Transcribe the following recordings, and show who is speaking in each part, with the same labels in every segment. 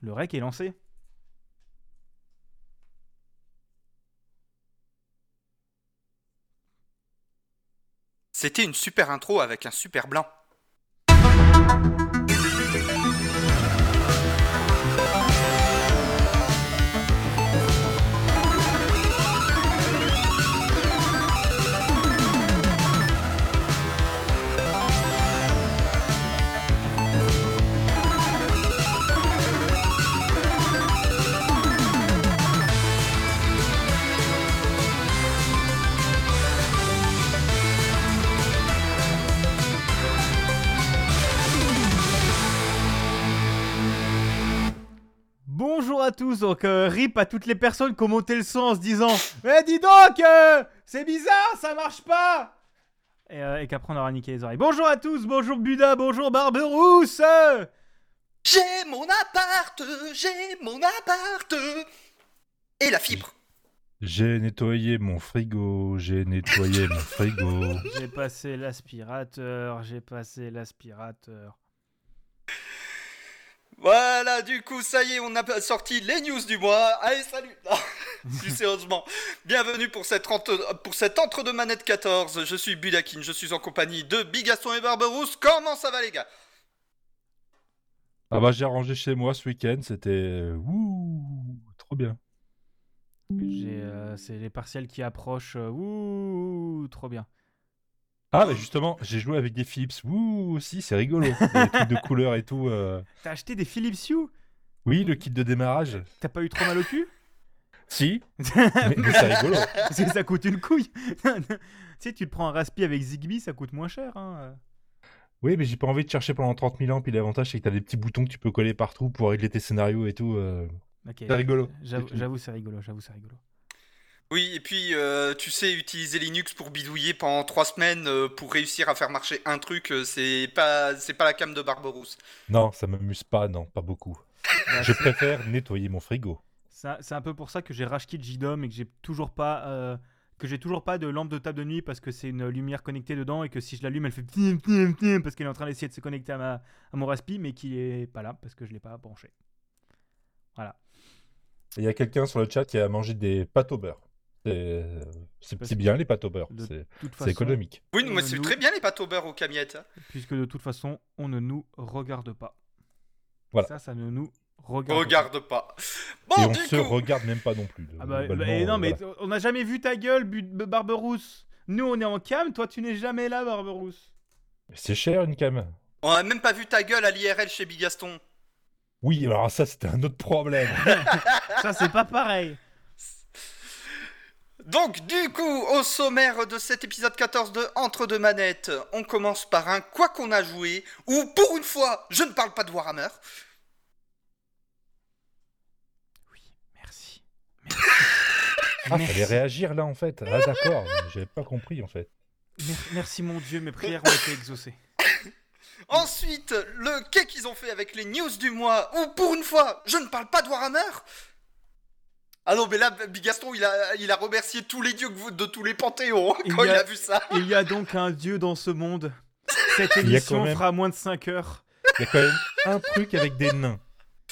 Speaker 1: Le rec est lancé.
Speaker 2: C'était une super intro avec un super blanc.
Speaker 1: À tous, donc euh, rip à toutes les personnes qui ont monté le son en se disant Mais dis donc, euh, c'est bizarre, ça marche pas Et, euh, et qu'après on aura niqué les oreilles. Bonjour à tous, bonjour Buda, bonjour Barberousse
Speaker 2: J'ai mon appart, j'ai mon appart. Et la fibre.
Speaker 3: J'ai nettoyé mon frigo, j'ai nettoyé mon frigo.
Speaker 1: J'ai passé l'aspirateur, j'ai passé l'aspirateur.
Speaker 2: Voilà, du coup, ça y est, on a sorti les news du mois. Allez, salut Non, Plus sérieusement, bienvenue pour cette, entre- pour cette entre-deux manette 14. Je suis Budakin, je suis en compagnie de Bigaston et Barberousse. Comment ça va, les gars?
Speaker 3: Ah bah j'ai rangé chez moi ce week-end, c'était... Ouh, trop bien.
Speaker 1: J'ai, euh, c'est les partiels qui approchent. euh, ouh, trop bien.
Speaker 3: Ah bah justement, j'ai joué avec des Philips. Ouh, aussi, c'est rigolo. Les trucs de couleur et tout. euh.
Speaker 1: T'as acheté des Philips Hue?
Speaker 3: Oui, le kit de démarrage.
Speaker 1: T'as pas eu trop mal au cul?
Speaker 3: Si, mais, mais c'est rigolo.
Speaker 1: Parce que ça coûte une couille. tu sais, tu te prends un Raspi avec Zigbee, ça coûte moins cher. Hein.
Speaker 3: Oui, mais j'ai pas envie de chercher pendant 30 000 ans. Puis l'avantage, c'est que t'as des petits boutons que tu peux coller partout pour régler tes scénarios et tout. euh.
Speaker 1: Ok.
Speaker 3: C'est rigolo.
Speaker 1: J'avoue,
Speaker 3: c'est
Speaker 1: rigolo. J'avoue, c'est rigolo.
Speaker 2: Oui, et puis, euh, tu sais, utiliser Linux pour bidouiller pendant trois semaines euh, pour réussir à faire marcher un truc, euh, c'est pas, c'est pas la cam de Barberousse.
Speaker 3: Non, ça m'amuse pas, non, pas beaucoup. Je préfère nettoyer mon frigo.
Speaker 1: ça- C'est un peu pour ça que j'ai racheté le JDOM et que j'ai toujours pas. euh, que j'ai toujours pas de lampe de table de nuit parce que c'est une lumière connectée dedans et que si je l'allume elle fait ptim, ptim, ptim parce qu'elle est en train d'essayer de se connecter à, ma, à mon Raspi mais qui est pas là parce que je l'ai pas branché. Voilà.
Speaker 3: Il y a quelqu'un sur le chat qui a mangé des pâtes au beurre. C'est
Speaker 1: que
Speaker 3: bien les pâtes au beurre, c'est économique.
Speaker 2: Oui, moi,
Speaker 1: Euh,
Speaker 2: c'est
Speaker 1: nous-
Speaker 2: très bien les pâtes au beurre aux camiettes.
Speaker 1: puisque de toute façon on ne nous regarde pas.
Speaker 3: Voilà.
Speaker 1: Ça, ça ne nous regarde,
Speaker 2: Regarde pas.
Speaker 3: Et
Speaker 2: Bon,
Speaker 3: on
Speaker 2: du
Speaker 3: se
Speaker 2: coup,
Speaker 3: regarde même pas non plus.
Speaker 1: Ah bah, bah, et non
Speaker 3: euh,
Speaker 1: mais
Speaker 3: voilà.
Speaker 1: on n'a jamais vu ta gueule, Barberousse. Nous on est en cam, toi tu n'es jamais là, Barberousse.
Speaker 3: C'est cher une cam.
Speaker 2: on a même pas vu ta gueule à l'IRL chez Bigaston.
Speaker 3: Oui, alors ça c'était un autre problème.
Speaker 1: Ça c'est pas pareil.
Speaker 2: Donc, du coup, au sommaire de cet épisode 14 de Entre deux manettes, on commence par un quoi qu'on a joué, ou pour une fois, je ne parle pas de Warhammer.
Speaker 1: Oui, merci.
Speaker 3: Ah,
Speaker 1: Merci.
Speaker 3: fallait réagir là en fait. Ah d'accord, j'avais pas compris en fait.
Speaker 1: Mer- Merci mon Dieu, mes prières ont été exaucées.
Speaker 2: Ensuite, le qu'est qu'ils ont fait avec les news du mois, ou pour une fois, je ne parle pas de Warhammer. Ah non, mais là, Bigaston, il a, il a remercié tous les dieux que vous- de tous les panthéons
Speaker 1: Il
Speaker 2: quand
Speaker 1: y
Speaker 2: il
Speaker 1: a-
Speaker 2: a vu ça.
Speaker 1: Il y a donc un dieu dans ce monde. Cette émission
Speaker 3: même-
Speaker 1: fera moins de 5 heures.
Speaker 3: Il y a quand même un truc avec des nains.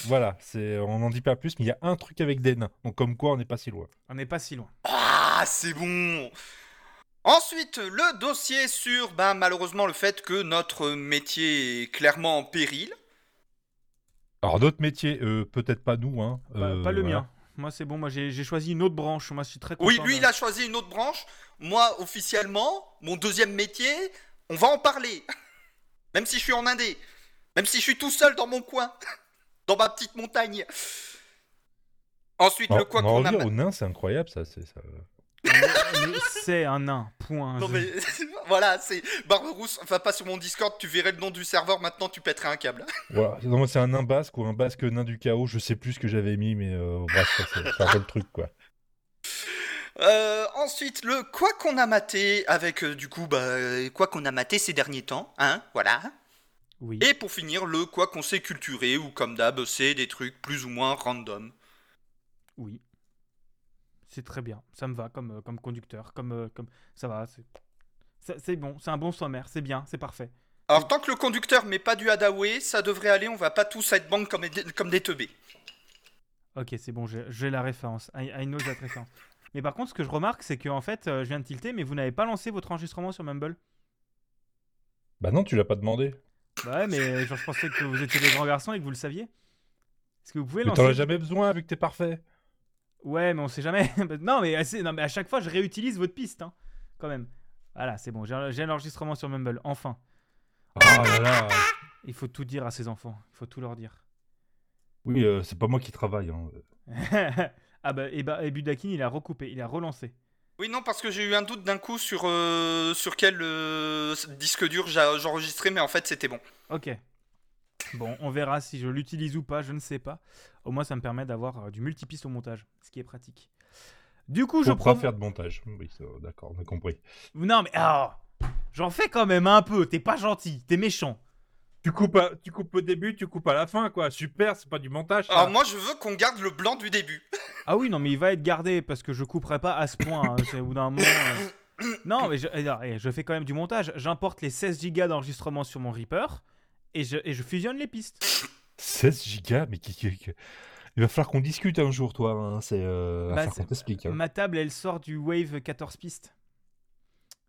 Speaker 3: Voilà, c'est on n'en dit pas plus, mais il y a un truc avec des nains. Donc comme quoi on n'est pas si loin.
Speaker 1: On n'est pas si loin.
Speaker 2: Ah, c'est bon. Ensuite, le dossier sur, ben, malheureusement, le fait que notre métier est clairement en péril.
Speaker 3: Alors d'autres métiers, euh, peut-être pas nous, hein.
Speaker 1: Pas,
Speaker 3: euh,
Speaker 1: pas le
Speaker 3: voilà.
Speaker 1: mien. Moi c'est bon, moi j'ai choisi une autre branche. Moi je suis très content.
Speaker 2: Oui, lui,
Speaker 1: de-
Speaker 2: il a choisi une autre branche. Moi, officiellement, mon deuxième métier, on va en parler. Même si je suis en Indé. Même si je suis tout seul dans mon coin. Dans ma petite montagne. Ensuite,
Speaker 3: On-
Speaker 2: le quoi
Speaker 3: va
Speaker 2: qu'on a...
Speaker 3: revenir aux nains, c'est incroyable ça. c'est ça.
Speaker 1: C'est un nain, point.
Speaker 2: Non mais voilà, c'est Barberousse, enfin pas sur mon Discord, tu verrais le nom du serveur, maintenant tu pèterais un câble.
Speaker 3: Voilà. Non, moi, c'est un nain basque ou un basque nain du chaos. Je sais plus ce que j'avais mis, mais euh, bref, c'est un peu le truc quoi.
Speaker 2: Euh, ensuite, le quoi qu'on a maté avec euh, du coup bah euh, quoi qu'on a maté ces derniers temps, hein, voilà.
Speaker 1: Oui.
Speaker 2: Et pour finir, le quoi qu'on s'est culturé ou comme d'hab, c'est des trucs plus ou moins random.
Speaker 1: Oui. C'est très bien. Ça me va comme, euh, comme conducteur. Comme, euh, comme... Ça va. C'est bon. C'est un bon sommaire. C'est bien. C'est parfait.
Speaker 2: Alors tant que le conducteur met pas du Hadaway, ça devrait aller, on va pas tous être bang comme des, comme des teubés.
Speaker 1: Ok, c'est bon, j'ai j'ai la référence. I, I know that référence. Mais par contre, ce que je remarque, c'est qu'en fait, euh, je viens de tilter, mais vous n'avez pas lancé votre enregistrement sur Mumble.
Speaker 3: Bah non, tu l'as pas demandé.
Speaker 1: Bah ouais, mais genre, je pensais que vous étiez des grands garçons et que vous le saviez. Est-ce que vous pouvez
Speaker 3: Mais
Speaker 1: lancer
Speaker 3: t'en as jamais besoin vu que t'es parfait.
Speaker 1: Ouais, mais on sait jamais. non, mais assez- non, mais à chaque fois, je réutilise votre piste, hein, quand même. Voilà, c'est bon, j'ai l'enregistrement sur Mumble, enfin.
Speaker 3: Ah là là.
Speaker 1: Il faut tout dire à ses enfants, il faut tout leur dire.
Speaker 3: Oui, euh, c'est pas moi qui travaille. hein.
Speaker 1: ah bah, et bah, et Budakin, il a recoupé, il a relancé.
Speaker 2: Oui, non, parce que j'ai eu un doute d'un coup sur, euh, sur quel euh, disque dur j'enregistrais, mais en fait, c'était bon.
Speaker 1: Ok. Bon, on verra si je l'utilise ou pas, je ne sais pas. Au moins, ça me permet d'avoir euh, du multipiste au montage, ce qui est pratique. Du coup, je prends.
Speaker 3: faire de montage. Oui, d'accord, on a compris.
Speaker 1: Non, mais. ah, J'en fais quand même un peu, t'es pas gentil, t'es méchant.
Speaker 3: Tu coupes, à- tu coupes au début, tu coupes à la fin, quoi. Super, c'est pas du montage. ça.
Speaker 2: Alors moi, je veux qu'on garde le blanc du début.
Speaker 1: Ah oui, non, mais il va être gardé parce que je couperai pas à ce point. hein, c'est au bout d'un moment. euh. Non, mais je, eh, non, eh, je fais quand même du montage. J'importe les 16 gigas d'enregistrement sur mon Reaper et je, et je fusionne les pistes.
Speaker 3: 16 gigas, mais qui, qui- qui- Il va falloir qu'on discute un jour, toi. Hein. C'est. Euh...
Speaker 1: Bah,
Speaker 3: qu'on t'explique. hein.
Speaker 1: Ma table, elle sort du Wave 14 pistes.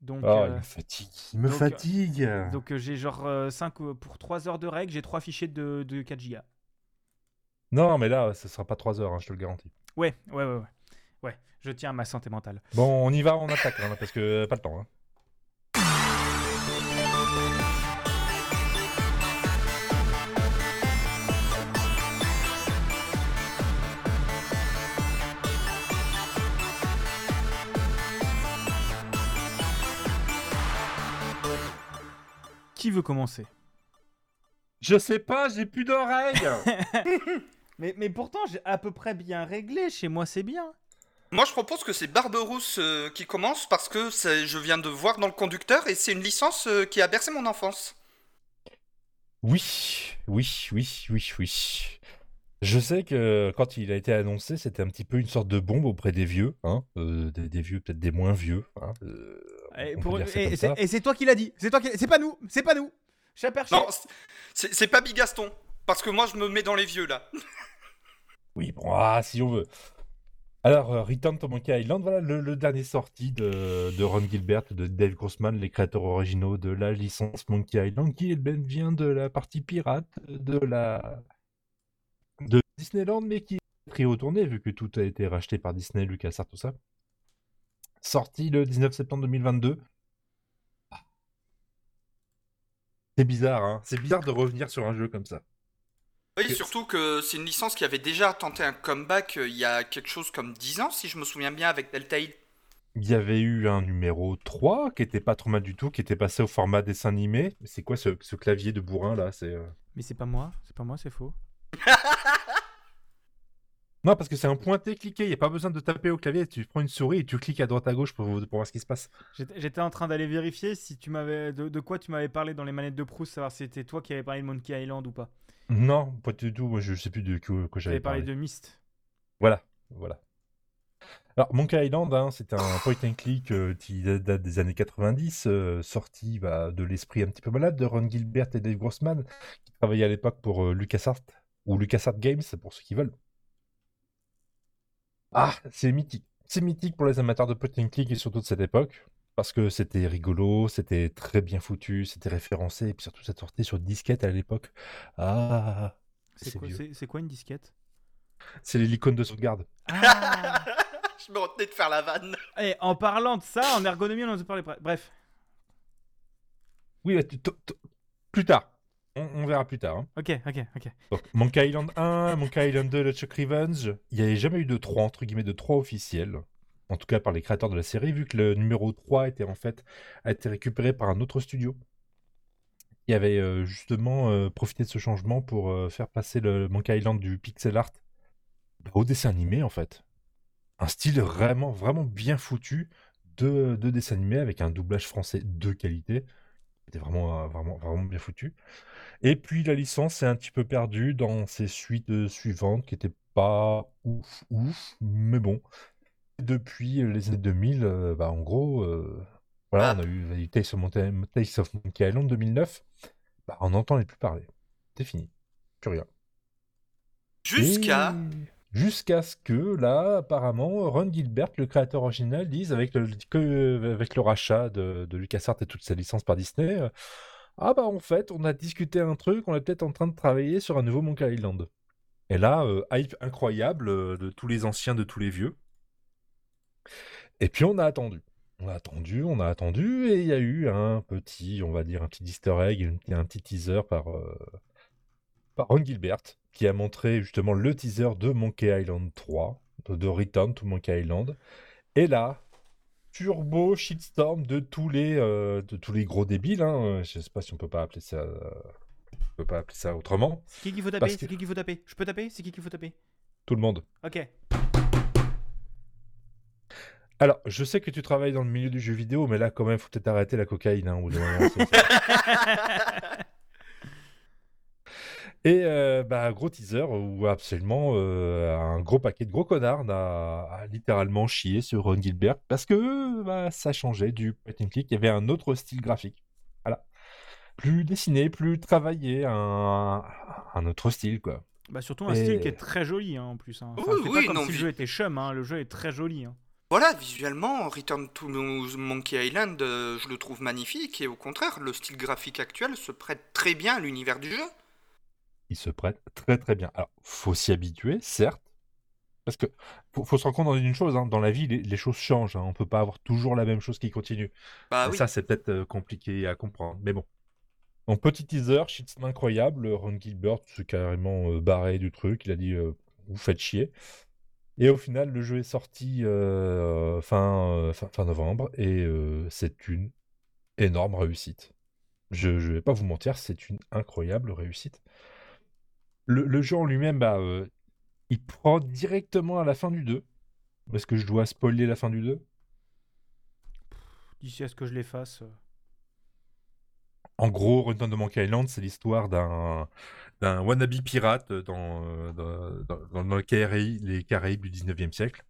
Speaker 1: Donc,
Speaker 3: Ah,
Speaker 1: euh,
Speaker 3: il me fatigue. Il me
Speaker 1: donc, euh,
Speaker 3: fatigue.
Speaker 1: donc euh, j'ai genre 5 pour 3 heures de règles, j'ai 3 fichiers de, de 4 gigas.
Speaker 3: Non, mais là, ça sera pas 3 heures, hein, je te le garantis.
Speaker 1: Ouais, ouais, ouais, ouais. Ouais, je tiens à ma santé mentale.
Speaker 3: Bon, on y va, on attaque, parce que euh, pas le temps.
Speaker 1: Qui veut commencer?
Speaker 3: Je sais pas, j'ai plus d'oreilles.
Speaker 1: mais, mais pourtant, j'ai à peu près bien réglé. Chez moi, c'est bien.
Speaker 2: Moi, je propose que c'est Barberousse euh, qui commence parce que c'est- je viens de voir dans le conducteur et c'est une licence euh, qui a bercé mon enfance.
Speaker 3: oui, oui, oui, oui, oui. Je sais que quand il a été annoncé, c'était un petit peu une sorte de bombe auprès des vieux, hein, euh, des, des vieux, peut-être des moins vieux. Hein, euh,
Speaker 1: Et, pour- c'est
Speaker 3: ça.
Speaker 1: et c'est toi qui l'as dit. C'est toi qui. C'est pas nous. C'est pas nous. Chat perché.
Speaker 2: Non, c'est c'est pas Bigaston. Parce que moi, je me mets dans les vieux là.
Speaker 3: Oui, bon, ah, si on veut. Alors, euh, Return to Monkey Island, voilà le, le dernier sorti de, de Ron Gilbert, de Dave Grossman, les créateurs originaux de la licence Monkey Island, qui elle-même vient de la partie pirate de la de Disneyland, mais qui est pris retourné vu que tout a été racheté par Disney, LucasArts, tout ça. Sorti le 19 septembre 2022. C'est bizarre, hein. C'est bizarre de revenir sur un jeu comme ça.
Speaker 2: Oui,
Speaker 3: Que-
Speaker 2: surtout que c'est une licence qui avait déjà tenté un comeback euh, il y a quelque chose comme 10 ans, si je me souviens bien, avec Telltale.
Speaker 3: Il y avait eu un numéro 3 qui était pas trop mal du tout, qui était passé au format dessin animé. C'est quoi ce, ce clavier de bourrin là? C'est euh,
Speaker 1: Mais c'est pas moi. C'est pas moi. C'est faux.
Speaker 3: Non, parce que c'est un pointé cliqué, il n'y a pas besoin de taper au clavier, tu prends une souris et tu cliques à droite à gauche pour, pour voir ce qui se passe.
Speaker 1: J'étais en train d'aller vérifier si tu m'avais de, de quoi tu m'avais parlé dans les manettes de Proust, savoir si c'était toi qui avais parlé de Monkey Island ou pas.
Speaker 3: Non, pas du tout, moi je sais plus de quoi que
Speaker 1: J'avais
Speaker 3: j'avais
Speaker 1: parlé
Speaker 3: parlé.
Speaker 1: de Myst.
Speaker 3: Voilà, voilà. Alors, Monkey Island, hein, c'est un point and click euh, qui date des années 90, euh, sorti bah, de l'esprit un petit peu malade de Ron Gilbert et Dave Grossman, qui travaillaient à l'époque pour euh, LucasArts, ou LucasArts Games, pour ceux qui veulent. Ah, c'est mythique. C'est mythique pour les amateurs de point and click et surtout de cette époque, parce que c'était rigolo, c'était très bien foutu, c'était référencé, et puis surtout ça sortait sur disquette à l'époque. Ah,
Speaker 1: C'est quoi,
Speaker 3: vieux.
Speaker 1: c'est- c'est quoi une disquette?
Speaker 3: C'est les icônes de sauvegarde.
Speaker 1: Ah
Speaker 2: je me retenais de faire la vanne.
Speaker 1: Eh, En parlant de ça, en ergonomie, on en a parlé. Bref.
Speaker 3: Oui, bah, plus tard. On, on verra plus tard. hein.
Speaker 1: Ok, ok, ok.
Speaker 3: Donc, Monkey Island 1, Monkey Island 2, le Chuck Revenge. Il n'y avait jamais eu de 3, entre guillemets, de 3 officiels. En tout cas par les créateurs de la série, vu que le numéro 3 était en fait, a été récupéré par un autre studio. Qui avait euh, justement euh, profité de ce changement pour euh, faire passer le Monkey Island du pixel art au dessin animé en fait. Un style vraiment, vraiment bien foutu de, de dessin animé avec un doublage français de qualité. C'était vraiment, euh, vraiment, vraiment bien foutu. Et puis la licence s'est un petit peu perdue dans ses suites euh, suivantes qui n'étaient pas ouf, ouf, mais bon. Depuis les années 2000, euh, bah, en gros, euh, voilà,
Speaker 2: Ah.
Speaker 3: on a eu, a eu Tales of Monkey, Tales of Monkey Island 2009. Bah, on n'entendait plus parler. C'est fini. Plus rien.
Speaker 2: Jusqu'à.
Speaker 3: Et- Jusqu'à ce que, là, apparemment, Ron Gilbert, le créateur original, dise avec le, rachat de, de LucasArts et toute sa licence par Disney, euh, ah bah en fait, on a discuté un truc, on est peut-être en train de travailler sur un nouveau Monkey Island. Et là, euh, hype incroyable euh, de tous les anciens, de tous les vieux. Et puis on a attendu. On a attendu, on a attendu, et il y a eu un petit, on va dire, un petit easter egg, un petit teaser par Ron Gilbert, qui a montré justement le teaser de Monkey Island 3, de Return to Monkey Island. Et là, turbo shitstorm de tous les, euh, de tous les gros débiles. Hein. Je sais pas si on peut pas appeler ça, on peut pas appeler ça autrement.
Speaker 1: C'est qui qu'il faut taper? C'est qui qu'il faut taper? Je peux taper? C'est qui qu'il faut taper?
Speaker 3: Tout le monde.
Speaker 1: Ok.
Speaker 3: Alors, je sais que tu travailles dans le milieu du jeu vidéo, mais là, quand même, faut peut-être arrêter la cocaïne. Hein, Et euh, bah, gros teaser où absolument euh, un gros paquet de gros connards a, littéralement chié sur Ron Gilbert parce que bah, ça changeait du point and click. Il y avait un autre style graphique. Voilà. Plus dessiné, plus travaillé, un, un autre style quoi.
Speaker 1: Bah surtout un style qui est très joli hein, en plus. Hein. Enfin, oui, pas comme si le jeu était chum, hein. le jeu est très joli. Hein.
Speaker 2: Voilà, visuellement, Return to Monkey Island, euh, je le trouve magnifique et au contraire, le style graphique actuel se prête très bien à l'univers du jeu
Speaker 3: il se prête très très bien. Alors, faut s'y habituer, certes, parce que faut, se rendre compte d'une chose, hein, dans la vie, les, choses changent. Hein, on peut pas avoir toujours la même chose qui continue. Bah ça, c'est peut-être euh, compliqué à comprendre, mais bon. En petit teaser, shit incroyable, Ron Gilbert s'est carrément euh, barré du truc. Il a dit euh, vous faites chier. Et au final, le jeu est sorti fin, fin, fin, novembre et c'est une énorme réussite. Je ne vais pas vous mentir, c'est une incroyable réussite le, jeu en lui-même, bah, euh, il prend directement à la fin du 2. Est-ce que je dois spoiler la fin du 2
Speaker 1: D'ici à ce que je l'efface. Euh.
Speaker 3: En gros, Return de Monkey Island, c'est l'histoire d'un d'un wannabe pirate dans, euh, dans, dans, les, Caraïbes, les Caraïbes du 19e siècle.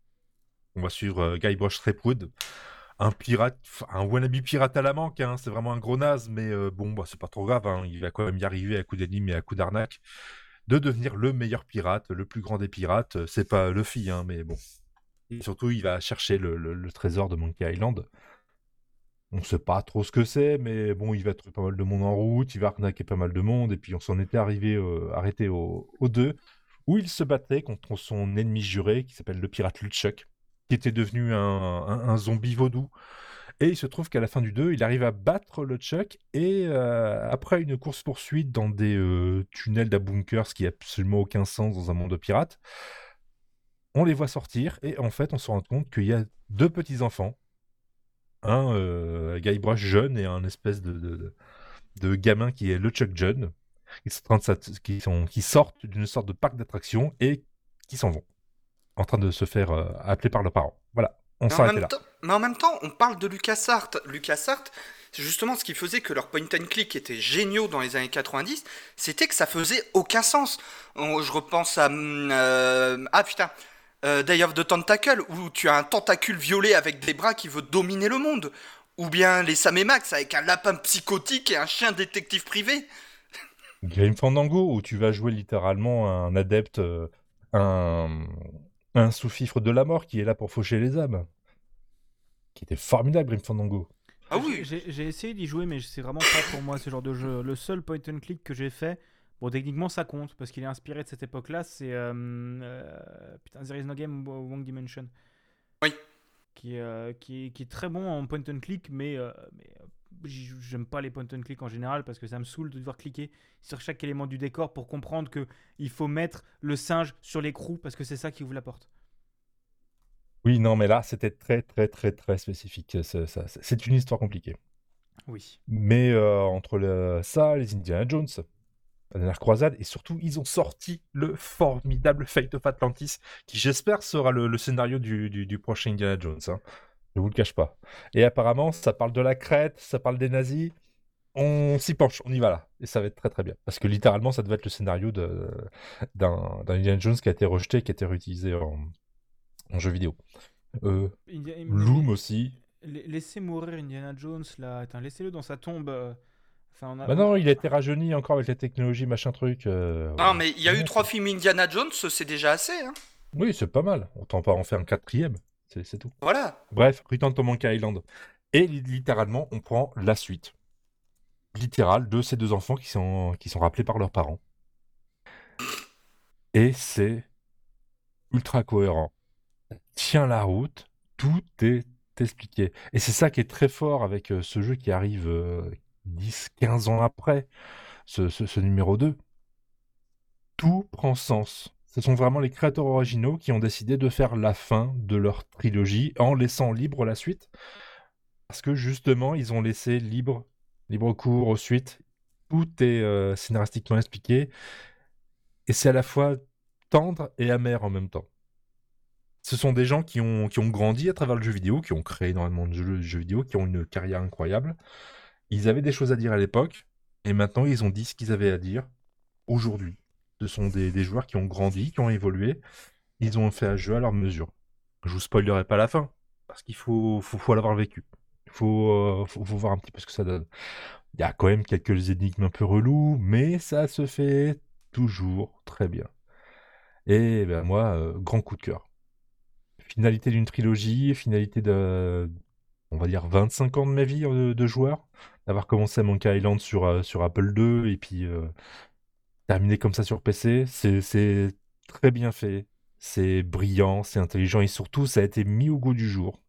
Speaker 3: On va suivre Guybrush Threepwood, un pirate, un wannabe pirate à la manque. Hein. c'est vraiment un gros naze, mais bon, bah, c'est pas trop grave. Hein. il va quand même y arriver à coup d'énigmes et à coup d'arnaque de devenir le meilleur pirate, le plus grand des pirates. Euh, c'est pas Luffy, hein, mais bon. Et surtout, il va chercher le, trésor de Monkey Island. On sait pas trop ce que c'est, mais bon, il va trouver pas mal de monde en route, il va arnaquer pas mal de monde, et puis on s'en était arrivé euh, arrêté au, 2, où il se battait contre son ennemi juré, qui s'appelle le pirate Luchuk, qui était devenu un zombie vaudou et il se trouve qu'à la fin du 2, il arrive à battre le Chuck. Et euh, après une course-poursuite dans des euh, tunnels d'Abunkers, ce qui n'a absolument aucun sens dans un monde de pirates, on les voit sortir. Et en fait, on se rend compte qu'il y a deux petits-enfants. Un euh, Guybrush jeune et un espèce de, gamin qui est le Chuck jeune. Qui, qui sortent d'une sorte de parc d'attractions et qui s'en vont. En train de se faire euh, appeler par leurs parents. Voilà on
Speaker 2: là. mais en même temps, on parle de LucasArts. LucasArts, c'est justement ce qui faisait que leur point and click était géniaux dans les années 90, c'était que ça faisait aucun sens. Je repense à... Euh, ah putain, euh, Day of the Tentacle, où tu as un tentacule violet avec des bras qui veut dominer le monde. Ou bien les Sam et Max avec un lapin psychotique et un chien détective privé.
Speaker 3: Game Fandango, où tu vas jouer littéralement un adepte, euh, un, un sous-fifre de la mort qui est là pour faucher les âmes. Qui était formidable, Grim Fandango.
Speaker 1: Ah oui J'ai essayé d'y jouer, mais c'est vraiment pas pour moi ce genre de jeu. Le seul point and click que j'ai fait, bon, techniquement ça compte, parce qu'il est inspiré de cette époque-là, c'est. Euh, euh, putain, There is no game, Wrong Dimension.
Speaker 2: Oui.
Speaker 1: Qui, euh, qui, qui, est très bon en point and click, mais, mais j'aime pas les point and click en général parce que ça me saoule de devoir cliquer sur chaque élément du décor pour comprendre que il faut mettre le singe sur l'écrou parce que c'est ça qui ouvre la porte.
Speaker 3: Oui, non, mais là, c'était très, très, très, très spécifique. C'est une histoire compliquée.
Speaker 1: Oui.
Speaker 3: Mais euh, entre le, ça, les Indiana Jones, la dernière croisade, et surtout, ils ont sorti le formidable Fate of Atlantis, qui j'espère sera le, scénario du, du, prochain Indiana Jones. Hein. Je vous le cache pas. Et apparemment, ça parle de la Crète, ça parle des nazis. On s'y penche, on y va là. Et ça va être très très bien. Parce que littéralement, ça devait être le scénario d'un Indiana Jones qui a été rejeté, qui a été réutilisé en, jeu vidéo. Euh, Loom aussi.
Speaker 1: Laissez mourir Indiana Jones là. Laissez-le dans sa tombe. Euh,
Speaker 3: enfin, Bah non, il a été rajeuni encore avec la technologie, machin truc. Euh,
Speaker 2: non, mais il y a eu trois films Indiana Jones, c'est déjà assez. Hein.
Speaker 3: Oui, c'est pas mal. On tente pas en faire un quatrième. C'est tout.
Speaker 2: Voilà.
Speaker 3: Bref, Return to Monkey Island. Et li- littéralement, on prend la suite. Littéral de ces deux enfants qui sont, qui sont rappelés par leurs parents. Et c'est ultra cohérent. Ça Tient la route, tout est expliqué. Et c'est ça qui est très fort avec euh, ce jeu qui arrive euh, 10-15 ans après, ce, ce- ce numéro 2. Tout prend sens. Ce sont vraiment les créateurs originaux qui ont décidé de faire la fin de leur trilogie en laissant libre la suite. Parce que justement, ils ont laissé libre, libre cours aux suites. Tout est euh, scénaristiquement expliqué. Et c'est à la fois tendre et amer en même temps. Ce sont des gens qui ont, qui ont grandi à travers le jeu vidéo, qui ont créé énormément de jeux, de jeux vidéo, qui ont une carrière incroyable. Ils avaient des choses à dire à l'époque, et maintenant ils ont dit ce qu'ils avaient à dire aujourd'hui. Ce sont des, joueurs qui ont grandi, qui ont évolué. Ils ont fait un jeu à leur mesure. Je vous spoilerai pas la fin, parce qu'il faut, l'avoir vécu. Il faut, euh, faut, voir un petit peu ce que ça donne. Il y a quand même quelques énigmes un peu reloues, mais ça se fait toujours très bien. Et ben moi, euh, grand coup de cœur. Finalité d'une trilogie, finalité de, on va dire, 25 ans de ma vie euh, de joueur. D'avoir commencé à Monkey Island sur, Apple II et puis terminé comme ça sur PC. C'est très bien fait, c'est brillant, c'est intelligent et surtout, ça a été mis au goût du jour.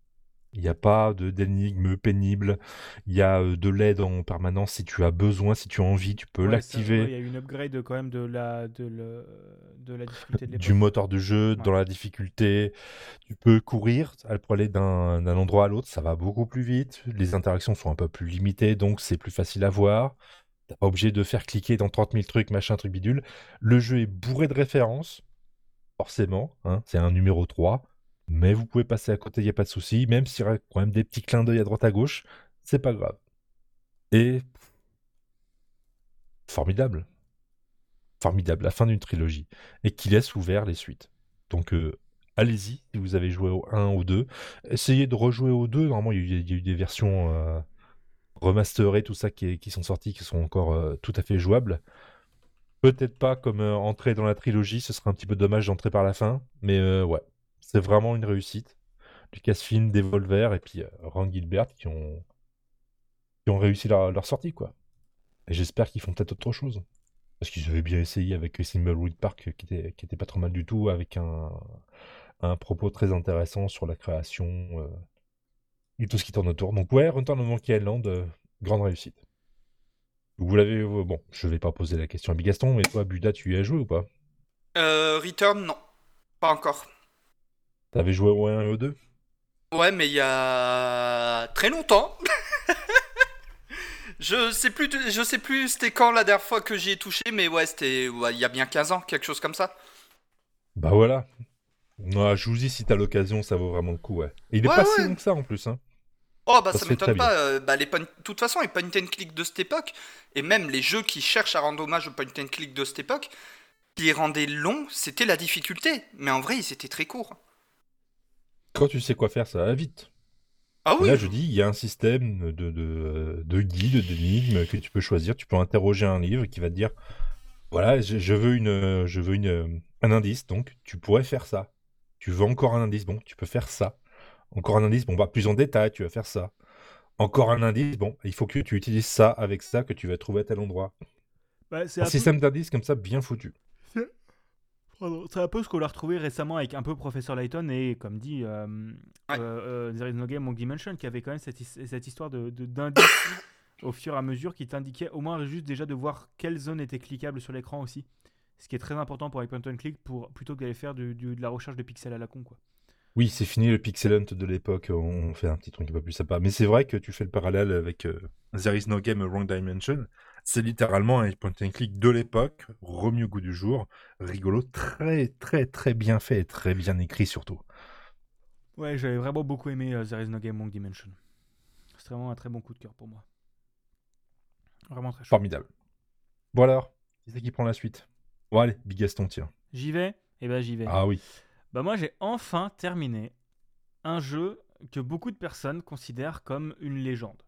Speaker 3: Il n'y a pas de d'énigmes pénibles, il y a euh, de l'aide en permanence si tu as besoin, si tu as envie, tu peux
Speaker 1: Ouais,
Speaker 3: l'activer.
Speaker 1: Il y a une upgrade quand même de la, de le- de la difficulté de
Speaker 3: du moteur de jeu, dans la difficulté. Tu peux courir pour aller d'un endroit à l'autre, ça va beaucoup plus vite. Les interactions sont un peu plus limitées, donc c'est plus facile à voir. Obligé de faire cliquer dans 30 000 trucs, machin, truc bidule. Le jeu est bourré de références, forcément. hein, c'est un numéro 3. Mais vous pouvez passer à côté, il n'y a pas de souci. Même s'il y a quand même des petits clins d'œil à droite à gauche, c'est pas grave. Et. Formidable. Formidable, la fin d'une trilogie. Et qui laisse ouvert les suites. Donc, euh, allez-y, si vous avez joué au 1 ou 2. Essayez de rejouer au 2. Normalement, il y a eu, il y a eu des versions euh, remasterées, tout ça, qui, qui sont sorties, qui sont encore euh, tout à fait jouables. Peut-être pas comme euh, entrer dans la trilogie, ce serait un petit peu dommage d'entrer par la fin. Mais euh, ouais, c'est vraiment une réussite. Lucasfilm, Devolver et puis Ron Gilbert qui ont, qui ont réussi leur, leur sortie, quoi. Et j'espère qu'ils font peut-être autre chose. Parce qu'ils avaient bien essayé avec Thimbleweed Park, qui était, qui était pas trop mal du tout, avec un, un propos très intéressant sur la création et tout ce qui tourne autour. Donc ouais, Return of Monkey Island, euh, grande réussite. Vous l'avez... euh, bon, je vais pas poser la question à Bigaston, mais toi, Buda, tu y as joué ou pas?
Speaker 2: Euh, Return, non. Pas encore.
Speaker 3: T'avais joué au 1 et au 2
Speaker 2: Ouais, mais il y a très longtemps. je sais plus, je sais plus c'était quand la dernière fois que j'y ai touché, mais ouais, c'était ouais, il y a bien 15 ans, quelque chose comme ça.
Speaker 3: Bah voilà. Je vous dis, si t'as l'occasion, ça vaut vraiment le coup, ouais. Et il est
Speaker 2: Ouais,
Speaker 3: pas si
Speaker 2: ouais.
Speaker 3: long que ça en plus, hein.
Speaker 2: Oh bah
Speaker 3: Ça
Speaker 2: m'étonne pas. euh, bah, les De toute façon, les point and click de cette époque, et même les jeux qui cherchent à rendre hommage aux point and click de cette époque, qui les rendaient longs, c'était la difficulté. Mais en vrai, ils étaient très courts.
Speaker 3: Quand tu sais quoi faire, ça va vite.
Speaker 2: Ah oui.
Speaker 3: Là, je dis, il y a un système de, de, de d'énigmes que tu peux choisir. Tu peux interroger un livre qui va te dire, voilà, je, je veux une, je veux une, un indice, donc tu pourrais faire ça. Tu veux encore un indice, bon, tu peux faire ça. Encore un indice, bon, bah, plus en détail, tu vas faire ça. Encore un indice, bon, il faut que tu utilises ça avec ça que tu vas trouver à tel endroit.
Speaker 1: Bah, c'est
Speaker 3: Un
Speaker 1: un peu-
Speaker 3: système d'indices comme ça, bien foutu.
Speaker 1: C'est un peu ce qu'on a retrouvé récemment avec un peu Professeur Layton et comme dit euh,
Speaker 2: Ouais.
Speaker 1: euh, euh, There is no game Monkey Dimension qui avait quand même cette, his- cette histoire de, de- d'indices au fur et à mesure qui t'indiquait au moins juste déjà de voir quelle zone était cliquable sur l'écran aussi. Ce qui est très important pour les point and click pour, plutôt que d'aller faire du- du- de la recherche de pixels à la con. Quoi.
Speaker 3: Oui, c'est fini le pixel hunt de l'époque, on fait un petit truc un peu plus sympa. Mais c'est vrai que tu fais le parallèle avec euh, There is no game, wrong dimension. C'est littéralement un point and click de l'époque, remis au goût du jour, rigolo, très très très bien fait et très bien écrit surtout.
Speaker 1: Ouais, j'avais vraiment beaucoup aimé euh, There is no game Monkey Dimension. C'est vraiment un très bon coup de cœur pour moi. Vraiment très chaud.
Speaker 3: Formidable. Bon alors, qui c'est qui prend la suite Bon allez, Big Gaston, tiens.
Speaker 1: J'y vais? Eh ben j'y vais.
Speaker 3: Ah oui.
Speaker 1: Bah moi j'ai enfin terminé un jeu que beaucoup de personnes considèrent comme une légende.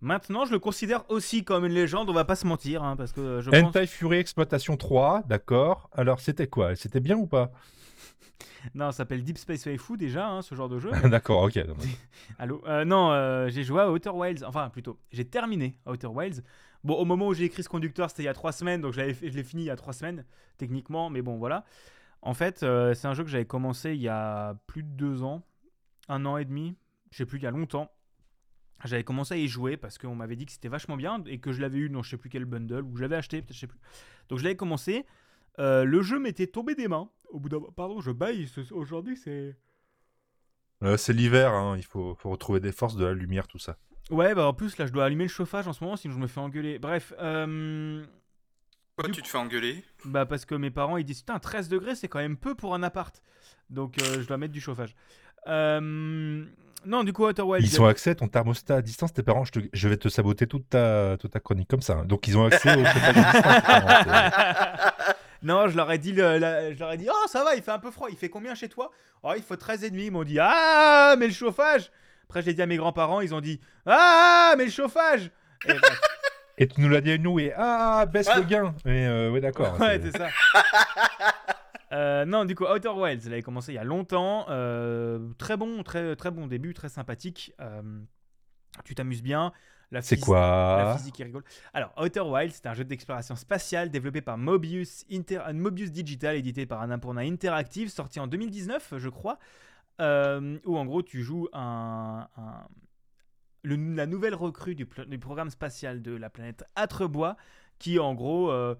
Speaker 1: Maintenant, je le considère aussi comme une légende, on va pas se mentir, hein, parce que je pense...
Speaker 3: Hentai Fury Exploitation 3, d'accord. Alors, c'était quoi? C'était bien ou pas?
Speaker 1: Non, ça s'appelle Deep Space Waifu déjà, hein, ce genre de jeu.
Speaker 3: D'accord, ok.
Speaker 1: Allô? Euh, Non, euh, j'ai joué à Outer Wilds, enfin plutôt, j'ai terminé Outer Wilds. Bon, au moment où j'ai écrit ce conducteur, c'était il y a trois semaines, donc je l'ai fini il y a trois semaines, techniquement, mais bon, voilà. En fait, euh, c'est un jeu que j'avais commencé il y a plus de deux ans, un an et demi, je sais plus, il y a longtemps. J'avais commencé à y jouer parce qu'on m'avait dit que c'était vachement bien et que je l'avais eu dans je sais plus quel bundle ou je l'avais acheté, peut-être je sais plus. Donc je l'avais commencé. Euh, le jeu m'était tombé des mains. Au bout d'un pardon, je baille. Aujourd'hui, c'est.
Speaker 3: Euh, c'est l'hiver, hein. il faut, faut, retrouver des forces, de la lumière, tout ça.
Speaker 1: Ouais, bah en plus là, je dois allumer le chauffage en ce moment, sinon je me fais engueuler. Bref. Euh...
Speaker 2: Pourquoi tu te fais engueuler?
Speaker 1: Bah parce que mes parents ils disent putain 13 degrés c'est quand même peu pour un appart. Donc euh, je dois mettre du chauffage. Euh... Non, du coup, Outer Wilds.
Speaker 3: Ils ont accès à ton thermostat à distance, tes parents. Je, te... je vais te saboter toute ta, toute ta chronique comme ça. hein. Donc, ils ont accès au chauffage à distance.
Speaker 1: Non, je leur ai dit, le- la- je leur ai dit, oh ça va, il fait un peu froid. Il fait combien chez toi? Oh, il faut 13 et demi. Ils m'ont dit, ah, mais le chauffage. Après, je l'ai dit à mes grands-parents. Ils ont dit, ah, mais le chauffage. Et bref.
Speaker 3: Et tu nous l'as dit à nous et ah, baisse
Speaker 2: Ouais.
Speaker 3: le gain. Mais euh, ouais, d'accord.
Speaker 1: ouais,
Speaker 3: c'est-
Speaker 1: ça. Euh, non, du coup, Outer Wilds, elle avait commencé il y a longtemps. Euh, très bon, très, très bon début, très sympathique. Euh, tu t'amuses bien. La
Speaker 3: C'est
Speaker 1: phys- La
Speaker 3: quoi
Speaker 1: physique qui rigole. Alors, Outer Wilds, c'est un jeu d'exploration spatiale développé par Mobius, Inter- Mobius Digital, édité par Annapurna Interactive, sorti en 2019, je crois. euh, où en gros, tu joues un, un- la nouvelle recrue du, programme spatial de la planète Atrebois, qui en gros euh,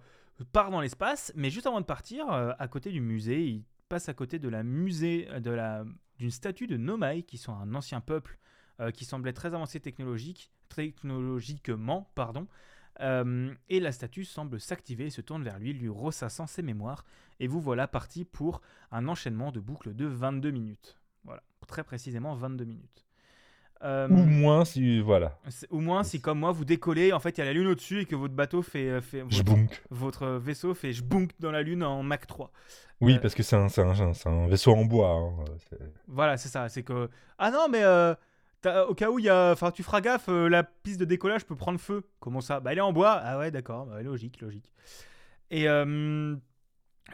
Speaker 1: part dans l'espace, mais juste avant de partir, euh, à côté du musée, il passe à côté de la musée la d'une statue de Nomai, qui sont un ancien peuple euh, qui semblait très avancé technologique, technologiquement, pardon. Euh, et la statue semble s'activer et se tourne vers lui, lui ressassant ses mémoires. Et vous voilà parti pour un enchaînement de boucles de 22 minutes. Voilà, très précisément 22 minutes. Euh,
Speaker 3: Ou moins si. Voilà.
Speaker 1: Au moins, si comme moi, vous décollez, en fait, il y a la lune au-dessus et que votre bateau fait, euh, fait votre, vaisseau fait jbunk dans la lune en Mach 3.
Speaker 3: Oui,
Speaker 1: Euh,
Speaker 3: parce que c'est un, un, un vaisseau en bois. hein.
Speaker 1: Voilà, c'est ça. C'est que ah non, mais euh, au cas où il y a, enfin, tu feras gaffe, la piste de décollage peut prendre feu. Comment ça? Bah, elle est en bois. Ah ouais, d'accord. Bah, logique, logique. Et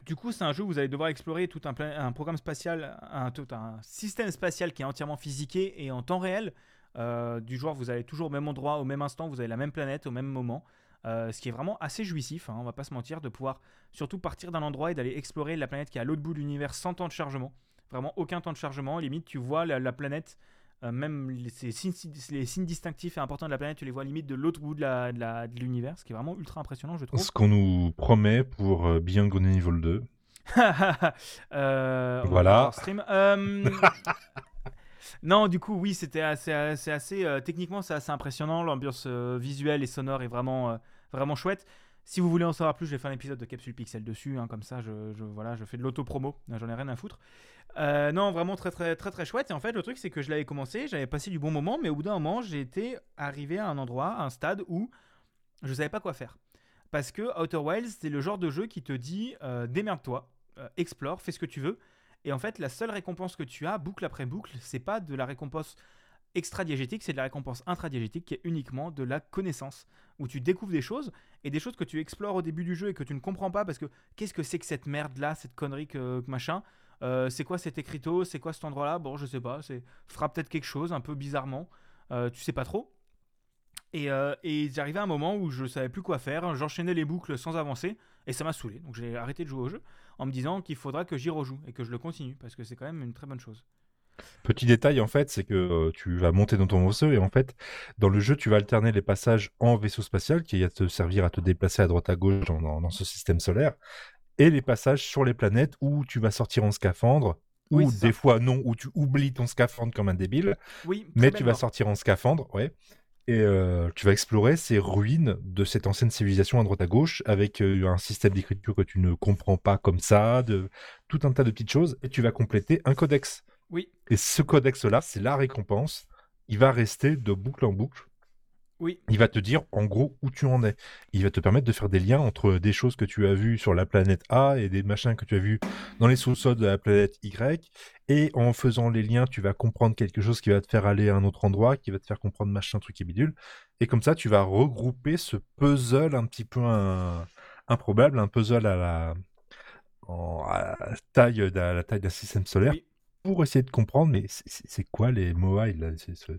Speaker 1: du coup, c'est un jeu où vous allez devoir explorer tout un, programme spatial, un, tout un système spatial qui est entièrement physiqué et en temps réel. Euh, du genre, vous allez toujours au même endroit, au même instant, vous avez la même planète au même moment. Euh, ce qui est vraiment assez jouissif, hein, on va pas se mentir, de pouvoir surtout partir d'un endroit et d'aller explorer la planète qui est à l'autre bout de l'univers sans temps de chargement. Vraiment aucun temps de chargement. Limite, tu vois la planète, euh, même les, signes, les signes distinctifs et importants de la planète, tu les vois limite de l'autre bout de la- de la- de l'univers, ce qui est vraiment ultra impressionnant, je trouve.
Speaker 3: Ce qu'on nous promet pour euh, Beyond Good and Evil 2.
Speaker 1: Euh,
Speaker 3: Voilà.
Speaker 1: stream. Euh, non, du coup, oui, c'était assez, assez, assez techniquement, c'est assez impressionnant. L'ambiance visuelle et sonore est vraiment, vraiment chouette. Si vous voulez en savoir plus, je vais faire un épisode de Capsule Pixel dessus, hein, comme ça, je, voilà, je fais de l'auto-promo, j'en ai rien à foutre. Euh, non, vraiment très très très très chouette. Et en fait, le truc, c'est que je l'avais commencé, j'avais passé du bon moment, mais au bout d'un moment, été arrivé à un endroit, à un stade où je savais pas quoi faire. Parce que Outer Wilds, c'est le genre de jeu qui te dit euh, démerde-toi, euh, explore, fais ce que tu veux. Et en fait, la seule récompense que tu as, boucle après boucle, c'est pas de la récompense extra-diégétique, c'est de la récompense intra-diégétique qui est uniquement de la connaissance, où tu découvres des choses et des choses que tu explores au début du jeu et que tu ne comprends pas parce que qu'est-ce que c'est que cette merde là, cette connerie que, machin Euh, C'est quoi cet écriteau C'est quoi cet endroit là Bon, je sais pas, c'est fera peut-être quelque chose un peu bizarrement, Euh, tu sais pas trop. Et, euh, et j'arrivais à un moment où je savais plus quoi faire, j'enchaînais les boucles sans avancer et ça m'a saoulé. Donc j'ai arrêté de jouer au jeu en me disant qu'il faudra que j'y rejoue et que je le continue parce que c'est quand même une très bonne chose.
Speaker 3: Petit détail en fait, c'est que euh, tu vas monter dans ton vaisseau et en fait, dans le jeu, tu vas alterner les passages en vaisseau spatial qui va te servir à te déplacer à droite à gauche dans, dans- dans ce système solaire et les passages sur les planètes où tu vas sortir en scaphandre ou
Speaker 1: Oui,
Speaker 3: des
Speaker 1: ça.
Speaker 3: fois non, où tu oublies ton scaphandre comme un débile,
Speaker 1: Oui,
Speaker 3: mais tu vas sortir en scaphandre, ouais. Et euh, tu vas explorer ces ruines de cette ancienne civilisation à droite à gauche avec euh, un système d'écriture que tu ne comprends pas comme ça, de tout un tas de petites choses, et tu vas compléter un codex.
Speaker 1: Oui,
Speaker 3: Et ce codex-là, c'est la récompense. Il va rester de boucle en boucle.
Speaker 1: Oui.
Speaker 3: Il va te dire en gros où tu en es. Il va te permettre de faire des liens entre des choses que tu as vues sur la planète A et des machins que tu as vus dans les sous-sols de la planète Y. Et en faisant les liens, tu vas comprendre quelque chose qui va te faire aller à un autre endroit, qui va te faire comprendre machin, truc et bidule. Et comme ça, tu vas regrouper ce puzzle un petit peu improbable, un puzzle à la, à la taille, la taille d'un système solaire. Pour essayer de comprendre, mais c'est quoi les Moai C'est ce,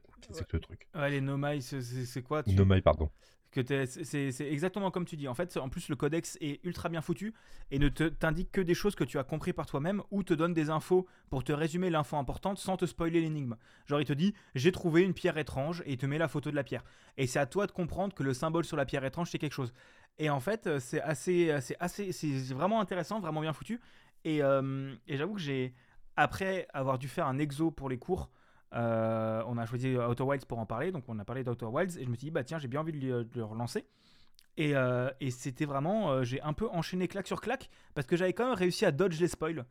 Speaker 3: truc?
Speaker 1: Ouais, les Nomai, c'est quoi?
Speaker 3: Tu... Nomai, pardon
Speaker 1: que c'est exactement comme tu dis. En fait, en plus, le codex est ultra bien foutu et ne t'indique que des choses que tu as compris par toi-même ou te donne des infos pour te résumer l'info importante sans te spoiler l'énigme. Genre, il te dit j'ai trouvé une pierre étrange et il te met la photo de la pierre. Et c'est à toi de comprendre que le symbole sur la pierre étrange c'est quelque chose. Et en fait, c'est assez, c'est assez, c'est vraiment intéressant, vraiment bien foutu. Et, euh, et j'avoue que j'ai, après avoir dû faire un exo pour les cours, euh, on a choisi Outer Wilds pour en parler, donc on a parlé d'Outer Wilds et je me suis dit bah tiens j'ai bien envie de, le relancer. Et, euh, et c'était vraiment, euh, j'ai un peu enchaîné claque sur claque parce que j'avais quand même réussi à dodge les spoils.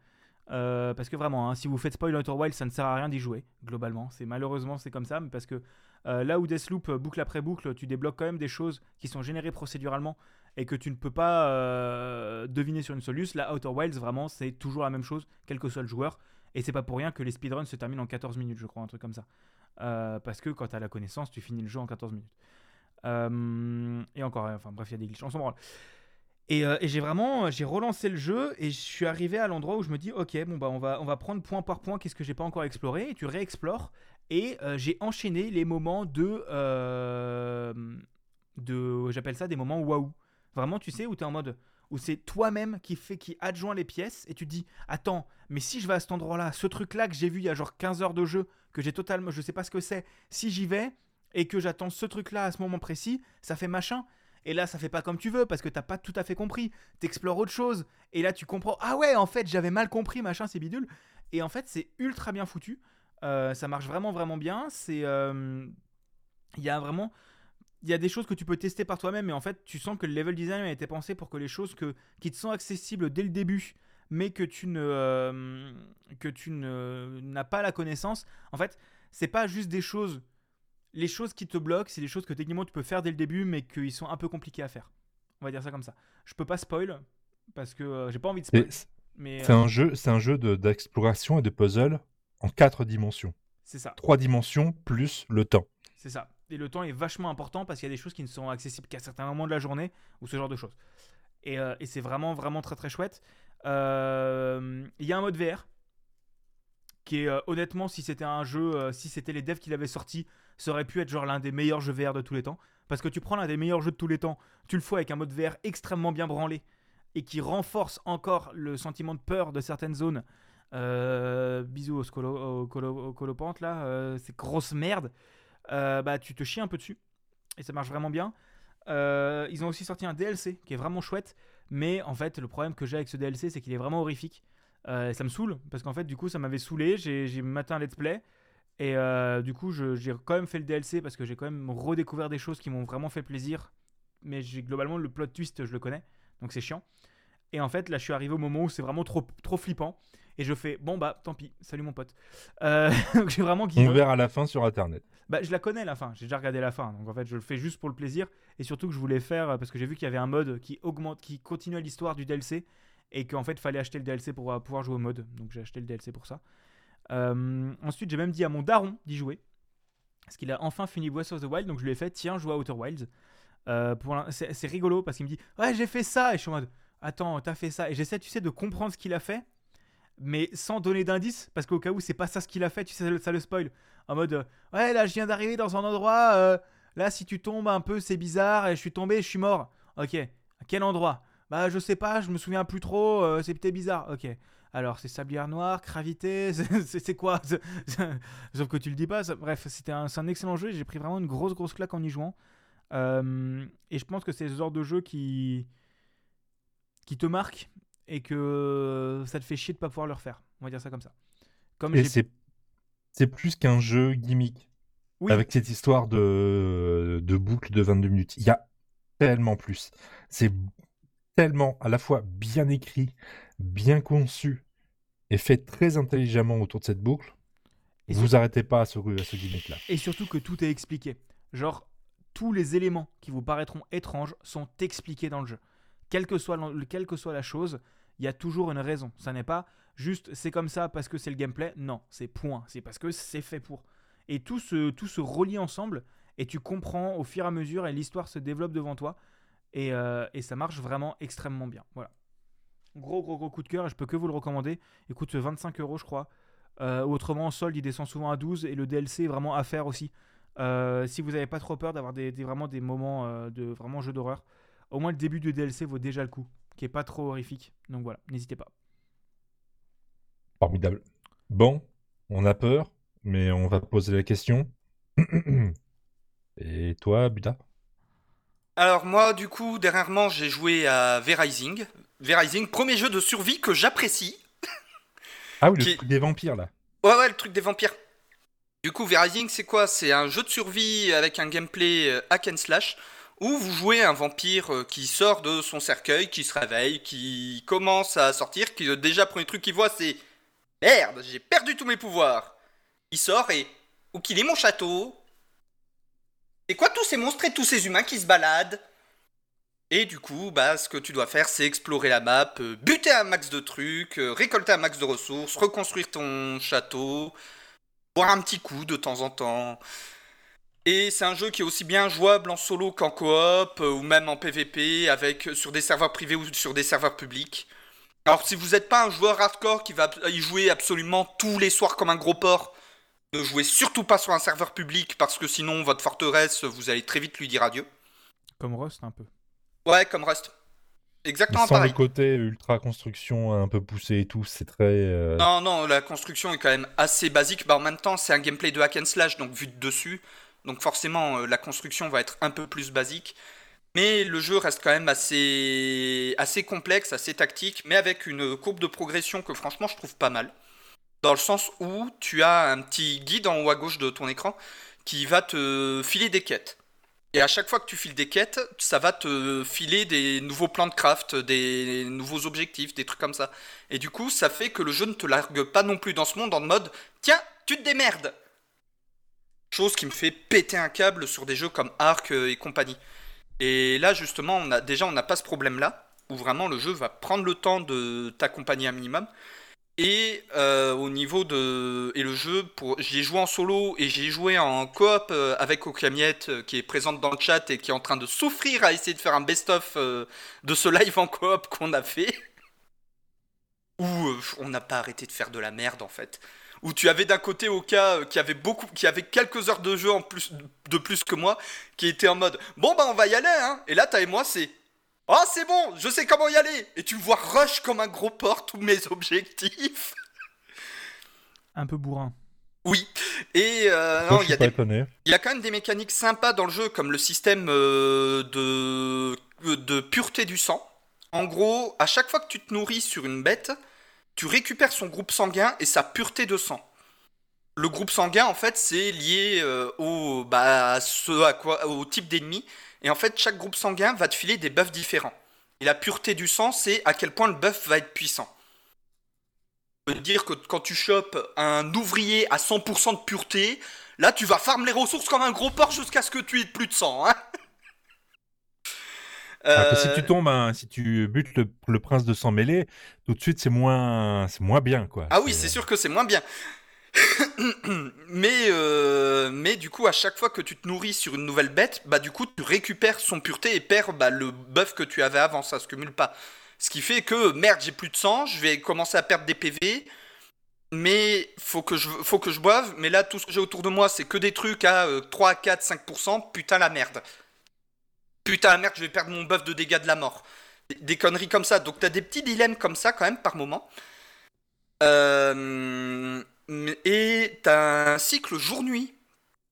Speaker 1: parce que vraiment, hein, si vous faites spoil Outer Wilds, ça ne sert à rien d'y jouer, globalement. C'est malheureusement c'est comme ça, mais parce que là où Deathloop boucle après boucle, tu débloques quand même des choses qui sont générées procéduralement et que tu ne peux pas deviner sur une soluce. Là, Outer Wilds, vraiment, c'est toujours la même chose, quel que soit le joueur. Et c'est pas pour rien que les speedruns se terminent en 14 minutes, je crois, un truc comme ça. Euh, parce que quand tu as la connaissance, tu finis le jeu en 14 minutes. Euh, et encore, enfin bref, il y a des glitches, on s'en branle. Et, euh, et j'ai vraiment, j'ai relancé le jeu et je suis arrivé à l'endroit où je me dis, ok, bon bah on va, on va prendre point par point, qu'est-ce que j'ai pas encore exploré, et tu réexplores. Et j'ai enchaîné les moments de, de, j'appelle ça des moments waouh. Vraiment, tu sais, où tu es en mode, où c'est toi-même qui fait qui adjoint les pièces et tu dis attends mais si je vais à cet endroit-là ce truc-là que j'ai vu il y a genre 15 heures de jeu que j'ai totalement je sais pas ce que c'est si j'y vais et que j'attends ce truc-là à ce moment précis ça fait machin. Et là ça fait pas comme tu veux parce que t'as pas tout à fait compris. T'explores autre chose et là tu comprends ah ouais en fait j'avais mal compris machin c'est bidule. Et en fait c'est ultra bien foutu. Euh, ça marche vraiment vraiment bien. C'est euh, il y a vraiment il y a des choses que tu peux tester par toi-même, mais en fait, tu sens que le level design a été pensé pour que les choses que, qui te sont accessibles dès le début, mais que tu ne euh, que tu n'as pas la connaissance, en fait, c'est pas juste des choses. Les choses qui te bloquent, c'est des choses que techniquement tu peux faire dès le début, mais qui sont un peu compliquées à faire. On va dire ça comme ça. Je peux pas spoil parce que euh, j'ai pas envie de spoil.
Speaker 3: Mais c'est un euh, jeu, c'est un jeu d'exploration et de puzzle en quatre dimensions.
Speaker 1: C'est ça.
Speaker 3: Trois dimensions plus le temps.
Speaker 1: C'est ça et le temps est vachement important parce qu'il y a des choses qui ne sont accessibles qu'à certains moments de la journée ou ce genre de choses. Et, euh, c'est vraiment, vraiment très, très chouette. Euh, il y a un mode VR qui est, euh, honnêtement, si c'était un jeu, si c'était les devs qui l'avaient sorti, ça aurait pu être genre l'un des meilleurs jeux VR de tous les temps. Parce que tu prends l'un des meilleurs jeux de tous les temps, tu le fais avec un mode VR extrêmement bien branlé et qui renforce encore le sentiment de peur de certaines zones. bisous au, colopante là, c'est grosse merde. Euh, bah, tu te chies un peu dessus. Et ça marche vraiment bien. Euh, ils ont aussi sorti un DLC qui est vraiment chouette. Mais en fait, le problème que j'ai avec ce DLC, c'est qu'il est vraiment horrifique. Euh, ça me saoule, parce qu'en fait, du coup, ça m'avait saoulé. J'ai maté un let's play. Et du coup, j'ai quand même fait le DLC parce que j'ai quand même redécouvert des choses qui m'ont vraiment fait plaisir. Mais globalement, le plot twist, je le connais. Donc c'est chiant. Et en fait, là, je suis arrivé au moment où c'est vraiment trop, trop flippant. Et je fais, bon, bah, tant pis, salut mon pote. Euh, j'ai vraiment
Speaker 3: On verra à la fin sur Internet.
Speaker 1: Bah, je la connais la fin, j'ai déjà regardé la fin. Donc en fait, je le fais juste pour le plaisir. Et surtout que je voulais faire, parce que j'ai vu qu'il y avait un mode qui augmente, qui continuait l'histoire du DLC. Et qu'en fait, fallait acheter le DLC pour euh, pouvoir jouer au mode. Donc j'ai acheté le DLC pour ça. Euh, ensuite, j'ai même dit à mon daron d'y jouer. Parce qu'il a enfin fini Breath of the Wild. Donc je lui ai fait, tiens, joue à Outer Wilds. c'est rigolo parce qu'il me dit, ouais, j'ai fait ça. Et je suis en mode, attends, t'as fait ça. Et j'essaie, tu sais, de comprendre ce qu'il a fait mais sans donner d'indice, parce qu'au cas où c'est pas ça ce qu'il a fait, tu sais, ça le spoil. En mode, euh, ouais, là je viens d'arriver dans un endroit, euh, là si tu tombes un peu, c'est bizarre, et je suis tombé, je suis mort. Ok, à quel endroit? Bah je sais pas, je me souviens plus trop, euh, c'est peut-être bizarre. Ok, alors c'est sablière noire, gravité, c'est quoi? Sauf que tu le dis pas, bref, c'était un, un, excellent jeu, j'ai pris vraiment une grosse grosse claque en y jouant. et je pense que c'est ce genre de jeu qui, qui te marque et que ça te fait chier de pas pouvoir le refaire. On va dire ça comme ça.
Speaker 3: Comme et c'est plus qu'un jeu gimmick. Avec cette histoire de, de boucle de 22 minutes. Il y a tellement plus. C'est tellement à la fois bien écrit, bien conçu et fait très intelligemment autour de cette boucle. Et vous arrêtez pas à ce, à ce gimmick-là.
Speaker 1: Et surtout que tout est expliqué. Genre, tous les éléments qui vous paraîtront étranges sont expliqués dans le jeu. Quelle que soit, quelle que soit la chose, il y a toujours une raison. Ça n'est pas juste c'est comme ça parce que c'est le gameplay. Non, c'est point. C'est parce que c'est fait pour. Et tout se, relie ensemble et tu comprends au fur et à mesure et l'histoire se développe devant toi. Et, euh, et ça marche vraiment extrêmement bien. Voilà. Gros, gros, gros coup de cœur je peux que vous le recommander. Il coûte 25 euros, je crois. Euh, autrement, en solde, il descend souvent à 12 et le DLC est vraiment à faire aussi. Euh, si vous n'avez pas trop peur d'avoir des, vraiment des moments de vraiment jeu d'horreur, au moins le début du DLC vaut déjà le coup, qui est pas trop horrifique. Donc voilà, n'hésitez pas.
Speaker 3: Formidable. Bon, on a peur, mais on va poser la question. Et toi, Buda?
Speaker 2: Alors moi, du coup, dernièrement, j'ai joué à V-Rising. V-Rising, premier jeu de survie que j'apprécie.
Speaker 3: Ah oui, le
Speaker 2: Qui-
Speaker 3: truc des vampires, là.
Speaker 2: Ouais, ouais, le truc des vampires. Du coup, V-Rising, c'est quoi? C'est un jeu de survie avec un gameplay euh, hack and slash où vous jouez un vampire euh, qui sort de son cercueil, qui se réveille, qui commence à sortir, qui euh, déjà premier truc qu'il voit c'est merde, j'ai perdu tous mes pouvoirs. Il sort et où qu'il est mon château C'est quoi tous ces monstres et tous ces humains qui se baladent? Et du coup, bah, ce que tu dois faire, c'est explorer la map, euh, buter un max de trucs, euh, récolter un max de ressources, reconstruire ton château, boire un petit coup de temps en temps. Et c'est un jeu qui est aussi bien jouable en solo qu'en coop, euh, ou même en PvP, avec, sur des serveurs privés ou sur des serveurs publics. Alors si vous n'êtes pas un joueur hardcore qui va y jouer absolument tous les soirs comme un gros porc, ne jouez surtout pas sur un serveur public parce que sinon votre forteresse, vous allez très vite lui dire adieu.
Speaker 1: Comme Rust un peu.
Speaker 2: Ouais, comme Rust. Exactement
Speaker 3: sans
Speaker 2: pareil.
Speaker 3: le côté ultra construction un peu poussé et tout, c'est très. euh,
Speaker 2: Non, non, la construction est quand même assez basique. Bah, en même temps, c'est un gameplay de hack and slash, donc vu de dessus. Donc forcément, euh, la construction va être un peu plus basique. Mais le jeu reste quand même assez, assez complexe, assez tactique, mais avec une courbe de progression que franchement je trouve pas mal. Dans le sens où tu as un petit guide en haut à gauche de ton écran qui va te filer des quêtes. Et à chaque fois que tu files des quêtes, ça va te filer des nouveaux plans de craft, des nouveaux objectifs, des trucs comme ça. Et du coup, ça fait que le jeu ne te largue pas non plus dans ce monde en mode Tiens, tu te démerdes Chose qui me fait péter un câble sur des jeux comme Ark et compagnie. Et là, justement, on a, déjà, on n'a pas ce problème-là, où vraiment le jeu va prendre le temps de t'accompagner un minimum. Et euh, au niveau de. Et le jeu, pour... j'y joué en solo et j'ai joué en coop euh, avec Okamiette euh, qui est présente dans le chat et qui est en train de souffrir à essayer de faire un best-of de ce live en coop qu'on a fait. Où on n'a pas arrêté de faire de la merde en fait. Où tu avais d'un côté Oka euh, qui avait beaucoup, qui avait quelques heures de jeu en plus de plus que moi, qui était en mode bon bah on va y aller hein. Et là t'as et moi c'est oh c'est bon, je sais comment y aller. Et tu me vois rush comme un gros porc tous mes objectifs.
Speaker 1: Un peu bourrin.
Speaker 2: Oui. Et euh, non y a des il y a quand même des mécaniques sympas dans le jeu, comme le système euh, de, de pureté du sang. En gros, à chaque fois que tu te nourris sur une bête, tu récupères son groupe sanguin et sa pureté de sang. Le groupe sanguin, en fait, c'est lié euh, au, bah, ce à quoi, au type d'ennemi. Et en fait, chaque groupe sanguin va te filer des buffs différents. Et la pureté du sang, c'est à quel point le buff va être puissant. Ça veut dire que quand tu chopes un ouvrier à 100% de pureté, Là, tu vas farm les ressources comme un gros porc jusqu'à ce que tu aies plus de sang. Hein
Speaker 3: Que
Speaker 2: Euh,
Speaker 3: si tu tombes, si tu butes le, le prince de sang mêlé, tout de suite c'est moins, c'est moins bien quoi.
Speaker 2: Ah oui, c'est sûr que c'est moins bien. mais, euh, mais du coup, à chaque fois que tu te nourris sur une nouvelle bête, bah du coup, tu récupères son pureté et perds bah, le buff que tu avais avant. Ça se cumule pas. Ce qui fait que merde, j'ai plus de sang, je vais commencer à perdre des PV. Mais faut que je, faut que je boive. Mais là, tout ce que j'ai autour de moi, c'est que des trucs à euh, 3, 4, 5%. Putain la merde. Putain merde, je vais perdre mon buff de dégâts de la mort. Des, conneries comme ça. Donc t'as des petits dilemmes comme ça quand même par moment. Euh, et t'as un cycle jour-nuit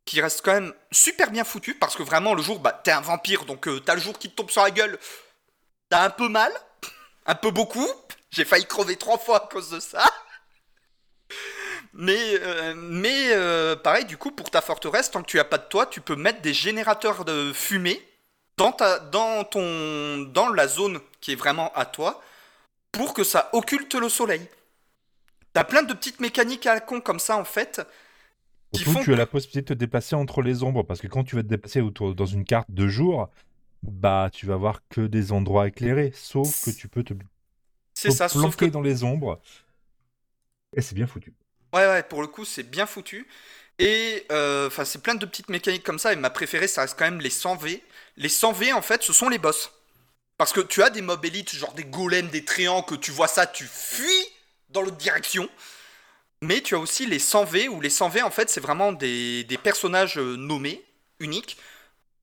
Speaker 2: qui reste quand même super bien foutu parce que vraiment le jour, bah t'es un vampire donc euh, t'as le jour qui te tombe sur la gueule, t'as un peu mal, un peu beaucoup. J'ai failli crever trois fois à cause de ça. Mais, euh, mais pareil, du coup, pour ta forteresse, tant que tu as pas de toit, tu peux mettre des générateurs de fumée dans, ta, dans, ton, dans la zone qui est vraiment à toi pour que ça occulte le soleil. T'as plein de petites mécaniques à la con comme ça en fait Qui
Speaker 3: Surtout,
Speaker 2: font
Speaker 3: tu as
Speaker 2: que-
Speaker 3: la possibilité de te déplacer entre les ombres, parce que quand tu vas te déplacer autour, dans une carte de jour, bah tu vas voir que des endroits éclairés, sauf que tu peux te
Speaker 2: C'est ça, sauf
Speaker 3: planquer
Speaker 2: que
Speaker 3: dans les ombres. Et c'est bien foutu.
Speaker 2: Ouais, ouais, pour le coup, c'est bien foutu. Et euh, enfin, c'est plein de petites mécaniques comme ça. Et ma préférée, ça reste quand même les 100 V. Les 100 V, en fait, ce sont les boss. Parce que tu as des mobs élites, genre des golems, des tréants, que tu vois ça, tu fuis dans l'autre direction. Mais tu as aussi les 100 V, où les 100 V, en fait, c'est vraiment des, des personnages euh, nommés, uniques.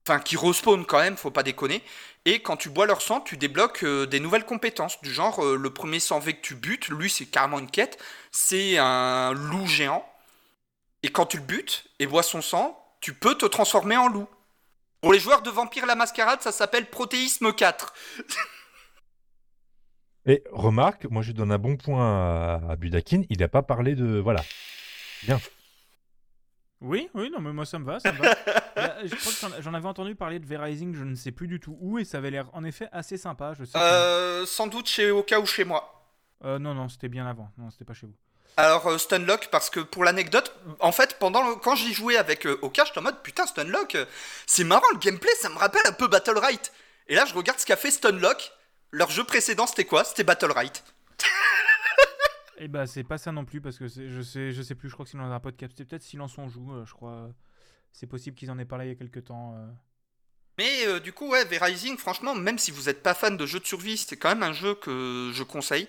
Speaker 2: Enfin, qui respawnent quand même, faut pas déconner. Et quand tu bois leur sang, tu débloques euh, des nouvelles compétences. Du genre, le premier 100 V que tu butes, lui, c'est carrément une quête c'est un loup géant. Et quand tu le butes et bois son sang, tu peux te transformer en loup. Pour les joueurs de Vampire la Mascarade, ça s'appelle Protéisme 4.
Speaker 3: Et remarque, moi je donne un bon point à, à Budakin, il n'a pas parlé de... Voilà. Bien.
Speaker 1: Oui, oui, non, mais moi ça me va, ça me va. Là, je crois que j'en- avais entendu parler de V-Rising, je ne sais plus du tout où, et ça avait l'air en effet assez sympa. Je sais que-
Speaker 2: Euh, sans doute chez Oka ou chez moi.
Speaker 1: Euh, non, non, c'était bien avant. Non, c'était pas chez vous.
Speaker 2: Alors euh, Stunlock, parce que pour l'anecdote, en fait, pendant le- quand j'y jouais avec euh, Oka, j'étais en mode putain Stunlock, euh, c'est marrant le gameplay, ça me rappelle un peu Battle Right. Et là, je regarde ce qu'a fait Stunlock. Leur jeu précédent, c'était quoi? C'était Battle Right.
Speaker 1: Et bah, c'est pas ça non plus, parce que c'est- je sais, je sais plus, je crois que c'est dans un podcast. C'était peut-être Silence on joue, euh, je crois. C'est possible qu'ils en aient parlé il y a quelques temps. euh.
Speaker 2: Mais euh, du coup, ouais, V-Rising, franchement, même si vous n'êtes pas fan de jeux de survie, c'est quand même un jeu que je conseille.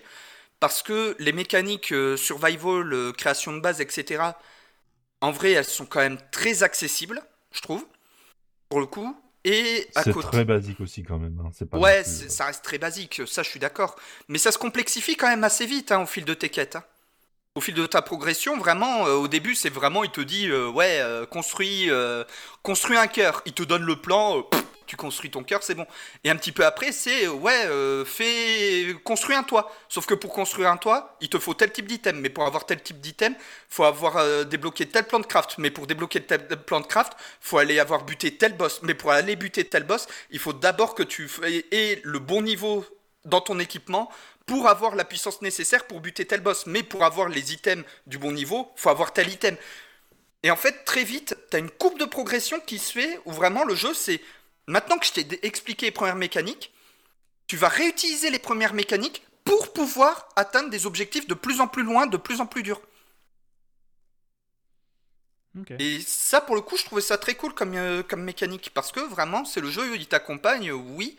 Speaker 2: Parce que les mécaniques euh, survival, euh, création de base, etc., en vrai, elles sont quand même très accessibles, je trouve, pour le coup. Et à
Speaker 3: C'est
Speaker 2: côté.
Speaker 3: très basique aussi quand même. hein, C'est pas
Speaker 2: Ouais,
Speaker 3: non plus,
Speaker 2: c'est-
Speaker 3: euh,
Speaker 2: ça reste très basique, ça je suis d'accord. Mais ça se complexifie quand même assez vite hein, au fil de tes quêtes. hein. Au fil de ta progression, vraiment, euh, au début, c'est vraiment, il te dit, ouais, construis, construis un cœur. Il te donne le plan, pff, tu construis ton cœur, c'est bon. Et un petit peu après, c'est, ouais, euh, fais, construis un toit. Sauf que pour construire un toit, il te faut tel type d'item. Mais pour avoir tel type d'item, faut avoir euh, débloqué tel plan de craft. Mais pour débloquer tel plan de craft, faut aller avoir buté tel boss. Mais pour aller buter tel boss, il faut d'abord que tu aies le bon niveau dans ton équipement pour avoir la puissance nécessaire pour buter tel boss. Mais pour avoir les items du bon niveau, faut avoir tel item. Et en fait, très vite, tu as une courbe de progression qui se fait où vraiment le jeu, c'est maintenant que je t'ai expliqué les premières mécaniques, tu vas réutiliser les premières mécaniques pour pouvoir atteindre des objectifs de plus en plus loin, de plus en plus durs. Et ça, pour le coup, je trouvais ça très cool comme, euh, comme mécanique. Parce que vraiment, c'est le jeu, il t'accompagne, oui.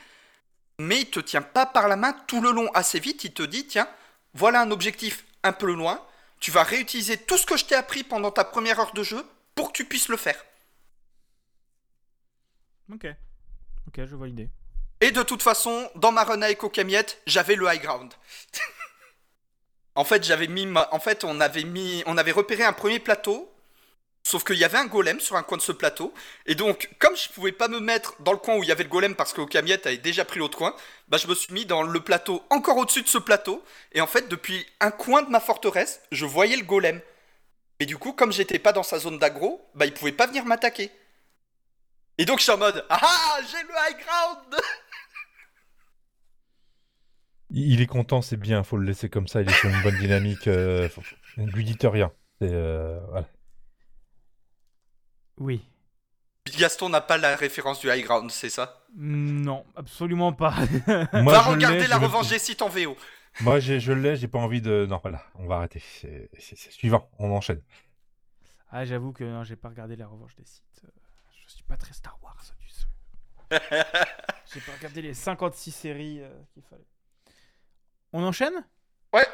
Speaker 2: Mais il te tient pas par la main tout le long. Assez vite, il te dit tiens, voilà un objectif un peu loin. Tu vas réutiliser tout ce que je t'ai appris pendant ta première heure de jeu pour que tu puisses le faire.
Speaker 1: Ok. Ok, je vois l'idée.
Speaker 2: Et de toute façon, dans ma run avec Okamiette, j'avais le high ground. en fait, j'avais mis en fait, on avait mis on avait repéré un premier plateau. Sauf qu'il y avait un golem sur un coin de ce plateau. Et donc, comme je pouvais pas me mettre dans le coin où il y avait le golem parce que Okamiette avait déjà pris l'autre coin, bah je me suis mis dans le plateau encore au-dessus de ce plateau. Et en fait, depuis un coin de ma forteresse, je voyais le golem. Et du coup, comme j'étais pas dans sa zone d'aggro, bah il pouvait pas venir m'attaquer. Et donc je suis en mode Ah ah, j'ai le high ground
Speaker 3: Il est content, c'est bien, faut le laisser comme ça, il est sur une bonne dynamique. Euh, faut- ne lui dites rien. Euh, voilà.
Speaker 1: Oui.
Speaker 2: Gaston n'a pas la référence du high ground, c'est ça?
Speaker 1: Non, absolument pas.
Speaker 3: Moi,
Speaker 2: Va regarder la revanche des sites en VO.
Speaker 3: Moi, je l'ai, j'ai pas envie de. Non, voilà, on va arrêter. C'est suivant, on enchaîne.
Speaker 1: ah, j'avoue que non, j'ai pas regardé la revanche des sites. Je suis pas très Star Wars, tu sais. j'ai pas regardé les 56 séries euh, qu'il fallait. On enchaîne?
Speaker 2: Ouais.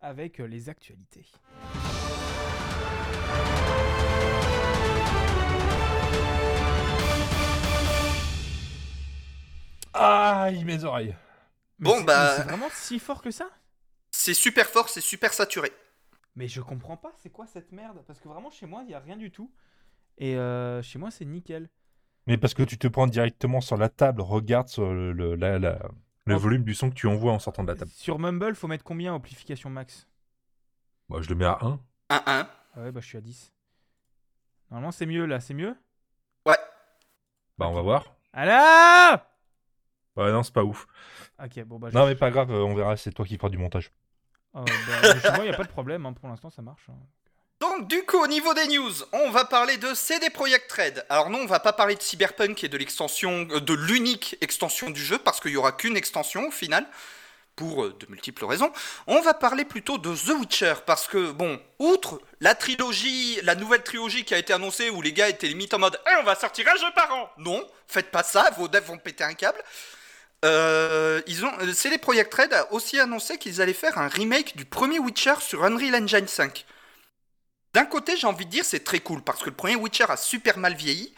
Speaker 1: Avec euh, les actualités.
Speaker 3: Aïe, mes oreilles.
Speaker 1: Mais
Speaker 2: Bon, bah-
Speaker 1: C'est vraiment si fort que ça?
Speaker 2: C'est super fort, c'est super saturé.
Speaker 1: Mais je comprends pas, c'est quoi cette merde? Parce que vraiment, chez moi, il y a rien du tout. Et euh, chez moi, c'est nickel.
Speaker 3: Mais parce que tu te prends directement sur la table, regarde sur le, le- la- la- le volume du son que tu envoies en sortant de la table.
Speaker 1: Sur Mumble, faut mettre combien amplification max?
Speaker 3: Moi, je le mets à 1.
Speaker 2: 1-1.
Speaker 1: Ah ouais, bah je suis à 10. Normalement, c'est mieux là, c'est mieux?
Speaker 2: Ouais.
Speaker 3: Bah, on va voir.
Speaker 1: Alors
Speaker 3: Ouais, non, c'est pas ouf.
Speaker 1: Ok, bon bah.
Speaker 3: Non, mais pas grave, on verra, c'est toi qui feras du montage.
Speaker 1: Oh, bah, chez moi, il n'y a pas de problème, hein, pour l'instant, ça marche. hein.
Speaker 2: Donc du coup au niveau des news, on va parler de CD Projekt Red. Alors non, on va pas parler de Cyberpunk et de l'extension, euh, de l'unique extension du jeu parce qu'il y aura qu'une extension au final pour euh, de multiples raisons. On va parler plutôt de The Witcher parce que bon, outre la trilogie, la nouvelle trilogie qui a été annoncée où les gars étaient limite en mode, eh, on va sortir un jeu par an. Non, faites pas ça, vos devs vont péter un câble. Euh, ils ont, CD Projekt Red a aussi annoncé qu'ils allaient faire un remake du premier Witcher sur Unreal Engine 5. D'un côté, j'ai envie de dire c'est très cool parce que le premier Witcher a super mal vieilli,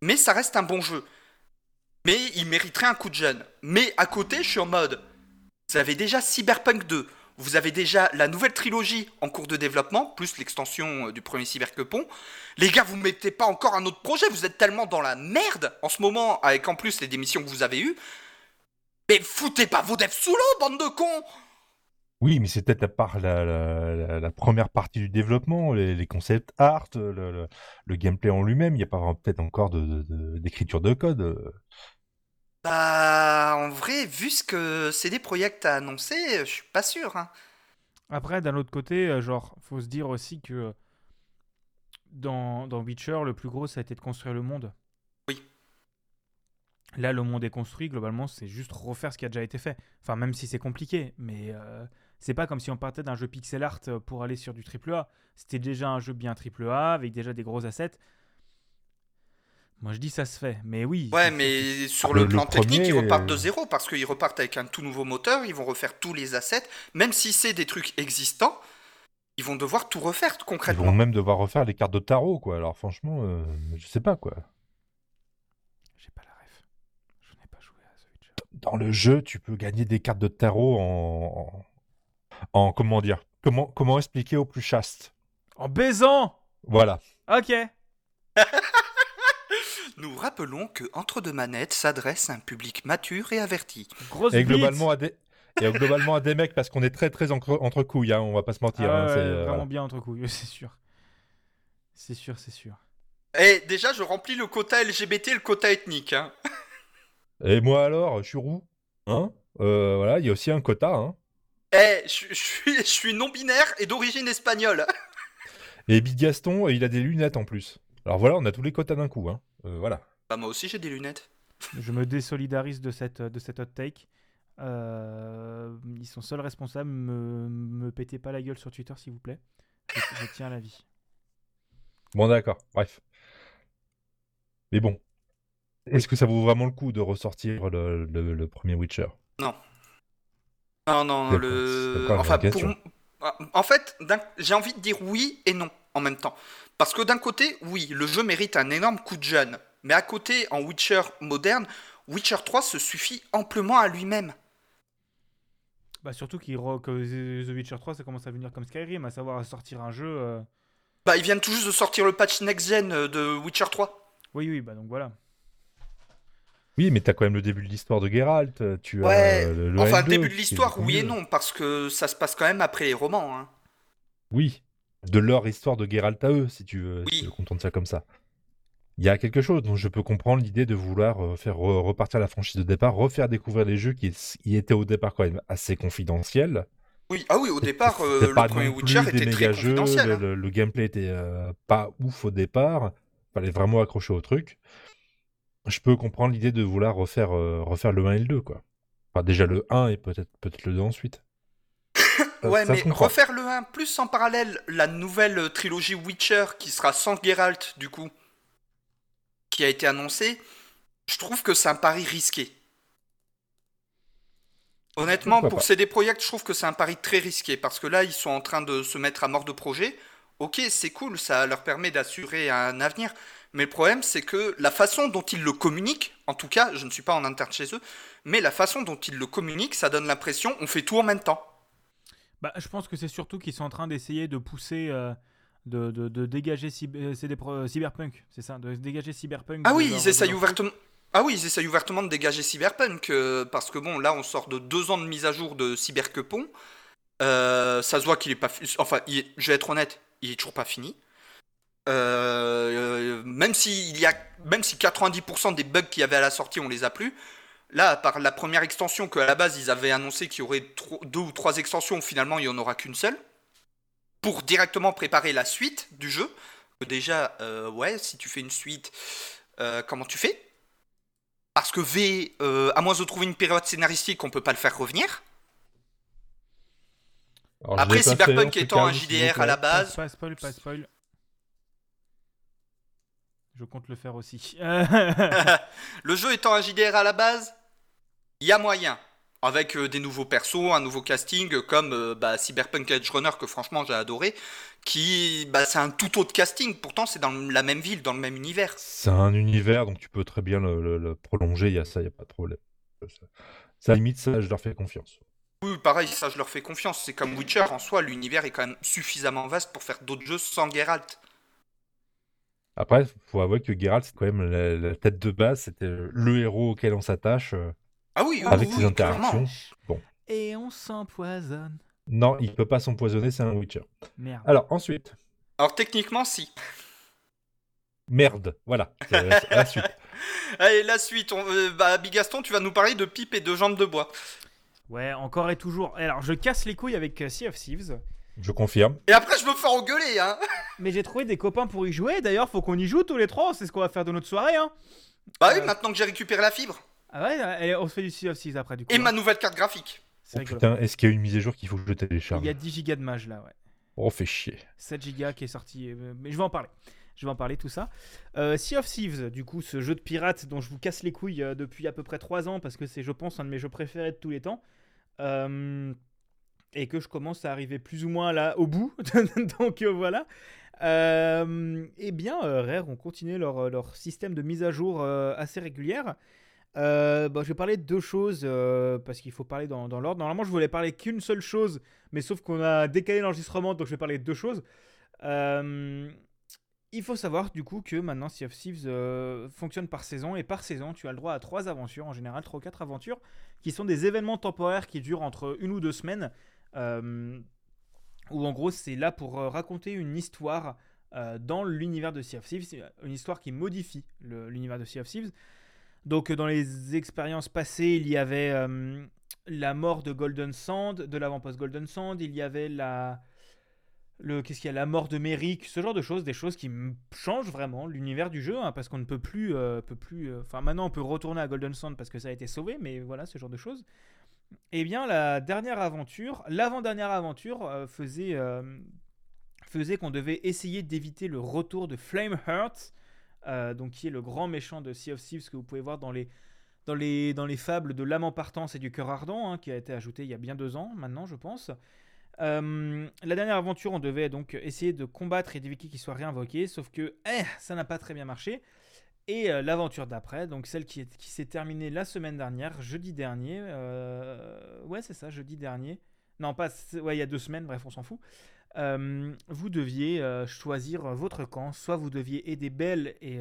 Speaker 2: mais ça reste un bon jeu. Mais il mériterait un coup de jeune. Mais à côté, je suis en mode, vous avez déjà Cyberpunk 2, vous avez déjà la nouvelle trilogie en cours de développement, plus l'extension euh, du premier Cyberpunk. Les gars, vous mettez pas encore un autre projet, vous êtes tellement dans la merde en ce moment, avec en plus les démissions que vous avez eues. Mais foutez pas vos devs sous l'eau, bande de cons
Speaker 3: Oui, mais c'est peut-être la, part- la, la- la- la première partie du développement, les, les concepts art, le, le- le gameplay en lui-même. Il n'y a pas peut-être encore de- de- de- d'écriture de, code.
Speaker 2: Bah, en vrai, vu ce que CD Projekt a annoncé, je suis pas sûr. hein.
Speaker 1: Après, d'un autre côté, euh, genre, faut se dire aussi que euh, dans, dans Witcher, le plus gros, ça a été de construire le monde.
Speaker 2: Oui.
Speaker 1: Là, le monde est construit, globalement, c'est juste refaire ce qui a déjà été fait. Enfin, même si c'est compliqué, mais euh, c'est pas comme si on partait d'un jeu pixel art euh, pour aller sur du AAA. C'était déjà un jeu bien AAA, avec déjà des gros assets. Moi, je dis ça se fait, mais oui.
Speaker 2: Ouais, mais sur
Speaker 3: Ah,
Speaker 2: le, plan technique, ils repartent de
Speaker 3: euh,
Speaker 2: zéro parce qu'ils repartent avec un tout nouveau moteur, ils vont refaire tous les assets, même si c'est des trucs existants, ils vont devoir tout refaire
Speaker 3: Ils
Speaker 2: concrètement.
Speaker 3: vont même devoir refaire les cartes de tarot, quoi. Alors franchement, euh, je sais pas, quoi.
Speaker 1: J'ai pas la ref. Je n'ai pas joué à Witcher.
Speaker 3: Dans le jeu, tu peux gagner des cartes de tarot en... en... en- comment dire comment, comment expliquer au plus chaste
Speaker 1: En baisant
Speaker 3: Voilà.
Speaker 1: Ok.
Speaker 2: Nous rappelons que Entre deux manettes s'adresse à un public mature et averti.
Speaker 1: Grosse
Speaker 3: Et
Speaker 1: bite.
Speaker 3: globalement à des... Et globalement à des mecs, parce qu'on est très très entre, entre couilles, hein, on va pas se mentir.
Speaker 1: Ah
Speaker 3: hein,
Speaker 1: ouais,
Speaker 3: c'est, euh,
Speaker 1: vraiment
Speaker 3: voilà.
Speaker 1: bien entre couilles, c'est sûr. C'est sûr, c'est sûr.
Speaker 2: Et déjà, je remplis le quota LGBT et le quota ethnique. hein.
Speaker 3: Et moi alors, je suis roux. Hein Euh, voilà, il y a aussi un quota. Hein.
Speaker 2: Eh, je je suis, je suis non-binaire et d'origine espagnole.
Speaker 3: Et Big Gaston, euh, il a des lunettes en plus. Alors voilà, on a tous les quotas d'un coup. Hein. Euh, voilà.
Speaker 2: Bah, moi aussi, j'ai des lunettes.
Speaker 1: Je me désolidarise de cette, de cette hot take. Euh, ils sont seuls responsables. Me, me pétez pas la gueule sur Twitter, s'il vous plaît. Je, je tiens à la vie.
Speaker 3: Bon, d'accord. Bref. Mais bon. Est-ce que ça vaut vraiment le coup de ressortir le, le- le premier Witcher?
Speaker 2: Non, non,
Speaker 3: C'est
Speaker 2: le. Enfin, pour... En fait, j'ai envie de dire oui et non en même temps. Parce que d'un côté, oui, le jeu mérite un énorme coup de jeune. Mais à côté, en Witcher moderne, Witcher 3 se suffit amplement à lui-même.
Speaker 1: Bah, surtout qu'il re- que The Witcher 3, ça commence à venir comme Skyrim, à savoir à sortir un jeu. euh,
Speaker 2: Bah, ils viennent tout juste de sortir le patch next-gen euh, de Witcher 3.
Speaker 1: Oui, oui, bah donc voilà.
Speaker 3: Oui, mais t'as quand même le début de l'histoire de Geralt. euh, Tu
Speaker 2: Ouais,
Speaker 3: as le, le
Speaker 2: enfin,
Speaker 3: N2
Speaker 2: le début de l'histoire, oui et non, parce que ça se passe quand même après les romans. hein.
Speaker 3: Oui, de leur histoire de Geralt à eux, si tu veux,
Speaker 2: Oui.
Speaker 3: si tu veux ça comme ça. Il y a quelque chose, donc je peux comprendre l'idée de vouloir euh, faire re- repartir la franchise de départ, refaire découvrir les jeux qui, qui étaient au départ quand même assez confidentiels.
Speaker 2: Oui, ah oui, au départ, euh, le
Speaker 3: pas
Speaker 2: premier Witcher était très
Speaker 3: jeux,
Speaker 2: confidentiel. hein.
Speaker 3: le- le gameplay était euh, pas ouf au départ, fallait vraiment accrocher au truc. Je peux comprendre l'idée de vouloir refaire, euh, refaire le 1 et le 2, quoi. Enfin, déjà le 1 et peut-être peut-être le 2 ensuite. Ça-
Speaker 2: Ouais,
Speaker 3: ça
Speaker 2: mais refaire le 1, plus en parallèle la nouvelle euh, trilogie Witcher qui sera sans Geralt, du coup, qui a été annoncée, je trouve que c'est un pari risqué. Honnêtement,
Speaker 3: Pourquoi
Speaker 2: pour CD Projekt, je trouve que c'est un pari très risqué parce que là, ils sont en train de se mettre à mort de projet. Ok, c'est cool, ça leur permet d'assurer un avenir. Mais le problème, c'est que la façon dont ils le communiquent, en tout cas, je ne suis pas en interne chez eux, mais la façon dont ils le communiquent, ça donne l'impression on fait tout en même temps.
Speaker 1: Bah, je pense que c'est surtout qu'ils sont en train d'essayer de pousser, euh, de, de, de dégager euh, Pro- euh, Cyberpunk, c'est ça, de dégager Cyberpunk.
Speaker 2: Ah oui,
Speaker 1: leur-
Speaker 2: ils essayent ouvertement. Ah oui, ils essayent ouvertement de dégager Cyberpunk euh, parce que bon, là, on sort de deux ans de mise à jour de Cyberquepon. Euh, ça se voit qu'il est pas. fi- Enfin, est- je vais être honnête, il est toujours pas fini. Euh, euh, même si il y a, même si 90% des bugs qu'il y avait à la sortie, on les a plus. Là, à part la première extension qu'à la base ils avaient annoncé qu'il y aurait deux ou trois extensions, finalement il y en aura qu'une seule. pour directement préparer la suite du jeu. Déjà, euh, ouais, si tu fais une suite, euh, comment tu fais? Parce que V, euh, à moins de trouver une période scénaristique, on peut pas le faire revenir.
Speaker 3: Alors,
Speaker 2: Après, Cyberpunk étant
Speaker 3: cas,
Speaker 2: un JDR à la base,
Speaker 1: pas spoil, pas spoil. Je compte le faire aussi.
Speaker 2: le jeu étant un JDR à la base, il y a moyen. Avec euh, des nouveaux persos, un nouveau casting, comme euh, bah, Cyberpunk Edge Runner, que franchement j'ai adoré, qui, bah, c'est un tout autre casting, pourtant c'est dans la même ville, dans le même univers.
Speaker 3: C'est un univers, donc tu peux très bien le, le- le prolonger, il y a ça, il n'y a pas de problème. Ça, ça, limite, ça, je leur fais confiance.
Speaker 2: Oui, pareil, ça je leur fais confiance. C'est comme Witcher en soi, l'univers est quand même suffisamment vaste pour faire d'autres jeux sans Geralt.
Speaker 3: Après, faut avouer que Geralt, c'est quand même la, la tête de base, c'était le héros auquel on s'attache. euh,
Speaker 2: Ah oui, oui,
Speaker 3: avec
Speaker 2: oui,
Speaker 3: ses
Speaker 2: oui,
Speaker 3: interactions. Bon.
Speaker 1: Et on s'empoisonne.
Speaker 3: Non, il peut pas s'empoisonner, c'est un Witcher.
Speaker 1: Merde.
Speaker 3: Alors, ensuite,
Speaker 2: Alors techniquement, si.
Speaker 3: merde, voilà, la suite.
Speaker 2: Allez, la suite. On, euh, bah, Bigaston, tu vas nous parler de pipe et de jambes de bois.
Speaker 1: Ouais, encore et toujours. Alors, je casse les couilles avec euh, Sea of Thieves.
Speaker 3: Je confirme.
Speaker 2: Et après, je me fais engueuler, hein.
Speaker 1: Mais j'ai trouvé des copains pour y jouer. D'ailleurs, faut qu'on y joue tous les trois. C'est ce qu'on va faire de notre soirée. Hein.
Speaker 2: Bah oui,
Speaker 1: Euh.
Speaker 2: maintenant que j'ai récupéré la fibre.
Speaker 1: Ah ouais, on se fait du Sea of Thieves après du coup.
Speaker 2: Et
Speaker 1: hein.
Speaker 2: ma nouvelle carte graphique.
Speaker 1: C'est
Speaker 3: Oh putain, est-ce qu'il y a une mise à jour qu'il faut que je télécharge
Speaker 1: Il y a 10 gigas de mage là, ouais.
Speaker 3: Oh, fait chier.
Speaker 1: 7 gigas qui est sorti. euh, Mais je vais en parler. Je vais en parler tout ça. Euh, sea of Thieves, du coup, ce jeu de pirate dont je vous casse les couilles depuis à peu près 3 ans parce que c'est, je pense, un de mes jeux préférés de tous les temps. Euh, et que je commence à arriver plus ou moins là au bout. Donc euh, voilà. Euh, eh bien, euh, Rare ont continué leur, leur système de mise à jour assez régulière. Euh, bah, je vais parler de deux choses parce qu'il faut parler dans, dans l'ordre. Normalement, je voulais parler qu'une seule chose, mais sauf qu'on a décalé l'enregistrement, donc je vais parler de deux choses. Il faut savoir du coup que maintenant Sea of Thieves fonctionne par saison et par saison tu as le droit à trois aventures en général, trois ou quatre aventures qui sont des événements temporaires qui durent entre une ou deux semaines où en gros c'est là pour euh, raconter une histoire euh, dans l'univers de Sea of Thieves, une histoire qui modifie l'univers de Sea of Thieves. Donc euh, dans les expériences passées il y avait euh, la mort de Golden Sand, de l'avant-poste Golden Sand, il y avait la le qu'est-ce qu'il y a la mort de Merrick, ce genre de choses, des choses qui changent vraiment l'univers du jeu, hein, parce qu'on ne peut plus, euh, peut plus, euh, enfin maintenant on peut retourner à Golden Sand parce que ça a été sauvé, mais voilà ce genre de choses. Eh bien la dernière aventure, l'avant-dernière aventure euh, faisait euh, faisait qu'on devait essayer d'éviter le retour de Flameheart, euh, donc qui est le grand méchant de Sea of Thieves que vous pouvez voir dans les dans les, fables de l'âme en partance et du cœur ardent, hein, qui a été ajouté il y a bien deux ans maintenant, je pense. La dernière aventure, on devait donc essayer de combattre et d'éviter qu'il soit réinvoqué, sauf que eh, ça n'a pas très bien marché. Et euh, l'aventure d'après, donc celle qui, est- qui s'est terminée la semaine dernière, jeudi dernier, euh, ouais c'est ça, jeudi dernier, non pas, ouais il y a deux semaines, bref on s'en fout, Euh, vous deviez choisir votre camp, soit vous deviez aider Belle et,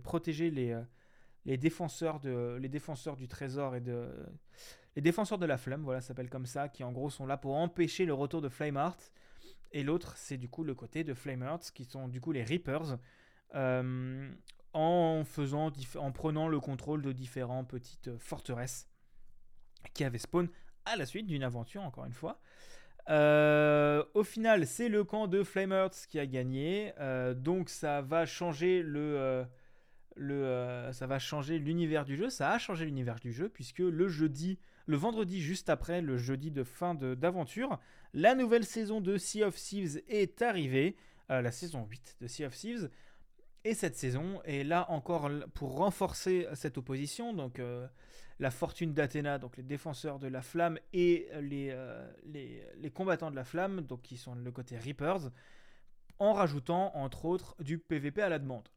Speaker 1: protéger les, défenseurs de, les défenseurs du trésor et de... Les défenseurs de la flamme, voilà, s'appelle comme ça, qui en gros sont là pour empêcher le retour de Flameheart. Et l'autre, c'est du coup le côté de Flameheart, qui sont du coup les Reapers, en, prenant le contrôle de différentes petites euh, forteresses qui avaient spawn à la suite d'une aventure, encore une fois. Euh, au final, c'est le camp de Flameheart qui a gagné, euh, donc ça va changer le, le, ça va changer l'univers du jeu. Ça a changé l'univers du jeu puisque le jeudi, le vendredi juste après le jeudi de fin d'aventure, la nouvelle saison de Sea of Thieves est arrivée, la saison 8 de Sea of Thieves. Et cette saison est là encore pour renforcer cette opposition. Donc euh, la fortune d'Athéna, donc les défenseurs de la flamme et les, euh, les, les combattants de la flamme, donc qui sont le côté Reapers, en rajoutant entre autres du PVP à la demande.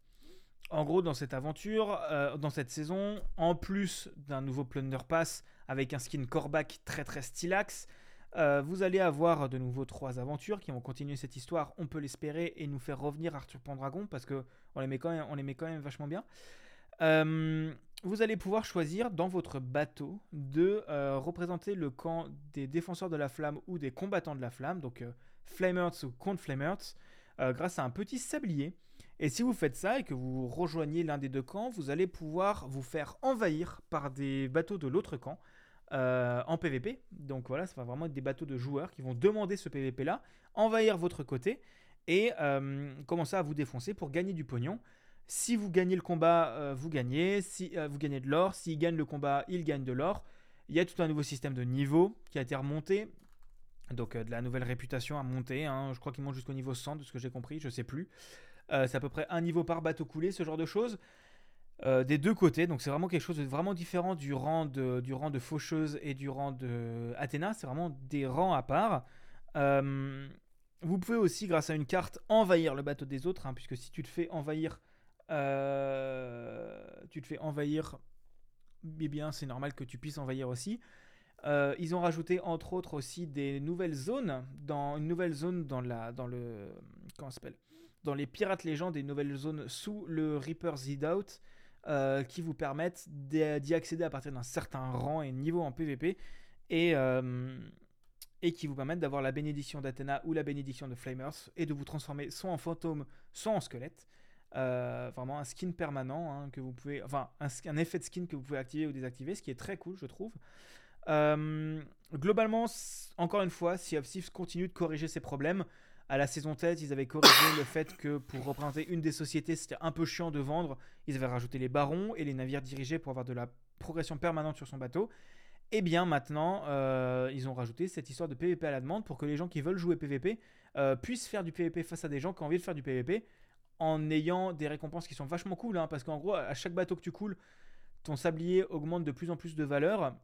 Speaker 1: En gros, dans cette aventure, euh, dans cette saison, en plus d'un nouveau Plunder Pass avec un skin Corbac très très stylax, euh, vous allez avoir de nouveau trois aventures qui vont continuer cette histoire, on peut l'espérer, et nous faire revenir Arthur Pendragon parce que on les met quand même, les met quand même vachement bien. Euh, vous allez pouvoir choisir dans votre bateau de euh, représenter le camp des défenseurs de la flamme ou des combattants de la flamme, donc Flamehearts ou contre Flamehearts, euh, grâce à un petit sablier. Et si vous faites ça et que vous rejoignez l'un des deux camps, vous allez pouvoir vous faire envahir par des bateaux de l'autre camp euh, en PvP. Donc voilà, ça va vraiment être des bateaux de joueurs qui vont demander ce PvP là, envahir votre côté et euh, commencer à vous défoncer pour gagner du pognon. Si vous gagnez le combat, euh, vous gagnez. Si vous gagnez de l'or, s'ils gagnent le combat, ils gagnent de l'or. Il y a tout un nouveau système de niveau qui a été remonté. Donc de la nouvelle réputation à monter. Hein. Je crois qu'ils montent jusqu'au niveau 100 de ce que j'ai compris, je sais plus. c'est à peu près un niveau par bateau coulé, ce genre de choses. Euh, des deux côtés. Donc c'est vraiment quelque chose de vraiment différent du rang de, du rang de Faucheuse et du rang de Athéna. C'est vraiment des rangs à part. Euh, vous pouvez aussi, grâce à une carte, envahir le bateau des autres, hein, puisque si tu te fais envahir, euh, tu te fais envahir, eh bien c'est normal que tu puisses envahir aussi. ils ont rajouté entre autres aussi des nouvelles zones, dans une nouvelle zone dans la, dans le, comment s'appelle, dans les pirates légendes, des nouvelles zones sous le Reaper's Hideout euh, qui vous permettent d'y accéder à partir d'un certain rang et niveau en PvP et, euh, et qui vous permettent d'avoir la bénédiction d'Athéna ou la bénédiction de Flamers et de vous transformer soit en fantôme, soit en squelette. Euh, vraiment un skin permanent hein, que vous pouvez, enfin un, effet de skin que vous pouvez activer ou désactiver, ce qui est très cool, je trouve. globalement, encore une fois, of Thieves continue de corriger ses problèmes. À la saison tête, ils avaient corrigé le fait que pour représenter une des sociétés, c'était un peu chiant de vendre. Ils avaient rajouté les barons et les navires dirigés pour avoir de la progression permanente sur son bateau. Et eh bien maintenant, euh, ils ont rajouté cette histoire de PVP à la demande pour que les gens qui veulent jouer PVP euh, puissent faire du PVP face à des gens qui ont envie de faire du PVP en ayant des récompenses qui sont vachement cool. Hein, parce qu'en gros, à chaque bateau que tu coules, ton sablier augmente de plus en plus de valeur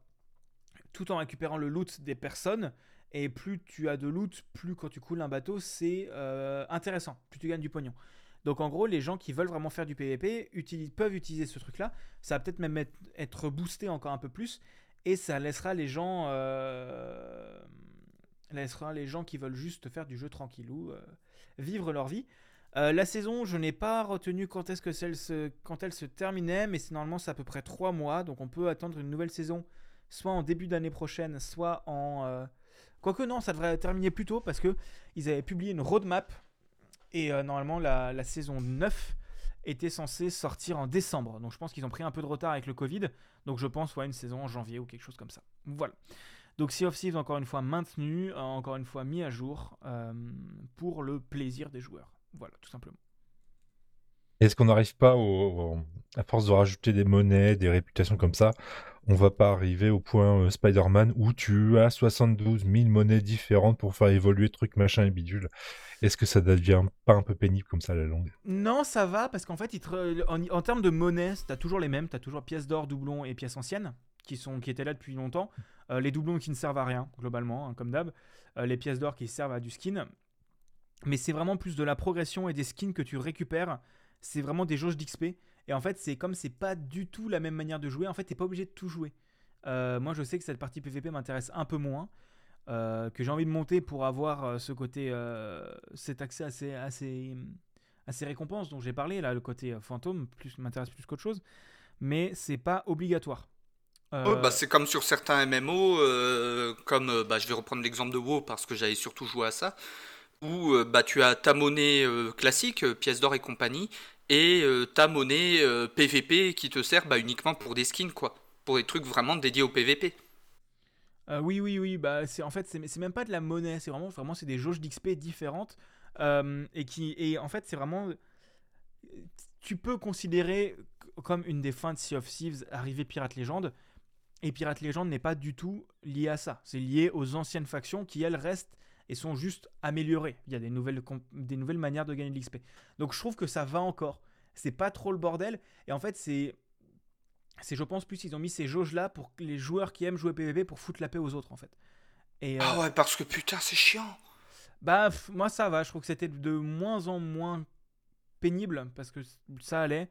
Speaker 1: tout en récupérant le loot des personnes. Et plus tu as de loot, plus quand tu coules un bateau, c'est euh, intéressant. Plus tu gagnes du pognon. Donc en gros, les gens qui veulent vraiment faire du PVP peuvent utiliser ce truc-là. Ça va peut-être même être, boosté encore un peu plus. Et ça laissera les gens, euh, laissera les gens qui veulent juste faire du jeu tranquillou, euh, vivre leur vie. la saison, je n'ai pas retenu quand est-ce que celle se, quand elle se terminait, mais c'est normalement c'est à peu près 3 mois, donc on peut attendre une nouvelle saison, soit en début d'année prochaine, soit en Quoique non, ça devrait terminer plus tôt parce que ils avaient publié une roadmap et euh, normalement la, saison 9 était censée sortir en décembre. Donc je pense qu'ils ont pris un peu de retard avec le Covid. Donc je pense ouais, une saison en janvier ou quelque chose comme ça. Voilà. Donc Sea of Thieves encore une fois maintenu, euh, encore une fois mis à jour euh, pour le plaisir des joueurs. Voilà, tout simplement.
Speaker 3: Est-ce qu'on n'arrive pas, à force de rajouter des monnaies, des réputations comme ça, on va pas arriver au point euh, Spider-Man où tu as 72 000 monnaies différentes pour faire évoluer truc machin et bidule. Est-ce que ça devient pas un peu pénible comme ça à la longue?
Speaker 1: Non, ça va parce qu'en fait, en, termes de monnaie, tu as toujours les mêmes. Tu as toujours pièces d'or, doublons et pièces anciennes qui, sont, qui étaient là depuis longtemps. Euh, les doublons qui ne servent à rien, globalement, hein, comme d'hab. Euh, les pièces d'or qui servent à du skin. Mais c'est vraiment plus de la progression et des skins que tu récupères. C'est vraiment des jauges d'XP. Et en fait, c'est comme c'est pas du tout la même manière de jouer, en fait, t'es pas obligé de tout jouer. Euh, moi, je sais que cette partie PVP m'intéresse un peu moins. Euh, que j'ai envie de monter pour avoir euh, ce côté, cet accès à ces, récompenses dont j'ai parlé, là, le côté fantôme, m'intéresse plus qu'autre chose, mais c'est pas obligatoire.
Speaker 2: bah, c'est comme sur certains MMO, comme bah, je vais reprendre l'exemple de WoW parce que j'avais surtout joué à ça, où bah, tu as ta monnaie classique, pièces d'or et compagnie, et euh, ta monnaie PVP euh, qui te sert bah, uniquement pour des skins, quoi. Pour des trucs vraiment dédiés au PVP.
Speaker 1: Euh, oui, oui, oui. Bah, c'est en fait, c'est même pas de la monnaie. C'est vraiment, vraiment, c'est des jauges d'XP différentes et qui, et en fait, c'est vraiment, tu peux considérer comme une des fins de Sea of Thieves arriver Pirate Legend. Et Pirate Legend n'est pas du tout lié à ça. C'est lié aux anciennes factions qui elles restent et sont juste améliorés. Il y a des nouvelles, des nouvelles manières de gagner de l'XP. Donc je trouve que ça va encore. C'est pas trop le bordel. Et en fait, c'est. C'est, je pense, plus ils ont mis ces jauges-là pour les joueurs qui aiment jouer PvP pour foutre la paix aux autres, en fait.
Speaker 2: Et, euh, Ah ouais, parce que putain, c'est chiant.
Speaker 1: Bah, moi, ça va. Je trouve que c'était de moins en moins pénible parce que ça allait.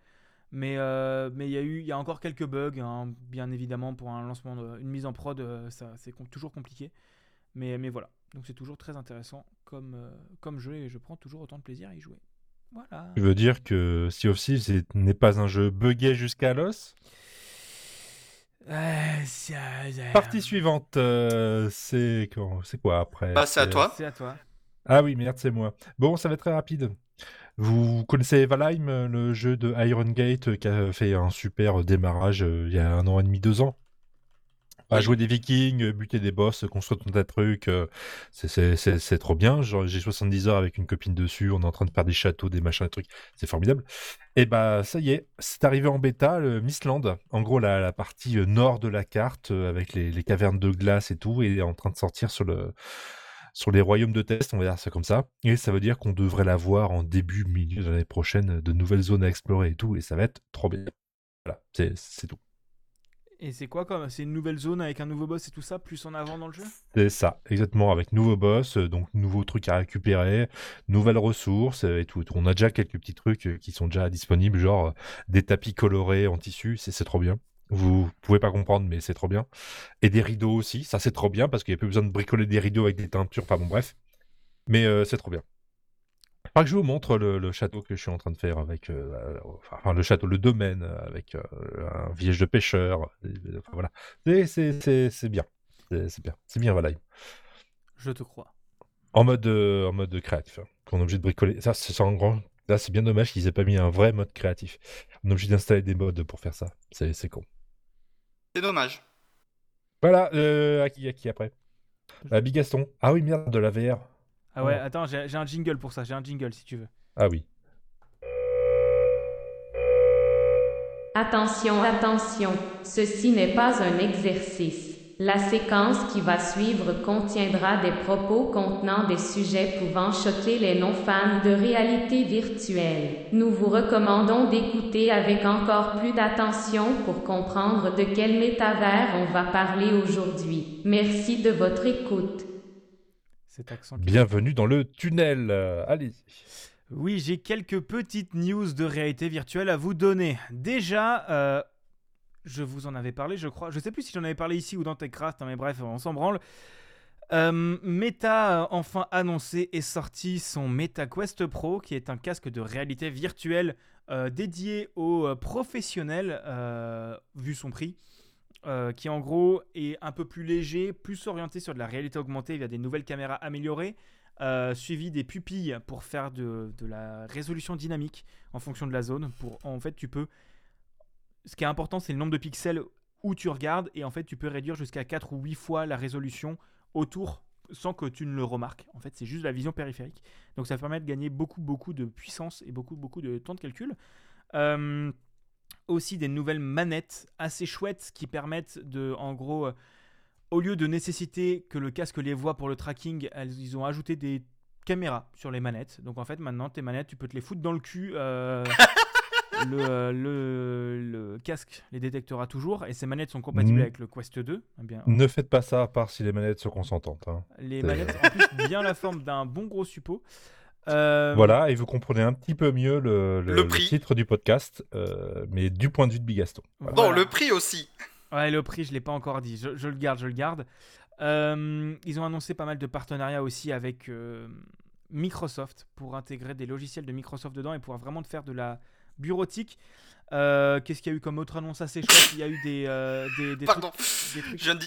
Speaker 1: Mais euh, mais il y a eu il y a encore quelques bugs hein, bien évidemment pour un lancement de, une mise en prod euh, ça c'est toujours compliqué mais mais voilà donc c'est toujours très intéressant comme, euh, comme jeu et je prends toujours autant de plaisir à y jouer. Voilà.
Speaker 3: Tu veux dire que Sea of Thieves n'est pas un jeu buggé jusqu'à l'os? Partie suivante, euh, c'est quoi après?
Speaker 2: Bah, C'est à toi.
Speaker 1: C'est à toi.
Speaker 3: Ah oui, merde, c'est moi. Bon, ça va être très rapide. Vous connaissez Valheim, le jeu de Iron Gate qui a fait un super démarrage euh, il y a un an et demi, deux ans? À jouer des vikings, euh, buter des boss, construire tout un tas de trucs, euh, c'est- trop bien. J'ai 70 heures avec une copine dessus, on est en train de faire des châteaux, des machins, des trucs, c'est formidable. Et bah ça y est, c'est arrivé en bêta, le Mistland, en gros la, partie euh, nord de la carte, avec les, cavernes de glace et tout, est en train de sortir sur, le, sur les royaumes de test, on va dire ça comme ça. Et ça veut dire qu'on devrait la voir en début, milieu de l'année prochaine, de nouvelles zones à explorer et tout, et ça va être trop bien. Voilà, c'est tout.
Speaker 1: Et c'est quoi comme C'est une nouvelle zone avec un nouveau boss et tout ça, plus en avant dans le jeu?
Speaker 3: C'est ça, exactement, avec nouveaux boss, euh, donc nouveaux trucs à récupérer, nouvelles ressources euh, et tout. On a déjà quelques petits trucs euh, qui sont déjà disponibles, genre des tapis colorés en tissu, c'est trop bien. Vous pouvez pas comprendre, mais c'est trop bien. Et des rideaux aussi, ça c'est trop bien parce qu'il n'y a plus besoin de bricoler des rideaux avec des teintures, enfin bon, bref. Mais c'est trop bien. Faudra que je vous montre le, le château que je suis en train de faire avec, euh, euh, enfin le château, le domaine euh, avec euh, un village de pêcheurs. Enfin voilà, C'est- c'est c'est- c'est bien, c'est bien, c'est bien Valheim.
Speaker 1: Je te crois.
Speaker 3: En mode, euh, en mode créatif, hein, qu'on est obligé de bricoler. Ça, c'est en grand. Là, c'est bien dommage qu'ils aient pas mis un vrai mode créatif. On est obligé d'installer des modes pour faire ça. C'est c'est con.
Speaker 2: C'est dommage.
Speaker 3: Voilà, euh, à qui, à qui après? À Bigaston. Ah oui, merde, de la VR.
Speaker 1: Ah ouais,
Speaker 3: Oh.
Speaker 1: attends, j'ai j'ai un jingle pour ça, j'ai un jingle si tu veux.
Speaker 3: Ah oui.
Speaker 4: Attention, attention, ceci n'est pas un exercice. La séquence qui va suivre contiendra des propos contenant des sujets pouvant choquer les non-fans de réalité virtuelle. Nous vous recommandons d'écouter avec encore plus d'attention pour comprendre de quel métavers on va parler aujourd'hui. Merci de votre écoute.
Speaker 1: Cet accent.
Speaker 3: Bienvenue dans le tunnel. allez.
Speaker 1: Oui, j'ai quelques petites news de réalité virtuelle à vous donner. Déjà, euh, je vous en avais parlé, je crois. Je sais plus si j'en avais parlé ici ou dans TechCraft, hein, mais bref, on s'en branle. Euh, Meta a enfin annoncé et sorti son Meta Quest Pro, qui est un casque de réalité virtuelle euh, dédié aux professionnels, euh, vu son prix. Euh, qui en gros est un peu plus léger, plus orienté sur de la réalité augmentée via des nouvelles caméras améliorées, euh, suivi des pupilles pour faire de, la résolution dynamique en fonction de la zone. Pour, en fait, tu peux. Ce qui est important, c'est le nombre de pixels où tu regardes, et en fait, tu peux réduire jusqu'à 4 ou 8 fois la résolution autour sans que tu ne le remarques. En fait, c'est juste la vision périphérique. Donc, ça permet de gagner beaucoup, beaucoup de puissance et beaucoup, beaucoup de temps de calcul. Euh, aussi des nouvelles manettes assez chouettes qui permettent de, en gros, euh, au lieu de nécessiter que le casque les voit pour le tracking, elles- ils ont ajouté des caméras sur les manettes. Donc en fait, maintenant, tes manettes, tu peux te les foutre dans le cul. euh, le, euh, le, le casque les détectera toujours et ces manettes sont compatibles
Speaker 3: Mhm.
Speaker 1: avec le Quest 2. Eh bien,
Speaker 3: Ne faites pas ça à part si les manettes sont consentantes. hein.
Speaker 1: les manettes en plus bien la forme d'un bon gros suppôt. Euh,
Speaker 3: Voilà, et vous comprenez un petit peu mieux le, le-
Speaker 2: Le
Speaker 3: le
Speaker 2: prix.
Speaker 3: titre du podcast, euh, mais du point de vue de Bigaston. Voilà.
Speaker 2: Bon, le prix aussi.
Speaker 1: Ouais, le prix, je l'ai pas encore dit. Je, je le garde, je le garde. Euh, ils ont annoncé pas mal de partenariats aussi avec euh, Microsoft pour intégrer des logiciels de Microsoft dedans et pouvoir vraiment faire de la bureautique. Euh, Qu'est-ce qu'il y a eu comme autre annonce assez chouette? Il y a eu des, euh, des, des
Speaker 2: Pardon.
Speaker 1: trucs- des trucs-
Speaker 2: Je viens de...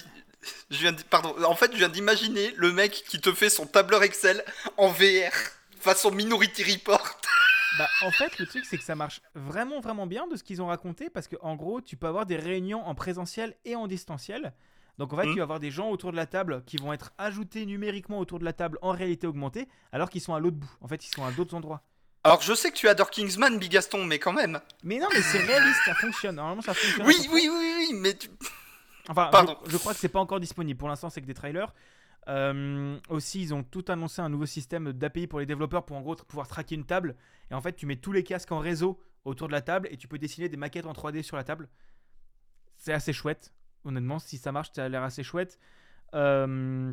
Speaker 2: Je viens de... Pardon. En fait, je viens d'imaginer le mec qui te fait son tableur Excel en VR, façon Minority Report.
Speaker 1: Bah, en fait, le truc, c'est que ça marche vraiment, vraiment bien de ce qu'ils ont raconté parce que, en gros, tu peux avoir des réunions en présentiel et en distanciel. Donc, en fait,
Speaker 2: Mhm.
Speaker 1: tu vas avoir des gens autour de la table qui vont être ajoutés numériquement autour de la table en réalité augmentée alors qu'ils sont à l'autre bout. En fait, ils sont à d'autres endroits.
Speaker 2: Alors, je sais que tu adores Kingsman, Bigaston, mais quand même.
Speaker 1: Mais non, mais c'est réaliste, ça fonctionne. Normalement, ça fonctionne.
Speaker 2: Oui, oui, oui, oui, mais tu...
Speaker 1: Enfin,
Speaker 2: Pardon.
Speaker 1: Je, je crois que c'est pas encore disponible. Pour l'instant, c'est que des trailers. Euh, aussi, ils ont tout annoncé un nouveau système d'API pour les développeurs pour en gros pouvoir traquer une table. Et en fait, tu mets tous les casques en réseau autour de la table et tu peux dessiner des maquettes en 3D sur la table. C'est assez chouette. Honnêtement, si ça marche, ça a l'air assez chouette. Euh,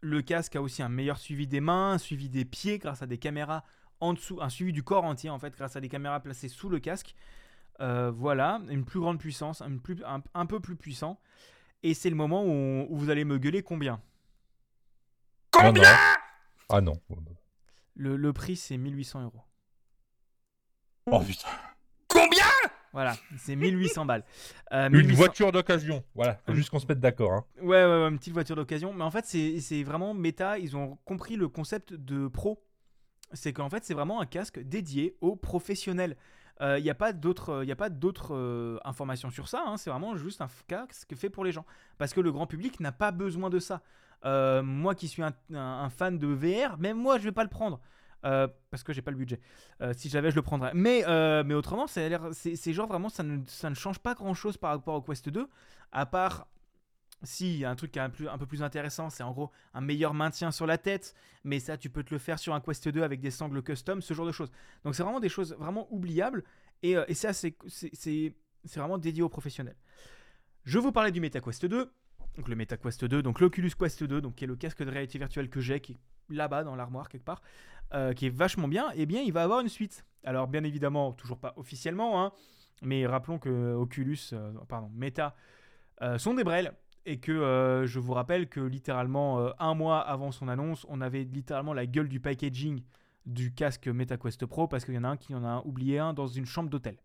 Speaker 1: le casque a aussi un meilleur suivi des mains, un suivi des pieds grâce à des caméras en dessous, un suivi du corps entier en fait grâce à des caméras placées sous le casque. Euh, voilà, une plus grande puissance, un, peu plus puissant. Et c'est le moment où vous allez me gueuler combien?
Speaker 3: Ah non. Ah non.
Speaker 1: le, le prix c'est 1800 euros.
Speaker 3: Oh putain.
Speaker 2: Combien
Speaker 1: Voilà, c'est 1800 balles. Euh,
Speaker 3: Une
Speaker 1: 1800
Speaker 3: voiture d'occasion. Voilà, faut juste qu'on se mette d'accord. Hein.
Speaker 1: Ouais, ouais, ouais, une petite voiture d'occasion. Mais en fait, c'est c'est vraiment méta. Ils ont compris le concept de pro. C'est qu'en fait, c'est vraiment un casque dédié aux professionnels. Il n'y a pas d'autres y a pas d'autres euh, informations sur ça. hein. C'est vraiment juste un casque fait pour les gens. Parce que le grand public n'a pas besoin de ça. Euh, moi qui suis un, fan de VR, même moi je vais pas le prendre. Euh, parce que j'ai pas le budget. Euh, si j'avais, je le prendrais. Mais, mais autrement, c'est genre vraiment, ça ne, ça ne change pas grand chose par rapport au Quest 2. À part, si, il y a un truc qui est un, plus- un peu plus intéressant, c'est en gros un meilleur maintien sur la tête. Mais ça, tu peux te le faire sur un Quest 2 avec des sangles custom, ce genre de choses. Donc c'est vraiment des choses vraiment oubliables. Et, et ça, c'est vraiment dédié aux professionnels. Je vous parlais du MetaQuest 2. Donc le MetaQuest 2, donc l'Oculus Quest 2, donc qui est le casque de réalité virtuelle que j'ai, qui est là-bas dans l'armoire quelque part, euh, qui est vachement bien, et bien il va avoir une suite. Alors bien évidemment, toujours pas officiellement, hein, mais rappelons que Oculus, euh, pardon, Meta euh, sont des brels, et que je vous rappelle que littéralement un mois avant son annonce, on avait littéralement la gueule du packaging du casque MetaQuest Pro, parce qu'il y en a un qui en a oublié un dans une chambre d'hôtel.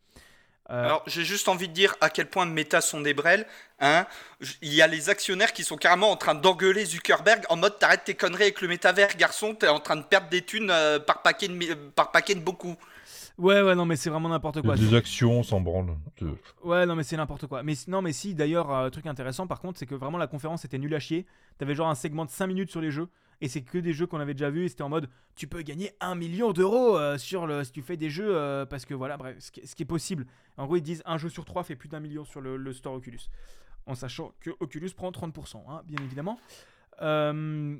Speaker 1: Euh,
Speaker 2: Alors, j'ai juste envie de dire à quel point Meta sont des brels. Hein. Il y a les actionnaires qui sont carrément en train d'engueuler Zuckerberg en mode t'arrêtes tes conneries avec le métavers, garçon, t'es en train de perdre des thunes euh, par, paquet de, par paquet de beaucoup.
Speaker 1: ouais, ouais, non, mais c'est vraiment n'importe quoi.
Speaker 3: Des actions, on s'en branle. Euh,
Speaker 1: Ouais, non, mais c'est n'importe quoi. Mais non, mais si, d'ailleurs, un truc intéressant par contre, c'est que vraiment la conférence était nulle à chier. T'avais genre un segment de 5 minutes sur les jeux, et c'est que des jeux qu'on avait déjà vus, et c'était en mode tu peux gagner 1 million d'euros euh, sur le, si tu fais des jeux, euh, parce que voilà, bref, ce qui, ce qui est possible. En gros, ils disent un jeu sur 3 fait plus d'un million sur le, le store Oculus. En sachant que Oculus prend 30%, hein, bien évidemment. Euh,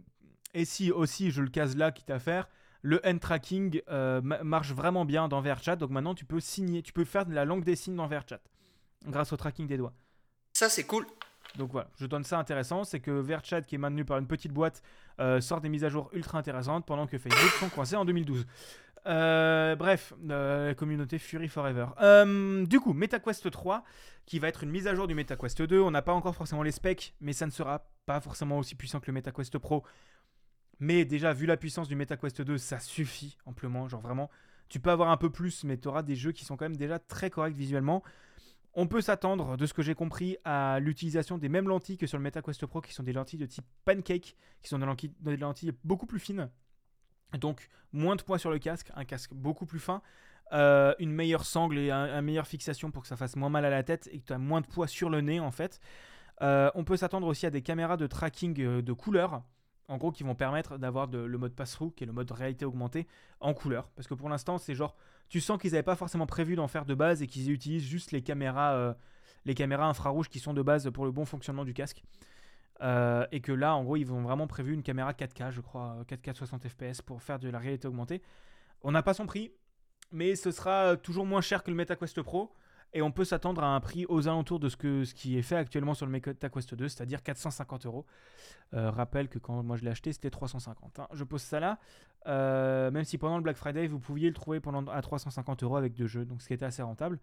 Speaker 1: et si aussi, je le case là, quitte à faire, le hand tracking ma- marche vraiment bien dans VRChat, donc maintenant tu peux signer, tu peux faire de la langue des signes dans VRChat grâce au tracking des doigts.
Speaker 2: Ça, c'est cool.
Speaker 1: Donc voilà, je donne ça intéressant, c'est que VRChat qui est maintenu par une petite boîte euh, sort des mises à jour ultra intéressantes pendant que Facebook sont coincés en 2012. Euh, bref, euh, communauté Fury Forever. Euh, du coup, MetaQuest 3, qui va être une mise à jour du MetaQuest 2. On n'a pas encore forcément les specs, mais ça ne sera pas forcément aussi puissant que le MetaQuest Pro. Mais déjà, vu la puissance du MetaQuest 2, ça suffit amplement. Genre vraiment, tu peux avoir un peu plus, mais tu auras des jeux qui sont quand même déjà très corrects visuellement. On peut s'attendre, de ce que j'ai compris, à l'utilisation des mêmes lentilles que sur le MetaQuest Pro, qui sont des lentilles de type pancake, qui sont des lentilles, beaucoup plus fines. Donc, moins de poids sur le casque, un casque beaucoup plus fin, euh, une meilleure sangle et un, un meilleure fixation pour que ça fasse moins mal à la tête et que tu as moins de poids sur le nez, en fait. Euh, on peut s'attendre aussi à des caméras de tracking euh, de couleur, en gros, qui vont permettre d'avoir le mode pass-through, qui est le mode réalité augmentée, en couleur. Parce que pour l'instant, c'est genre, tu sens qu'ils n'avaient pas forcément prévu d'en faire de base et qu'ils utilisent juste les caméras, euh, les caméras infrarouges qui sont de base pour le bon fonctionnement du casque. Euh, et que là, en gros, ils ont vraiment prévu une caméra 4K, je crois, euh, 4K 60 FPS pour faire de la réalité augmentée. On n'a pas son prix, mais ce sera toujours moins cher que le MetaQuest Pro. Et on peut s'attendre à un prix aux alentours de ce, que, ce qui est fait actuellement sur le MetaQuest 2, c'est-à-dire 450 euros. Euh, rappelle que quand moi je l'ai acheté, c'était 350. hein. Je pose ça là, euh, même si pendant le Black Friday, vous pouviez le trouver pendant, à 350 euros avec deux jeux, donc ce qui était assez rentable.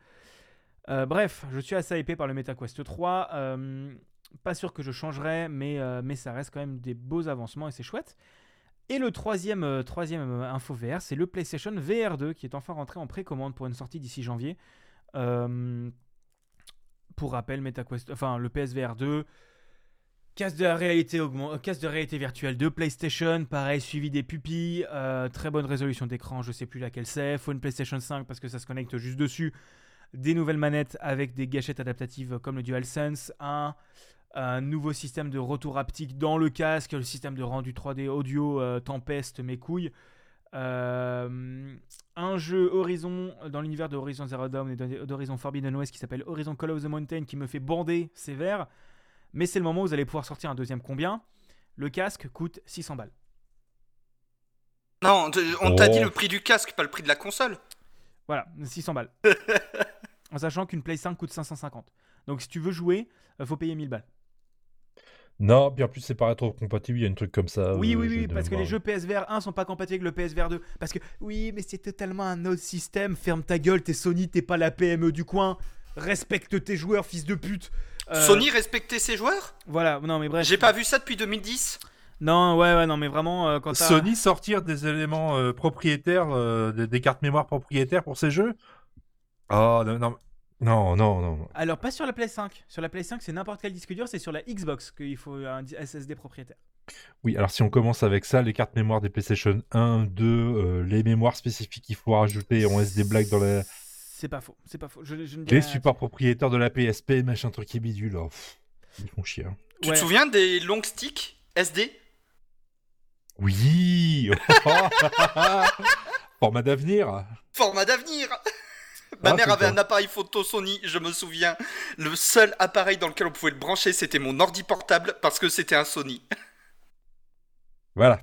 Speaker 1: Euh, bref, je suis assez hypé par le MetaQuest 3. euh, pas sûr que je changerai, mais, mais ça reste quand même des beaux avancements et c'est chouette. Et le troisième, troisième info VR, c'est le PlayStation VR 2 qui est enfin rentré en précommande pour une sortie d'ici janvier. Euh, pour rappel, MetaQuest, enfin le PSVR 2, casque de réalité augment- euh, casque de réalité virtuelle de PlayStation, pareil, suivi des pupilles, euh, très bonne résolution d'écran, je sais plus laquelle c'est, faut une PlayStation 5 parce que ça se connecte juste dessus, des nouvelles manettes avec des gâchettes adaptatives comme le DualSense, un, nouveau système de retour haptique dans le casque, le système de rendu 3D audio euh, mes couilles. Euh, un jeu Horizon dans l'univers de Horizon Zero Dawn et de- d'Horizon Forbidden West qui s'appelle Horizon Call of the Mountain qui me fait bander sévère. Mais c'est le moment où vous allez pouvoir sortir un deuxième combien. Le casque coûte 600 balles.
Speaker 2: Non, on t'a
Speaker 3: Oh.
Speaker 2: dit le prix du casque, pas le prix de la console.
Speaker 1: Voilà, 600 balles. en sachant qu'une Play 5 coûte 550. Donc si tu veux jouer, euh, faut payer 1000 balles.
Speaker 3: Non, puis en plus, c'est pas rétro-compatible, il y a un truc comme ça.
Speaker 1: Oui,
Speaker 3: euh,
Speaker 1: oui, oui, parce que les jeux PSVR 1 sont pas compatibles avec le PSVR 2. Parce que, oui, mais c'est totalement un autre système. Ferme ta gueule, t'es Sony, t'es pas la PME du coin. Respecte tes joueurs, fils de pute. Euh,
Speaker 2: Sony respectait ses joueurs?
Speaker 1: Voilà, non, mais bref.
Speaker 2: J'ai pas vu ça depuis 2010.
Speaker 1: Non, ouais, ouais, non, mais vraiment, euh, quand t'as-
Speaker 3: Sony sortir des éléments euh, propriétaires, euh, des, des cartes mémoire propriétaires pour ses jeux? Oh, non, non, non, non, non.
Speaker 1: Alors, pas sur la Play 5. Sur la Play 5, c'est n'importe quel disque dur, c'est sur la Xbox qu'il faut un SSD propriétaire.
Speaker 3: Oui, alors si on commence avec ça, les cartes mémoire des PlayStation 1, 2, euh, les mémoires spécifiques qu'il faut rajouter en SD Black dans la...
Speaker 1: C'est pas faux, c'est pas faux. Je, je ne dis
Speaker 3: Les supports propriétaires de la PSP, machin truc et bidule. oh, pff, ils font chier. hein.
Speaker 2: Tu
Speaker 1: Ouais.
Speaker 2: te souviens des long sticks SD
Speaker 3: Oui Format d'avenir
Speaker 2: Format d'avenir Ma
Speaker 3: Ah,
Speaker 2: mère avait un appareil photo Sony, je me souviens. Le seul appareil dans lequel on pouvait le brancher, c'était mon ordi portable parce que c'était un Sony.
Speaker 3: Voilà.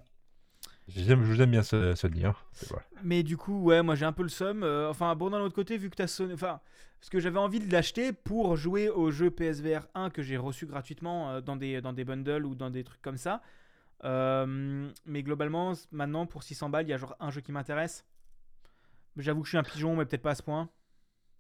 Speaker 3: J'aime, je vous aime bien ce, ce lien. C'est vrai.
Speaker 1: Mais du coup, ouais, moi j'ai un peu le seum. Euh, enfin, bon, d'un autre côté, vu que t'as sonné. Enfin, parce que j'avais envie de l'acheter pour jouer au jeu PSVR 1 que j'ai reçu gratuitement euh, dans, des, dans des bundles ou dans des trucs comme ça. Euh, mais globalement, maintenant, pour 600 balles, il y a genre un jeu qui m'intéresse. J'avoue que je suis un pigeon, mais peut-être pas à ce point.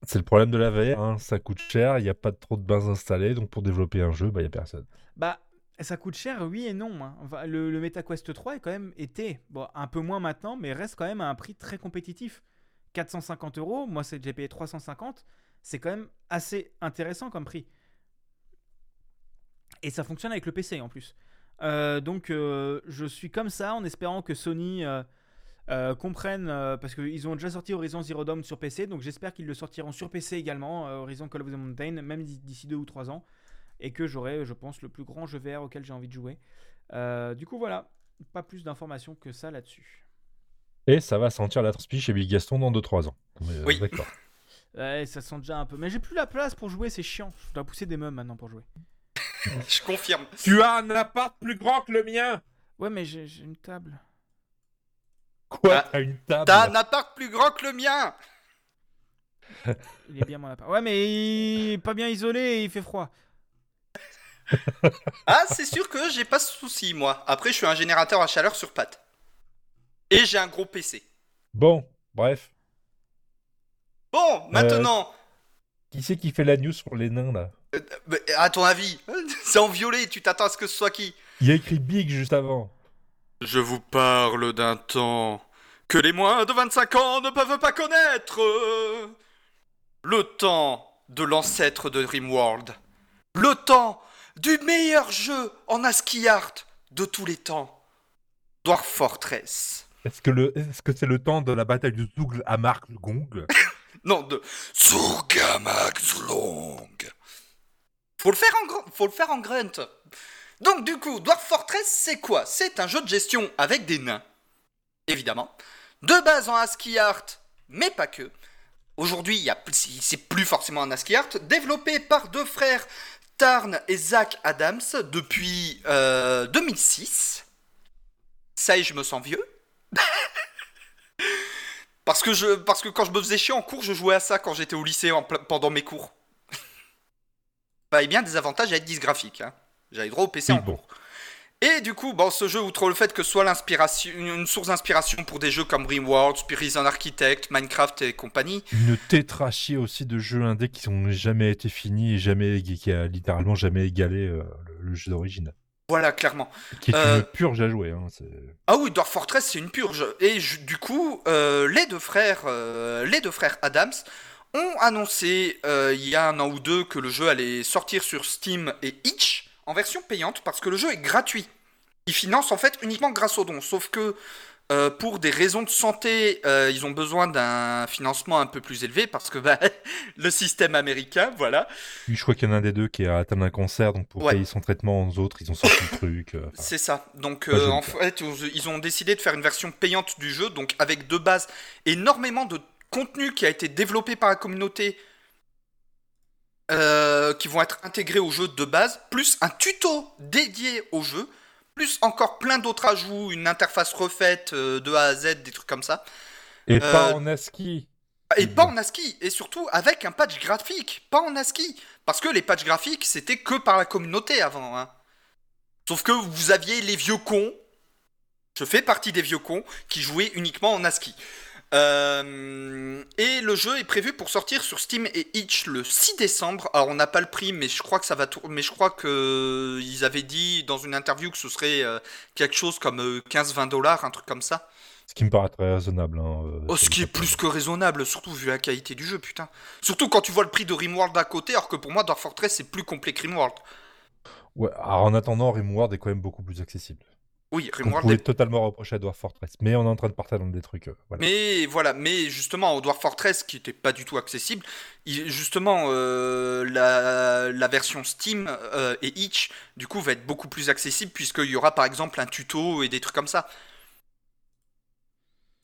Speaker 3: C'est le problème de la VR, hein, ça coûte cher, il n'y a pas trop de bases installées, donc pour développer un jeu, bah, il n'y a personne.
Speaker 1: Bah, ça coûte cher, oui et non. hein. Le, MetaQuest 3 est quand même été, un peu moins maintenant, mais reste quand même à un prix très compétitif. 450 euros, moi j'ai payé 350, c'est quand même assez intéressant comme prix. Et ça fonctionne avec le PC en plus. Euh, donc euh, je suis comme ça en espérant que Sony euh, euh, comprenne, euh, parce qu'ils ont déjà sorti Horizon Zero Dawn sur PC, donc j'espère qu'ils le sortiront sur PC également, euh, Horizon Call of the Mountain, même d'ici- deux ou trois ans et que j'aurai, je pense, le plus grand jeu VR auquel j'ai envie de jouer. Euh, du coup, voilà, pas plus d'informations que ça là-dessus.
Speaker 3: Et ça va sentir la transpi chez Bill Gaston dans 2-3 ans. Mais, euh,
Speaker 2: Oui.
Speaker 3: D'accord.
Speaker 1: Ouais, ça sent déjà un peu. Mais j'ai plus la place pour jouer, c'est chiant. Je dois pousser des meubles maintenant pour jouer.
Speaker 2: Je confirme.
Speaker 3: Tu as un appart plus grand que le mien
Speaker 1: Ouais, mais j'ai j'ai une table.
Speaker 3: Quoi T'as une table
Speaker 2: T'as un appart plus grand que le mien
Speaker 1: Il est bien mon appart. Ouais, mais il est pas bien isolé et il fait froid.
Speaker 2: Ah, c'est sûr que j'ai pas ce souci, moi. Après, je suis un générateur à chaleur sur pattes. Et j'ai un gros PC.
Speaker 3: Bon, bref.
Speaker 2: Bon, maintenant,
Speaker 3: Qui c'est qui fait la news sur les nains, là?
Speaker 2: Mais à ton avis, c'est en violet, tu t'attends à ce que ce soit qui?
Speaker 3: Il y a écrit Big juste avant.
Speaker 2: Je vous parle d'un temps que les moins de 25 ans ne peuvent pas connaître. Le temps de l'ancêtre de Rimworld. Le temps du meilleur jeu en ASCII art de tous les temps. Dwarf Fortress.
Speaker 3: Est-ce que le, est-ce que c'est le temps de la bataille de Zugl à Mark Gong
Speaker 2: Non, de Surgamaxlong. Faut le faire en gr- faut le faire en grunt. Donc du coup, Dwarf Fortress, c'est quoi? C'est un jeu de gestion avec des nains, évidemment. De base en ASCII art, mais pas que. Aujourd'hui, c'est plus forcément un ASCII art, développé par deux frères Tarn et Zach Adams depuis euh, 2006. Ça y est, je me sens vieux. Parce que, parce que quand je me faisais chier en cours, je jouais à ça quand j'étais au lycée pendant mes cours. Bah, et bien des avantages à être dysgraphique. Hein. J'avais droit au PC
Speaker 3: Oui,
Speaker 2: en
Speaker 3: bon.
Speaker 2: cours. Et du coup, bon, ce jeu, outre le fait que ce soit l'inspiration, une source d'inspiration pour des jeux comme Rimworld, Prison Architect, Minecraft et compagnie,
Speaker 3: Une tétrachie aussi de jeux indés qui n'ont jamais été finis et jamais, qui a littéralement jamais égalé euh, le, le jeu d'origine.
Speaker 2: voilà, clairement.
Speaker 3: Qui est
Speaker 2: Euh,
Speaker 3: une purge à jouer. Hein,
Speaker 2: Ah oui, Dwarf Fortress, c'est une purge. Et je- du coup, euh, les deux frères, euh, les deux frères Adams ont annoncé il y a un an ou deux que le jeu allait sortir sur Steam et Itch en version payante parce que le jeu est gratuit. Ils financent en fait uniquement grâce aux dons. Sauf que euh, pour des raisons de santé, euh, ils ont besoin d'un financement un peu plus élevé parce que bah, le système américain, voilà.
Speaker 3: Je crois qu'il y en a un des deux qui a atteint un cancer, donc pour
Speaker 2: Ouais.
Speaker 3: payer son traitement aux autres, ils ont sorti le truc. euh,
Speaker 2: C'est ça. Donc, en fait, ils ont décidé de faire une version payante du jeu, donc avec de base énormément de contenu qui a été développé par la communauté, euh, qui vont être intégrés au jeu de base, plus un tuto dédié au jeu, plus encore plein d'autres ajouts, une interface refaite euh, de A à Z, des trucs comme ça.
Speaker 3: Et
Speaker 2: Euh,
Speaker 3: pas en ASCII.
Speaker 2: Et pas en ASCII, et surtout avec un patch graphique, pas en ASCII. Parce que les patchs graphiques, c'était que par la communauté avant. hein. Sauf que vous aviez les vieux cons, je fais partie des vieux cons, qui jouaient uniquement en ASCII. Euh, et le jeu est prévu pour sortir sur Steam et Itch le 6 décembre. Alors on n'a pas le prix, mais je crois que ça va mais je crois que ils avaient dit dans une interview que ce serait euh, quelque chose comme euh, 15-20 dollars, un truc comme ça.
Speaker 3: Ce qui me paraît très raisonnable. hein, euh,
Speaker 2: Oh, ce qui est plus que raisonnable, surtout vu la qualité du jeu, putain. Surtout quand tu vois le prix de Rimworld à côté, alors que pour moi, Dwarf Fortress, c'est plus complet que Rimworld.
Speaker 3: Ouais, alors en attendant, Rimworld est quand même beaucoup plus accessible.
Speaker 2: Oui, Rimworld
Speaker 3: pouvait
Speaker 2: est-
Speaker 3: totalement reprocher à Dwarf Fortress. Mais on est en train de partir dans des trucs. euh, voilà.
Speaker 2: Mais voilà, mais justement, au Dwarf Fortress, qui n'était pas du tout accessible, il- justement, euh, la, la version Steam euh, et Itch, du coup, va être beaucoup plus accessible, puisqu'il y aura par exemple un tuto et des trucs comme ça.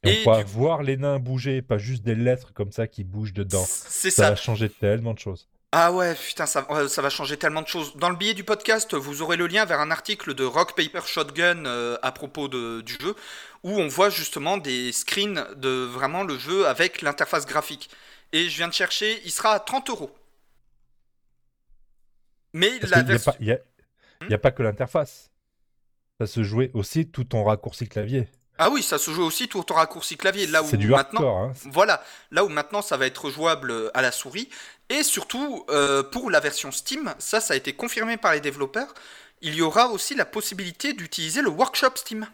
Speaker 3: Et,
Speaker 2: et
Speaker 3: on pourra
Speaker 2: du-
Speaker 3: voir les nains bouger, pas juste des lettres comme ça qui bougent dedans.
Speaker 2: C'est
Speaker 3: Ça,
Speaker 2: ça.
Speaker 3: va changer tellement de choses.
Speaker 2: Ah ouais, putain, ça, ouais, ça va changer tellement de choses. Dans le billet du podcast, vous aurez le lien vers un article de Rock Paper Shotgun euh, à propos de- du jeu, où on voit justement des screens de vraiment le jeu avec l'interface graphique. Et je viens de chercher, il sera à 30 euros. Mais
Speaker 3: Parce
Speaker 2: la
Speaker 3: n'y
Speaker 2: version...
Speaker 3: il y a- il y a pas que l'interface. Ça se jouait aussi tout en raccourci clavier.
Speaker 2: Ah oui, ça se joue aussi tout en raccourci clavier. Là où
Speaker 3: C'est du
Speaker 2: maintenant...
Speaker 3: hardcore. Hein.
Speaker 2: Voilà, là où maintenant ça va être jouable euh, à la souris. Et surtout, euh, pour la version Steam, ça, ça a été confirmé par les développeurs, il y aura aussi la possibilité d'utiliser le workshop Steam.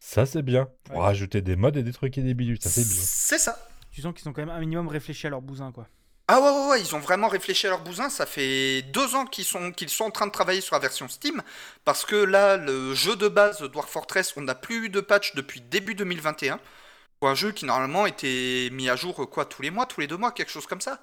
Speaker 3: Ça, c'est bien. Pour
Speaker 1: Ouais.
Speaker 3: rajouter des modes et des trucs et des bidules, ça c'est bien.
Speaker 2: C'est ça.
Speaker 1: Tu sens qu'ils ont quand même un minimum réfléchi à leur bousin, quoi.
Speaker 2: Ah ouais, ouais, ouais, ils ont vraiment réfléchi à leur bousin. Ça fait deux ans qu'ils sont, qu'ils sont en train de travailler sur la version Steam. Parce que là, le jeu de base Dwarf Fortress, on n'a plus eu de patch depuis début 2021. Pour un jeu qui normalement était mis à jour, quoi, tous les mois, tous les deux mois, quelque chose comme ça.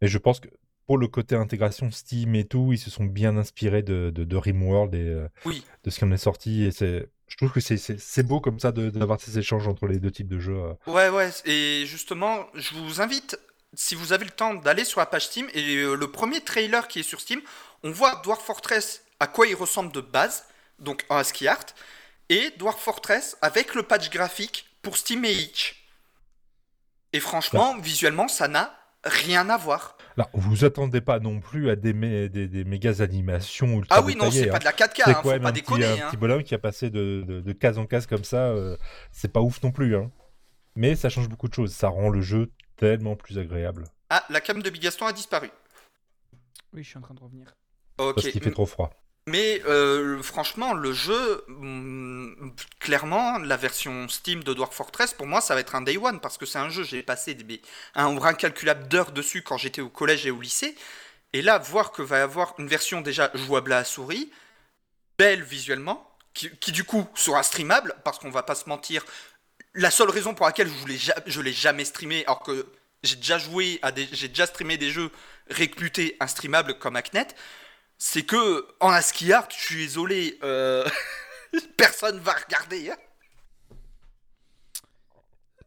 Speaker 3: Et je pense que pour le côté intégration Steam et tout, ils se sont bien inspirés de, de, de Rimworld et euh,
Speaker 2: Oui.
Speaker 3: de ce qui en est sorti. Et c'est, je trouve que c'est, beau comme ça d'avoir ces échanges entre les deux types de jeux. euh.
Speaker 2: Ouais, ouais, et justement, je vous invite, si vous avez le temps, d'aller sur la page Steam. Et euh, le premier trailer qui est sur Steam, on voit Dwarf Fortress à quoi il ressemble de base, donc en ASCII Art, et Dwarf Fortress avec le patch graphique pour Steam et Itch. Et franchement, visuellement, ça n'a rien à voir.
Speaker 3: Alors, vous attendez pas non plus à des, mé- des, des méga animations ultra
Speaker 2: Ah oui, non, c'est
Speaker 3: hein.
Speaker 2: pas de la 4K,
Speaker 3: C'est
Speaker 2: hein,
Speaker 3: quand
Speaker 2: faut
Speaker 3: même
Speaker 2: pas
Speaker 3: un, petit,
Speaker 2: déconner.
Speaker 3: un
Speaker 2: hein.
Speaker 3: petit bonhomme qui a passé de, de, de case en case comme ça. euh, c'est pas ouf non plus. Hein. Mais ça change beaucoup de choses. Ça rend le jeu tellement plus agréable.
Speaker 2: Ah, la cam de Bigaston a disparu.
Speaker 1: Oui, je suis en train de revenir.
Speaker 2: Ok.
Speaker 3: Parce qu'il fait trop froid.
Speaker 2: Mais euh, franchement, le jeu, hum, clairement, la version Steam de Dwarf Fortress, pour moi, ça va être un day one parce que c'est un jeu, j'ai passé un nombre incalculable d'heures dessus quand j'étais au collège et au lycée. Et là, voir que va y avoir une version déjà jouable à la souris, belle visuellement, qui, du coup sera streamable, parce qu'on va pas se mentir, la seule raison pour laquelle je l'ai jamais streamé, alors que j'ai déjà joué à j'ai déjà streamé des jeux réputés instreamables comme Hacknet, c'est que en ASCII art, je suis désolé, euh, personne va regarder. hein.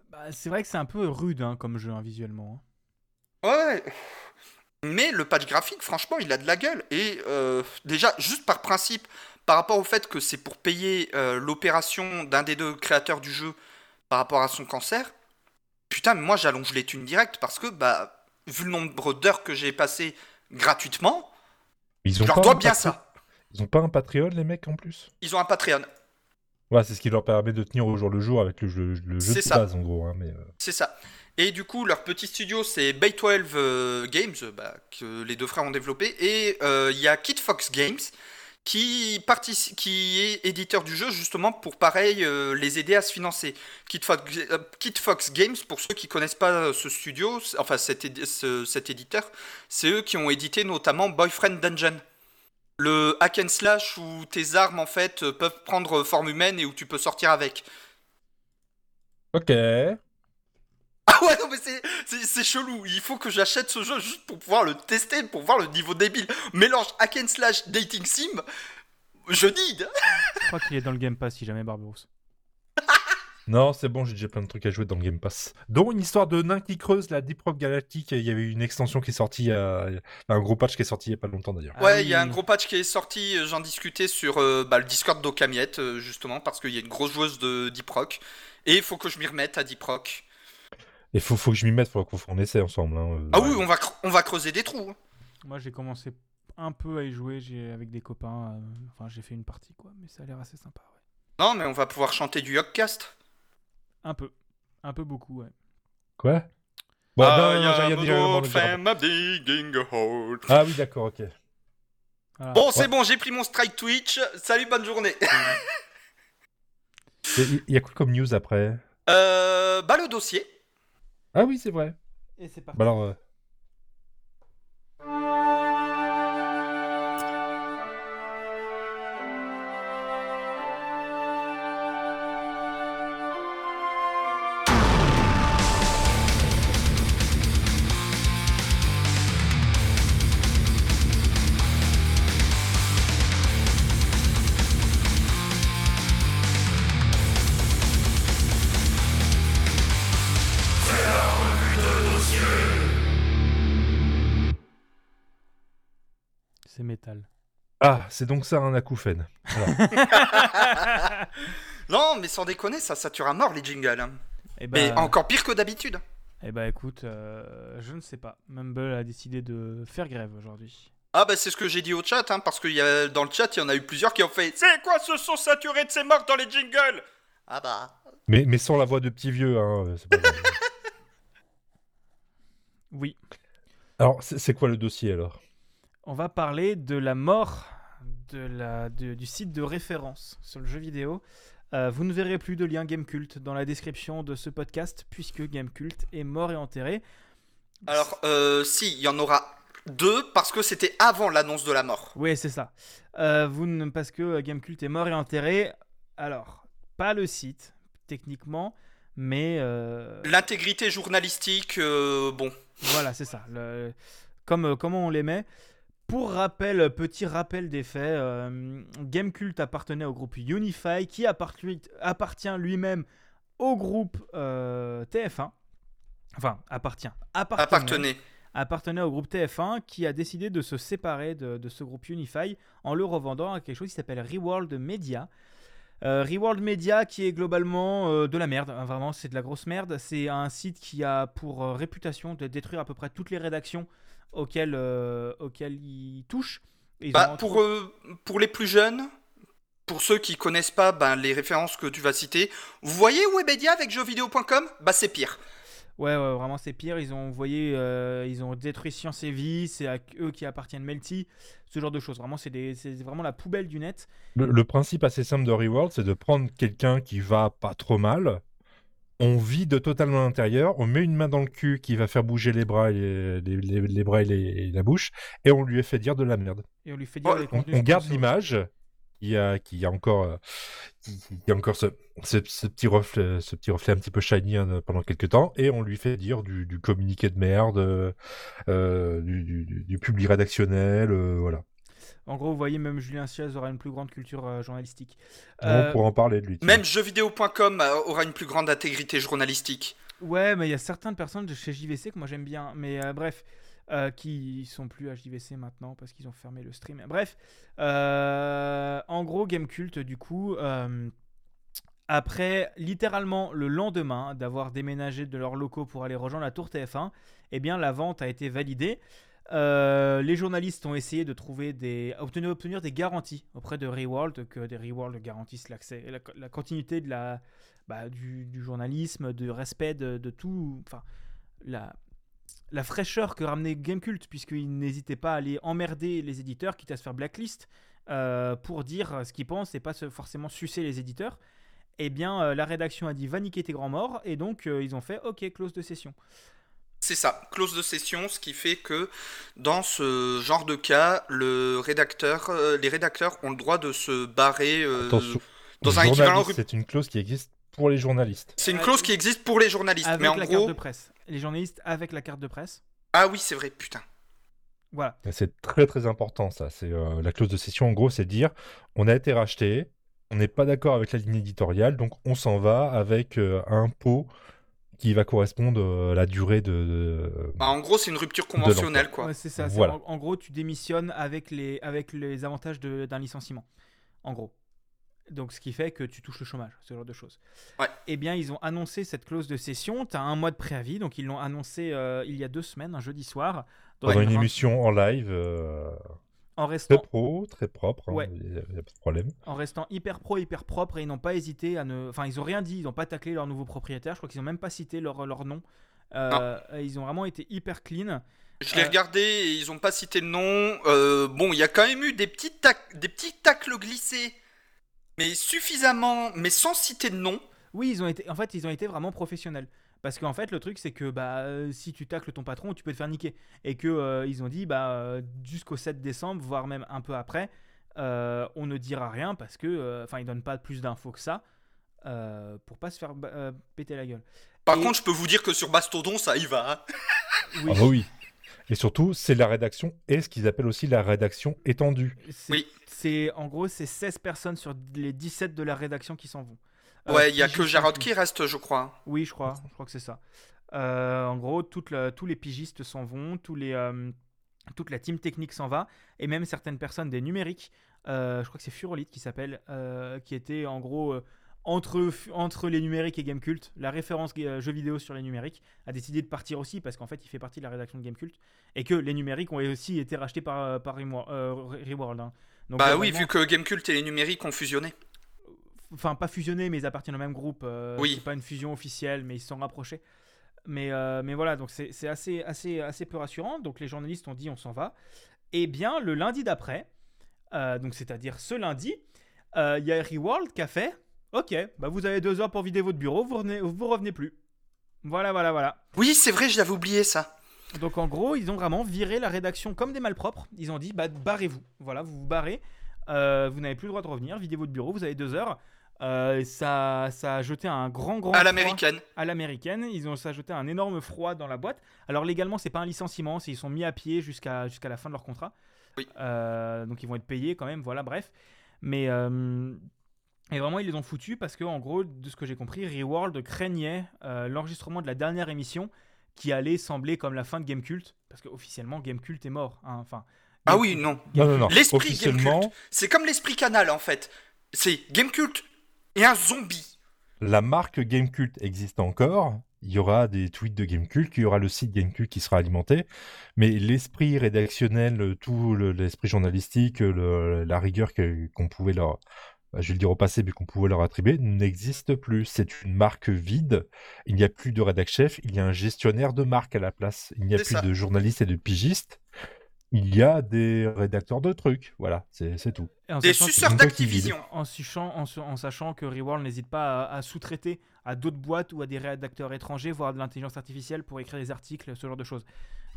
Speaker 1: Bah, c'est vrai que c'est un peu rude hein, comme jeu hein, visuellement.
Speaker 2: Ouais. Mais le patch graphique, franchement, il a de la gueule. Et euh, déjà, juste par principe, par rapport au fait que c'est pour payer euh, l'opération d'un des deux créateurs du jeu par rapport à son cancer, putain, mais moi j'allonge les thunes direct parce que, bah, vu le nombre d'heures que j'ai passé gratuitement,
Speaker 3: Ils
Speaker 2: je
Speaker 3: ont
Speaker 2: leur
Speaker 3: pas
Speaker 2: dois
Speaker 3: un
Speaker 2: bien ça.
Speaker 3: Ils ont pas un Patreon, les mecs, en plus?
Speaker 2: Ils ont un Patreon.
Speaker 3: Ouais, c'est ce qui leur permet de tenir au jour le jour avec le jeu, le jeu
Speaker 2: C'est
Speaker 3: de
Speaker 2: ça.
Speaker 3: base, en gros. hein, mais, euh,
Speaker 2: C'est ça. Et du coup, leur petit studio, c'est Bay 12 euh, Games, bah, que les deux frères ont développé. Et euh, il y a Kid Fox Games, qui, partici- qui est éditeur du jeu, justement, pour pareil, euh, les aider à se financer. Kid Fox, euh, Games, pour ceux qui connaissent pas euh, ce studio, enfin cet, cet éditeur, c'est eux qui ont édité notamment Boyfriend Dungeon. Le hack and slash où tes armes, en fait, peuvent prendre forme humaine et où tu peux sortir avec.
Speaker 3: Ok.
Speaker 2: Ah ouais, non, mais c'est, c'est, c'est chelou. Il faut que j'achète ce jeu juste pour pouvoir le tester, pour voir le niveau débile. Mélange hack and slash dating sim. Je dis.
Speaker 1: Je crois qu'il est dans le Game Pass si jamais Barberousse.
Speaker 3: Non, c'est bon, j'ai déjà plein de trucs à jouer dans le Game Pass. Dont une histoire de nain qui creuse la Deep Rock Galactique. Il y avait une extension qui est sortie, euh, un gros patch qui est sorti il y a pas longtemps d'ailleurs.
Speaker 1: Ah
Speaker 2: Ouais, il y a un gros patch qui est sorti. euh, J'en discutais sur euh, bah, le Discord d'Okamiette, euh, justement, parce qu'il y a une grosse joueuse de Deep Rock. Et il faut que je m'y remette à Deep Rock.
Speaker 3: Et faut, faut que je m'y mette, faut qu'on qu'on essaie ensemble. hein, euh.
Speaker 2: Ah oui, on va, on va creuser des trous. hein.
Speaker 1: Moi j'ai commencé un peu à y jouer j'ai avec des copains. euh, Enfin j'ai fait une partie quoi, mais ça a l'air assez sympa. Ouais.
Speaker 2: Non, mais on va pouvoir chanter du Yoggcast.
Speaker 1: Un peu. Un peu beaucoup, ouais.
Speaker 3: Quoi? Bon,
Speaker 2: Ah,
Speaker 3: non, non, rien dit. Ah oui, d'accord, ok.
Speaker 1: Voilà.
Speaker 2: Bon, c'est
Speaker 3: Ouais.
Speaker 2: bon, j'ai pris mon strike Twitch. Salut, bonne journée.
Speaker 3: Il y a quoi comme news après?
Speaker 2: Euh, bah, le dossier.
Speaker 3: Ah oui, c'est vrai.
Speaker 1: Et c'est parti.
Speaker 3: Bah alors. Ah, c'est donc ça un acouphène.
Speaker 2: Non, mais sans déconner, ça sature à mort les jingles. hein.
Speaker 1: Et
Speaker 2: Mais
Speaker 1: bah,
Speaker 2: encore pire que d'habitude.
Speaker 1: eh bah écoute, euh, je ne sais pas. Mumble a décidé de faire grève aujourd'hui.
Speaker 2: Ah bah c'est ce que j'ai dit au chat, hein, parce que y a, dans le chat, il y en a eu plusieurs qui ont fait « C'est quoi ce son saturé de ces morts dans les jingles ?» Ah bah...
Speaker 3: Mais, mais sans la voix de petit vieux. Hein, pas.
Speaker 1: Oui,
Speaker 3: alors, c'est quoi le dossier alors?
Speaker 1: On va parler de la mort de la, de- du site de référence sur le jeu vidéo. Euh, vous ne verrez plus de lien Gamecult dans la description de ce podcast puisque Gamecult est mort et enterré.
Speaker 2: Alors, euh, si, il y en aura deux, parce que c'était avant l'annonce de la mort.
Speaker 1: Oui, c'est ça. Euh, vous ne, parce que euh, Gamecult est mort et enterré. Alors, pas le site, techniquement, mais
Speaker 2: L'intégrité journalistique, bon...
Speaker 1: voilà, c'est ça. Le- comme, comment on les met Pour rappel, petit rappel des faits, euh, Gamecult appartenait au groupe Unify, qui appartient, lui-même au groupe euh, TF1. Enfin, appartient. Appartenait,
Speaker 2: appartenait.
Speaker 1: appartenait au groupe TF1 qui a décidé de se séparer de, de ce groupe Unify en le revendant à quelque chose qui s'appelle Reworld Media. Euh, Reworld Media qui est globalement euh, de la merde, hein, vraiment c'est de la grosse merde. C'est un site qui a pour euh, réputation de détruire à peu près toutes les rédactions auxquelles, euh, auxquelles il touche. Et ils
Speaker 2: Bah,
Speaker 1: ont-
Speaker 2: pour, euh, pour les plus jeunes, pour ceux qui connaissent pas ben, les références que tu vas citer, vous voyez Webedia avec jeuxvideo.com Bah c'est pire.
Speaker 1: Ouais, ouais, vraiment c'est pire. Ils ont envoyé, euh, ils ont détruit Science et Vie, c'est à eux qui appartiennent Melty, ce genre de choses. Vraiment, c'est des- c'est vraiment la poubelle du net.
Speaker 3: le, le principe assez simple de Reworld, c'est de prendre quelqu'un qui va pas trop mal, on vide totalement l'intérieur, on met une main dans le cul qui va faire bouger les bras et les, les- les bras et, les- et la bouche, et on lui fait dire de la merde.
Speaker 1: Et on lui fait dire
Speaker 2: Ouais,
Speaker 1: les
Speaker 3: On,
Speaker 1: contenus
Speaker 3: on garde l'image, il y a, qui a encore, qui, qui a encore ce, ce, ce petit reflet, ce petit reflet un petit peu shiny hein, pendant quelques temps, et on lui fait dire du, du communiqué de merde, euh, euh, du, du, du- du public rédactionnel, euh, voilà.
Speaker 1: En gros, vous voyez, même Julien Chiaz aura une plus grande culture euh, journalistique.
Speaker 3: On
Speaker 1: Euh,
Speaker 3: pourra en parler de lui.
Speaker 2: Même jeuxvideo.com euh, aura une plus grande intégrité journalistique.
Speaker 1: Ouais, mais il y a certaines personnes de chez JVC que moi j'aime bien. Mais euh, bref, euh, qui sont plus à JVC maintenant parce qu'ils ont fermé le stream. Bref, euh, en gros, Gamecult, du coup, euh, après littéralement le lendemain d'avoir déménagé de leurs locaux pour aller rejoindre la tour TF1, eh bien la vente a été validée. Euh, les journalistes ont essayé de trouver des, obtenir, des garanties auprès de Reworld, que des Reworld garantissent l'accès, la, continuité de la, bah, du, journalisme, du respect de, tout, enfin la, fraîcheur que ramenait Gamecult, puisqu'ils n'hésitaient pas à aller emmerder les éditeurs, quitte à se faire blacklist, euh, pour dire ce qu'ils pensent et pas forcément sucer les éditeurs. Eh bien, euh, la rédaction a dit va niquer tes grands morts, et donc ils ont fait ok, clause de session.
Speaker 2: C'est ça, clause de cession, ce qui fait que dans ce genre de cas, le rédacteur, euh, les rédacteurs ont le droit de se barrer euh, dans un équivalent
Speaker 3: c'est une clause qui existe pour les journalistes.
Speaker 2: C'est une clause qui existe pour les journalistes,
Speaker 1: Avec
Speaker 2: mais en
Speaker 1: la
Speaker 2: gros,
Speaker 1: carte de presse. Les journalistes avec la carte de presse.
Speaker 2: ah oui, c'est vrai, putain.
Speaker 1: Voilà.
Speaker 3: C'est très très important ça. C'est euh, la clause de cession en gros, c'est de dire on a été racheté, on n'est pas d'accord avec la ligne éditoriale, donc on s'en va avec euh, un pot qui va correspondre euh, à la durée de. de-
Speaker 2: Bah, en gros, c'est une rupture conventionnelle, quoi.
Speaker 1: Ouais, c'est ça. c'est
Speaker 3: Voilà.
Speaker 1: En, en gros, tu démissionnes avec les, avec les avantages d'un licenciement. En gros. Donc, ce qui fait que tu touches le chômage, ce genre de choses.
Speaker 2: Ouais.
Speaker 1: Eh bien, ils ont annoncé cette clause de cession. Tu as un mois de préavis. Donc, ils l'ont annoncé euh, il y a deux semaines, un jeudi soir. dans
Speaker 3: une émission en live, euh,
Speaker 1: En
Speaker 3: très
Speaker 1: restant,
Speaker 3: pro, très propre,
Speaker 1: Ouais.
Speaker 3: il n'y a, y a pas de problème.
Speaker 1: en restant hyper pro, hyper propre. Et ils n'ont pas hésité à ne. Enfin, ils ont rien dit. Ils n'ont pas taclé leur nouveau propriétaire. Je crois qu'ils n'ont même pas cité leur, leur nom. Euh, ils ont vraiment été hyper clean.
Speaker 2: Je l'ai
Speaker 1: Euh,
Speaker 2: regardé et ils ont pas cité le nom. Euh, bon, il y a quand même eu des petits, tac- des petits tacles glissés, mais suffisamment, mais sans citer de nom.
Speaker 1: Oui, ils ont été, en fait, ils ont été vraiment professionnels. Parce qu'en fait, le truc, c'est que bah, euh, si tu tacles ton patron, tu peux te faire niquer. Et que euh, ils ont dit, bah, euh, jusqu'au 7 décembre, voire même un peu après, euh, on ne dira rien parce que, euh, enfin, ils donnent pas plus d'infos que ça euh, pour pas se faire euh, péter la gueule.
Speaker 2: Par
Speaker 1: Et-
Speaker 2: contre, je peux vous dire que sur Mastodon, ça y va. hein.
Speaker 1: Oui,
Speaker 3: Ah bah oui. Et surtout, c'est la rédaction et ce qu'ils appellent aussi la rédaction étendue.
Speaker 1: c'est,
Speaker 2: Oui.
Speaker 1: c'est- en gros, c'est 16 personnes sur les 17 de la rédaction qui s'en vont. Euh,
Speaker 2: Ouais, il y a que Jarod qui reste, je crois.
Speaker 1: Oui, je crois. Je crois que c'est ça. Euh, en gros, toute la- tous les pigistes s'en vont, tous les, euh, toute la team technique s'en va, et même certaines personnes des numériques, je crois que c'est Furolite qui s'appelle, qui était en gros entre, entre les numériques et Gamecult, la référence euh, jeux vidéo sur les numériques, a décidé de partir aussi parce qu'en fait il fait partie de la rédaction de Gamecult, et que les numériques ont aussi été rachetés par, par Reworld. hein. Donc,
Speaker 2: Bah oui,
Speaker 1: vraiment-
Speaker 2: vu que Gamecult et les numériques ont fusionné.
Speaker 1: Enfin pas fusionnés, mais ils appartiennent au même groupe. euh,
Speaker 2: Oui.
Speaker 1: C'est pas une fusion officielle, mais ils se sont rapprochés. Mais, euh, mais voilà, donc c'est assez, assez, assez peu rassurant. Donc les journalistes ont dit on s'en va. Et bien le lundi d'après, euh, donc c'est-à-dire ce lundi, il y a Reworld qui a fait Ok, bah vous avez deux heures pour vider votre bureau, vous revenez, vous revenez plus. Voilà, voilà, voilà.
Speaker 2: Oui, c'est vrai, je l'avais oublié ça.
Speaker 1: Donc en gros, ils ont vraiment viré la rédaction comme des malpropres. Ils ont dit bah barrez-vous. Voilà, vous vous barrez. Euh, vous n'avez plus le droit de revenir. Videz votre bureau. Vous avez deux heures. Euh, ça, ça a jeté un grand grand
Speaker 2: À
Speaker 1: froid
Speaker 2: l'américaine.
Speaker 1: à l'américaine. Ils ont ça a jeté un énorme froid dans la boîte. Alors légalement, c'est pas un licenciement. c'est- Ils sont mis à pied jusqu'à jusqu'à la fin de leur contrat.
Speaker 2: Oui.
Speaker 1: Euh, donc ils vont être payés quand même. Voilà, bref. Mais euh, et vraiment, ils les ont foutus parce que en gros, de ce que j'ai compris, Reworld craignait euh, l'enregistrement de la dernière émission qui allait sembler comme la fin de Gamecult parce que officiellement Gamecult est mort. hein. Enfin.
Speaker 2: Ah
Speaker 1: Game-
Speaker 2: oui, non.
Speaker 3: Non, non, non.
Speaker 2: L'esprit
Speaker 3: Officiellement,
Speaker 2: Gamecult. C'est comme l'esprit Canal en fait. C'est Gamecult et un zombie.
Speaker 3: la marque Gamecult existe encore. Il y aura des tweets de Gamecult, il y aura le site Gamecult qui sera alimenté. Mais l'esprit rédactionnel, tout le- l'esprit journalistique, le- la rigueur qu'on pouvait leur, bah, je vais le dire au passé, mais qu'on pouvait leur attribuer, n'existe plus. C'est une marque vide. Il n'y a plus de rédac chef, il y a un gestionnaire de marque à la place. Il n'y a plus
Speaker 2: ça.
Speaker 3: de journalistes et de pigistes. Il y a des rédacteurs de trucs. Voilà, c'est c'est tout.
Speaker 2: Des
Speaker 1: sachant que-
Speaker 2: suceurs d'Activision.
Speaker 1: en, sachant, en, en sachant que Reworld n'hésite pas à, à sous-traiter à d'autres boîtes ou à des rédacteurs étrangers, voire de l'intelligence artificielle pour écrire des articles, ce genre de choses.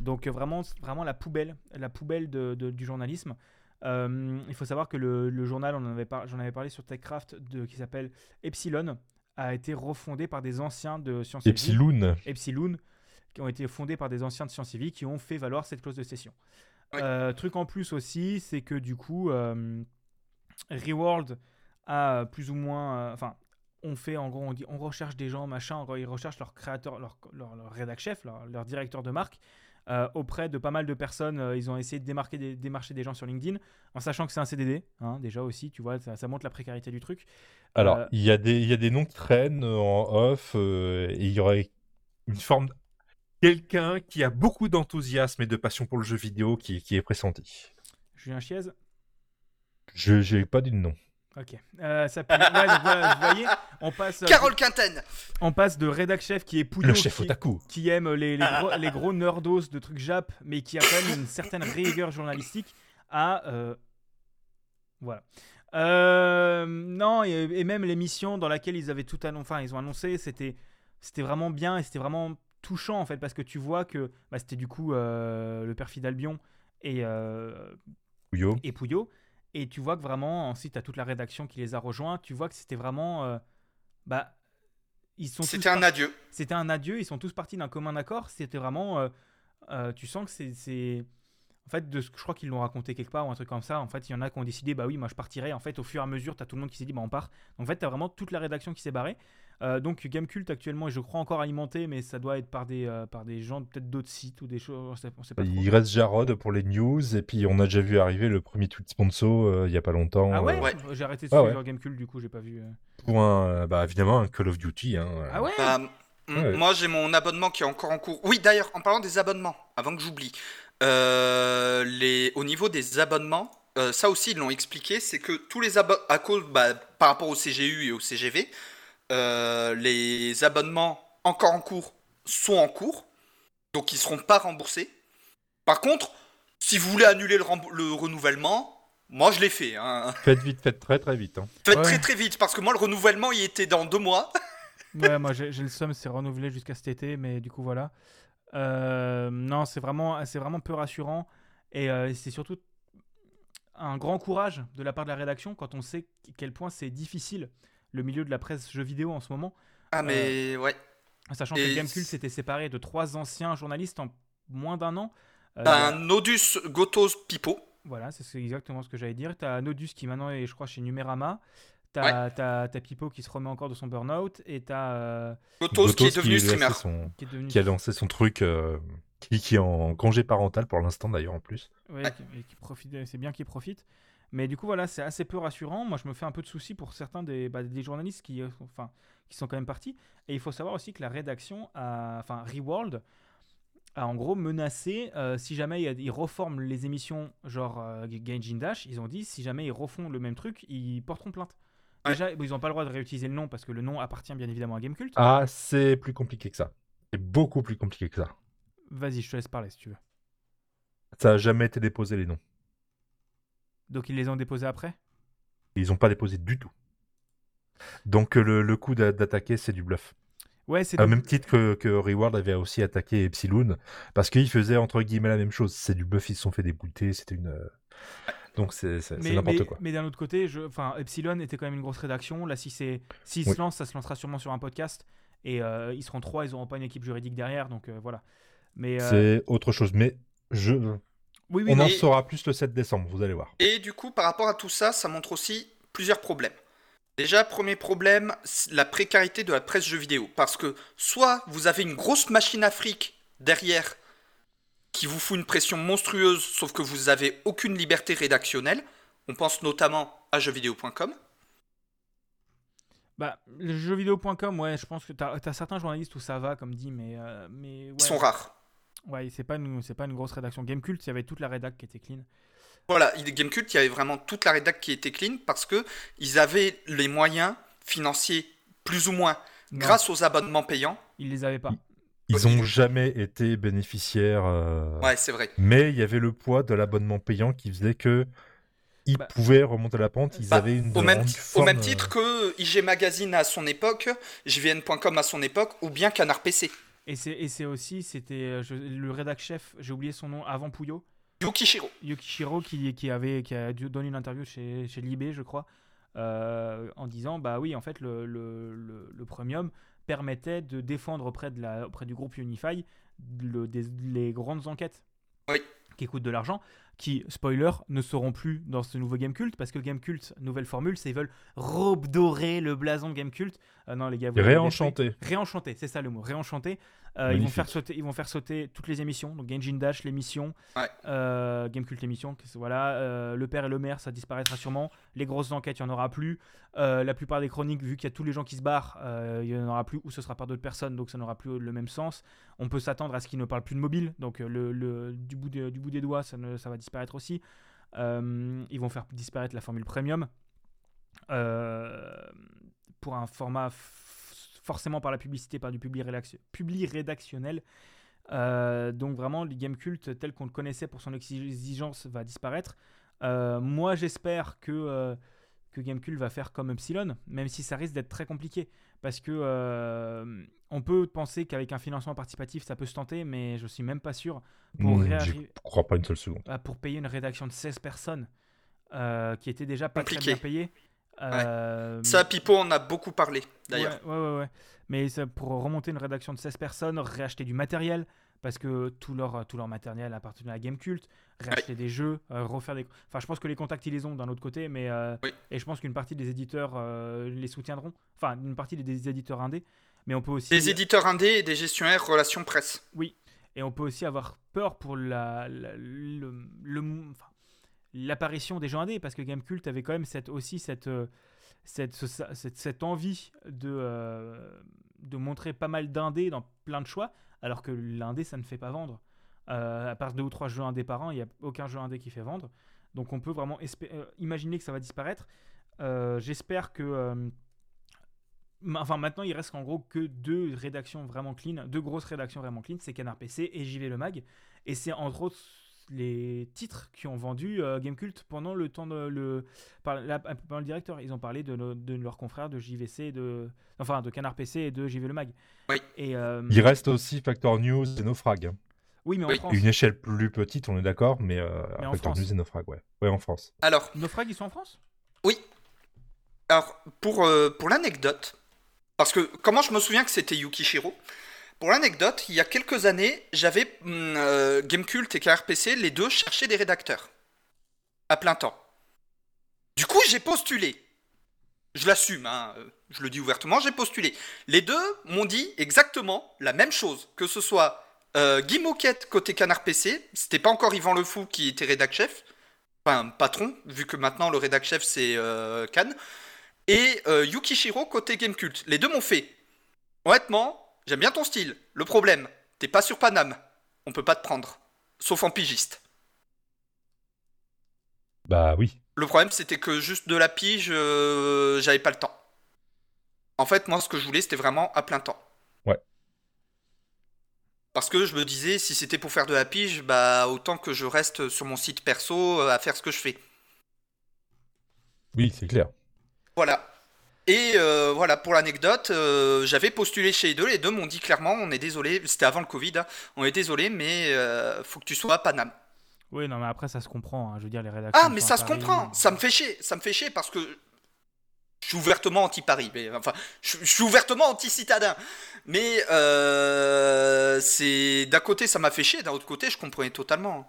Speaker 1: Donc euh, vraiment, vraiment la poubelle, la poubelle de- de- du journalisme. Euh, il faut savoir que le, le journal, on en avait par- j'en avais parlé sur TechCraft, de, qui s'appelle Epsilon, a été refondé par des anciens de Sciences.
Speaker 3: Epsilon,
Speaker 1: Epsilon, qui ont été fondés par des anciens de Sciences Vie qui ont fait valoir cette clause de cession. Euh, truc en plus aussi, c'est que du coup, euh, Reworld a plus ou moins. euh, Enfin, on fait en gros, on dit on recherche des gens, machin, ils recherchent leur créateur, leur, leur, leur rédac chef, leur, leur directeur de marque. euh, auprès de pas mal de personnes, euh, ils ont essayé de démarquer des, démarcher des gens sur LinkedIn, en sachant que c'est un CDD, hein, déjà aussi, tu vois, ça, ça montre la précarité du truc.
Speaker 3: Alors,
Speaker 1: Euh,
Speaker 3: il y, a des- il y a des noms qui traînent euh, en off euh, et il y aurait une forme. Quelqu'un qui a beaucoup d'enthousiasme et de passion pour le jeu vidéo qui, qui est pressenti.
Speaker 1: Julien Chiez
Speaker 3: Je n'ai pas dit de nom.
Speaker 1: Ok. Euh, ça peut- ouais, voilà, vous voyez, on passe, euh,
Speaker 2: Carole Quinten.
Speaker 1: on passe de rédac chef qui est Pouillot,
Speaker 3: Le chef
Speaker 1: qui,
Speaker 3: otaku.
Speaker 1: qui aime les, les gros, les gros nerdos de trucs jap, mais qui a quand même une certaine rigueur journalistique, à. euh, voilà. Euh, non, et, et même l'émission dans laquelle ils avaient tout annoncé, enfin, ils ont annoncé, c'était c'était vraiment bien et c'était vraiment touchant en fait, parce que tu vois que bah, c'était du coup euh, le perfide Albion et, euh,
Speaker 3: Puyo.
Speaker 1: et Pouillot. Et tu vois que vraiment, ensuite, tu as toute la rédaction qui les a rejoints. Tu vois que c'était vraiment. euh, bah, ils sont
Speaker 2: C'était un
Speaker 1: par-
Speaker 2: adieu.
Speaker 1: C'était un adieu. Ils sont tous partis d'un commun accord. C'était vraiment. euh, euh, tu sens que c'est- c'est. En fait, de ce que je crois qu'ils l'ont raconté quelque part ou un truc comme ça. En fait, il y en a qui ont décidé, bah oui, moi je partirai. En fait, au fur et à mesure, tu as tout le monde qui s'est dit, bah on part. Donc, en fait, tu as vraiment toute la rédaction qui s'est barrée. Euh, donc, Gamecult actuellement je crois, encore alimenté, mais ça doit être par des, euh, par des gens, peut-être d'autres sites ou des choses. On sait, on sait pas trop.
Speaker 3: Il reste Jarod pour les news et puis on a déjà vu arriver le premier tweet sponsor euh, il y a pas longtemps.
Speaker 1: Ah ouais,
Speaker 3: euh,
Speaker 2: Ouais.
Speaker 1: J'ai arrêté de
Speaker 3: Ah
Speaker 1: suivre
Speaker 3: ouais.
Speaker 1: Gamecult, du coup, j'ai pas vu. euh.
Speaker 3: pour un, euh, bah, évidemment un Call of Duty. Hein, euh.
Speaker 1: Ah ouais?
Speaker 2: Bah, m-
Speaker 3: Ouais.
Speaker 2: Moi, j'ai mon abonnement qui est encore en cours. Oui, d'ailleurs, en parlant des abonnements, avant que j'oublie, euh, les... au niveau des abonnements, euh, ça aussi, ils l'ont expliqué, c'est que tous les abonnements, à cause, bah, par rapport au CGU et au CGV, euh, les abonnements encore en cours sont en cours, donc ils seront pas remboursés. Par contre, si vous voulez annuler le, renouvellement, moi je l'ai fait. hein.
Speaker 3: Faites vite, faites très très vite. hein.
Speaker 2: Faites
Speaker 1: Ouais.
Speaker 2: très très vite, parce que moi le renouvellement il était dans deux mois.
Speaker 1: Ouais, moi j'ai le somme, c'est renouvelé jusqu'à cet été, mais du coup voilà. Euh, non, c'est vraiment, c'est vraiment peu rassurant et euh, c'est surtout un grand courage de la part de la rédaction quand on sait à quel point c'est difficile le milieu de la presse jeux vidéo en ce moment,
Speaker 2: Ah mais ouais.
Speaker 1: sachant
Speaker 2: Et
Speaker 1: que Gamecult s'était séparé de trois anciens journalistes en moins d'un an. Euh,
Speaker 2: T'as un Nodus Gotos Pipo.
Speaker 1: Voilà, c'est exactement ce que j'allais dire. T'as Nodus qui maintenant est, je crois, chez Numérama. T'as t'as- t'as Pipo qui se remet encore de son burn-out et t'as euh,
Speaker 2: Gotos, qui est devenu
Speaker 3: lancé
Speaker 2: streamer.
Speaker 3: son-
Speaker 1: qui est devenu
Speaker 3: qui a lancé son truc euh, Qui, qui est en congé parental pour l'instant d'ailleurs en plus.
Speaker 1: Ouais, qui- et qui profite, c'est bien qu'ils profitent. Mais du coup, voilà, c'est assez peu rassurant. Moi, je me fais un peu de soucis pour certains des, bah, des journalistes qui, euh, enfin, qui sont quand même partis. Et il faut savoir aussi que la rédaction, a, enfin, Reworld, a en gros menacé, euh, si jamais il- ils reforment les émissions, genre euh, Gaijin Dash, ils ont dit, si jamais ils refont le même truc, ils porteront plainte.
Speaker 2: Ouais.
Speaker 1: Déjà, ils n'ont pas le droit de réutiliser le nom parce que le nom appartient bien évidemment à Gamecult.
Speaker 3: Ah, c'est plus compliqué que ça. C'est beaucoup plus compliqué que ça.
Speaker 1: Vas-y, je te laisse parler si tu veux.
Speaker 3: Ça a jamais été déposé les noms.
Speaker 1: Donc ils les ont déposés après?
Speaker 3: Ils n'ont pas déposé du tout. Donc euh, le, le coup d'a- d'attaquer, c'est du bluff.
Speaker 1: Ouais, c'est
Speaker 3: Au
Speaker 1: donc-
Speaker 3: même titre que, que Reward avait aussi attaqué Epsilon, parce qu'ils faisaient entre guillemets la même chose. C'est du bluff, ils se sont fait débouter, c'était une. euh, Donc c'est n'importe quoi.
Speaker 1: mais d'un autre côté, je, enfin, Epsilon était quand même une grosse rédaction. Là, si c'est, s'ils
Speaker 3: Oui.
Speaker 1: se lancent, ça se lancera sûrement sur un podcast. Et euh, ils seront trois, ils n'auront pas une équipe juridique derrière, donc euh, voilà. Mais euh,
Speaker 3: C'est autre chose. Mais je...
Speaker 1: oui, oui,
Speaker 3: on en saura plus le 7 décembre, vous allez voir.
Speaker 2: Et du coup, par rapport à tout ça, ça montre aussi plusieurs problèmes. Déjà, premier problème, c'est la précarité de la presse jeux vidéo. Parce que soit vous avez une grosse machine afrique derrière qui vous fout une pression monstrueuse, sauf que vous n'avez aucune liberté rédactionnelle. On pense notamment à jeuxvideo.com.
Speaker 1: bah, le jeuxvideo.com, ouais, je pense que tu as, certains journalistes où ça va, comme dit, mais, euh, mais ouais,
Speaker 2: Ils sont rares.
Speaker 1: Ouais, c'est pas une, c'est pas une grosse rédaction. Gamecult, il y avait toute la rédac qui était clean.
Speaker 2: Voilà, il- Gamecult, il y avait vraiment toute la rédac qui était clean parce que ils avaient les moyens financiers, plus ou moins,
Speaker 1: Non,
Speaker 2: grâce aux abonnements payants.
Speaker 1: ils les avaient pas.
Speaker 3: Ils
Speaker 2: Oui.
Speaker 3: ont jamais été bénéficiaires. euh,
Speaker 2: Ouais, c'est vrai.
Speaker 3: Mais il y avait le poids de l'abonnement payant qui faisait que ils
Speaker 1: Bah,
Speaker 3: pouvaient remonter la pente. Ils
Speaker 2: Bah,
Speaker 3: avaient une
Speaker 2: au, même, au même
Speaker 3: euh,
Speaker 2: titre que IG Magazine à son époque, JVN.com à son époque, ou bien Canard PC.
Speaker 1: Et c'est, aussi, c'était euh, le rédac chef, j'ai oublié son nom, avant Pouillot.
Speaker 2: Yukishiro.
Speaker 1: Yukishiro qui, qui avait qui a dû donner une interview chez, chez Libé, je crois, euh, en disant bah oui, en fait, le, le, le- le premium permettait de défendre auprès, de la, auprès du groupe Unify des- les grandes enquêtes
Speaker 2: Oui.
Speaker 1: qui coûtent de l'argent, qui, spoiler, ne seront plus dans ce nouveau Game Cult, parce que Game Cult, nouvelle formule, c'est ils veulent redorer le blason de Game Cult. Euh, non, les gars, vous.
Speaker 3: Réenchanté.
Speaker 1: Réenchanté, c'est ça le mot, réenchanté. Euh, ils, vont faire sauter, ils vont faire sauter toutes les émissions, donc Genjin Dash, l'émission,
Speaker 2: Ouais.
Speaker 1: euh, Gamecult, l'émission, voilà, euh, le père et le maire, ça disparaîtra sûrement. Les grosses enquêtes, il n'y en aura plus. Euh, la plupart des chroniques, vu qu'il y a tous les gens qui se barrent, euh, il n'y en aura plus, ou ce sera par d'autres personnes, donc ça n'aura plus le même sens. On peut s'attendre à ce qu'ils ne parlent plus de mobile, donc le, le- du, bout de- du bout des doigts, ça, ne- ça va disparaître aussi. Euh, ils vont faire disparaître la formule premium euh, pour un format forcément par la publicité, par du public, rédac- public rédactionnel. Euh, donc vraiment, le game culte tel qu'on le connaissait pour son exigence va disparaître. Euh, moi, j'espère que, euh, que Gamecult va faire comme Epsilon, même si ça risque d'être très compliqué. Parce que euh, on peut penser qu'avec un financement participatif, ça peut se tenter, mais je suis même pas sûr. Pour, réarriver-
Speaker 3: J'y crois pas une seule seconde.
Speaker 1: pour payer une rédaction de 16 personnes euh, qui était déjà pas
Speaker 2: Compliqué.
Speaker 1: très bien payée. Euh,
Speaker 2: Ça, Pipo en a beaucoup parlé, d'ailleurs.
Speaker 1: Ouais, ouais, ouais. Mais ça, pour remonter une rédaction de 16 personnes, réacheter du matériel, parce que tout leur, tout leur matériel appartenait à Gamecult, réacheter des jeux, euh, refaire des. Enfin, je pense que les contacts, ils les ont d'un autre côté, mais. euh,
Speaker 2: Oui.
Speaker 1: Et je pense qu'une partie des éditeurs les soutiendront. Enfin, une partie des, éditeurs indés. Mais on peut aussi.
Speaker 2: Des éditeurs indés et des gestionnaires relations presse.
Speaker 1: Et on peut aussi avoir peur pour la, la- le, le- enfin, l'apparition des gens indés, parce que Gamecult avait quand même aussi cette, euh, cette, cette, envie de, euh, de montrer pas mal d'indés dans plein de choix, alors que l'indé, ça ne fait pas vendre. Euh, à part deux ou trois jeux indés par an, il n'y a aucun jeu indé qui fait vendre. Donc on peut vraiment imaginer que ça va disparaître. J'espère que... Enfin, maintenant, il reste en gros que deux rédactions vraiment clean, deux grosses rédactions vraiment clean, c'est Canard PC et JV Le Mag. Et c'est entre autres les titres qui ont vendu euh, Gamecult pendant le temps de le par, la- pendant le directeur. Ils ont parlé de, de leurs confrères de JVC, de enfin de Canard PC et de JV Le Mag.
Speaker 2: Oui.
Speaker 1: Et euh,
Speaker 3: Il reste aussi Factor News et Naufrag. hein.
Speaker 1: oui, mais en
Speaker 2: Oui.
Speaker 1: France,
Speaker 3: Une échelle plus petite, on est d'accord, mais, euh,
Speaker 1: Mais
Speaker 3: Factor
Speaker 1: France.
Speaker 3: News et Naufrag, ouais. Ouais, en France.
Speaker 2: Alors,
Speaker 1: Naufrag, ils sont en France?
Speaker 2: Oui. Alors, pour, euh, pour l'anecdote, parce que comment je me souviens que c'était Yukishiro Pour l'anecdote, il y a quelques années, j'avais hum, euh, Gamecult et KRPC, les deux cherchaient des rédacteurs. À plein temps. Du coup, j'ai postulé. Je l'assume, hein, euh, je le dis ouvertement, j'ai postulé. Les deux m'ont dit exactement la même chose, que ce soit Euh, Guy Moquette côté Canard PC, c'était pas encore Yvan Le Fou qui était rédac chef, enfin patron, vu que maintenant le rédac chef c'est euh, Cannes, et euh, Yukishiro côté Gamecult. Les deux m'ont fait. Honnêtement, j'aime bien ton style. Le problème, t'es pas sur Paname, on peut pas te prendre, sauf en pigiste.
Speaker 3: Bah oui.
Speaker 2: Le problème, c'était que juste de la pige, euh, j'avais pas le temps. En fait, moi, ce que je voulais, c'était vraiment à plein temps.
Speaker 3: Ouais.
Speaker 2: Parce que je me disais, si c'était pour faire de la pige, bah autant que je reste sur mon site perso euh, à faire ce que je fais.
Speaker 3: Oui, c'est clair.
Speaker 2: Voilà. Et euh, voilà, pour l'anecdote, euh, j'avais postulé chez les deux. Les deux m'ont dit clairement, on est désolé, c'était avant le Covid, hein, on est désolé, mais euh, faut que tu sois à Paname.
Speaker 1: Oui, non, mais après, ça se comprend. hein. Je veux dire, les rédactions.
Speaker 2: Ah, mais ça se
Speaker 1: Paris.
Speaker 2: comprend. Ça me fait chier. Ça me fait chier parce que je suis ouvertement anti-Paris. Mais enfin, je, je suis ouvertement anti-citadin. Mais euh, c'est d'un côté, ça m'a fait chier. D'un autre côté, je comprenais totalement.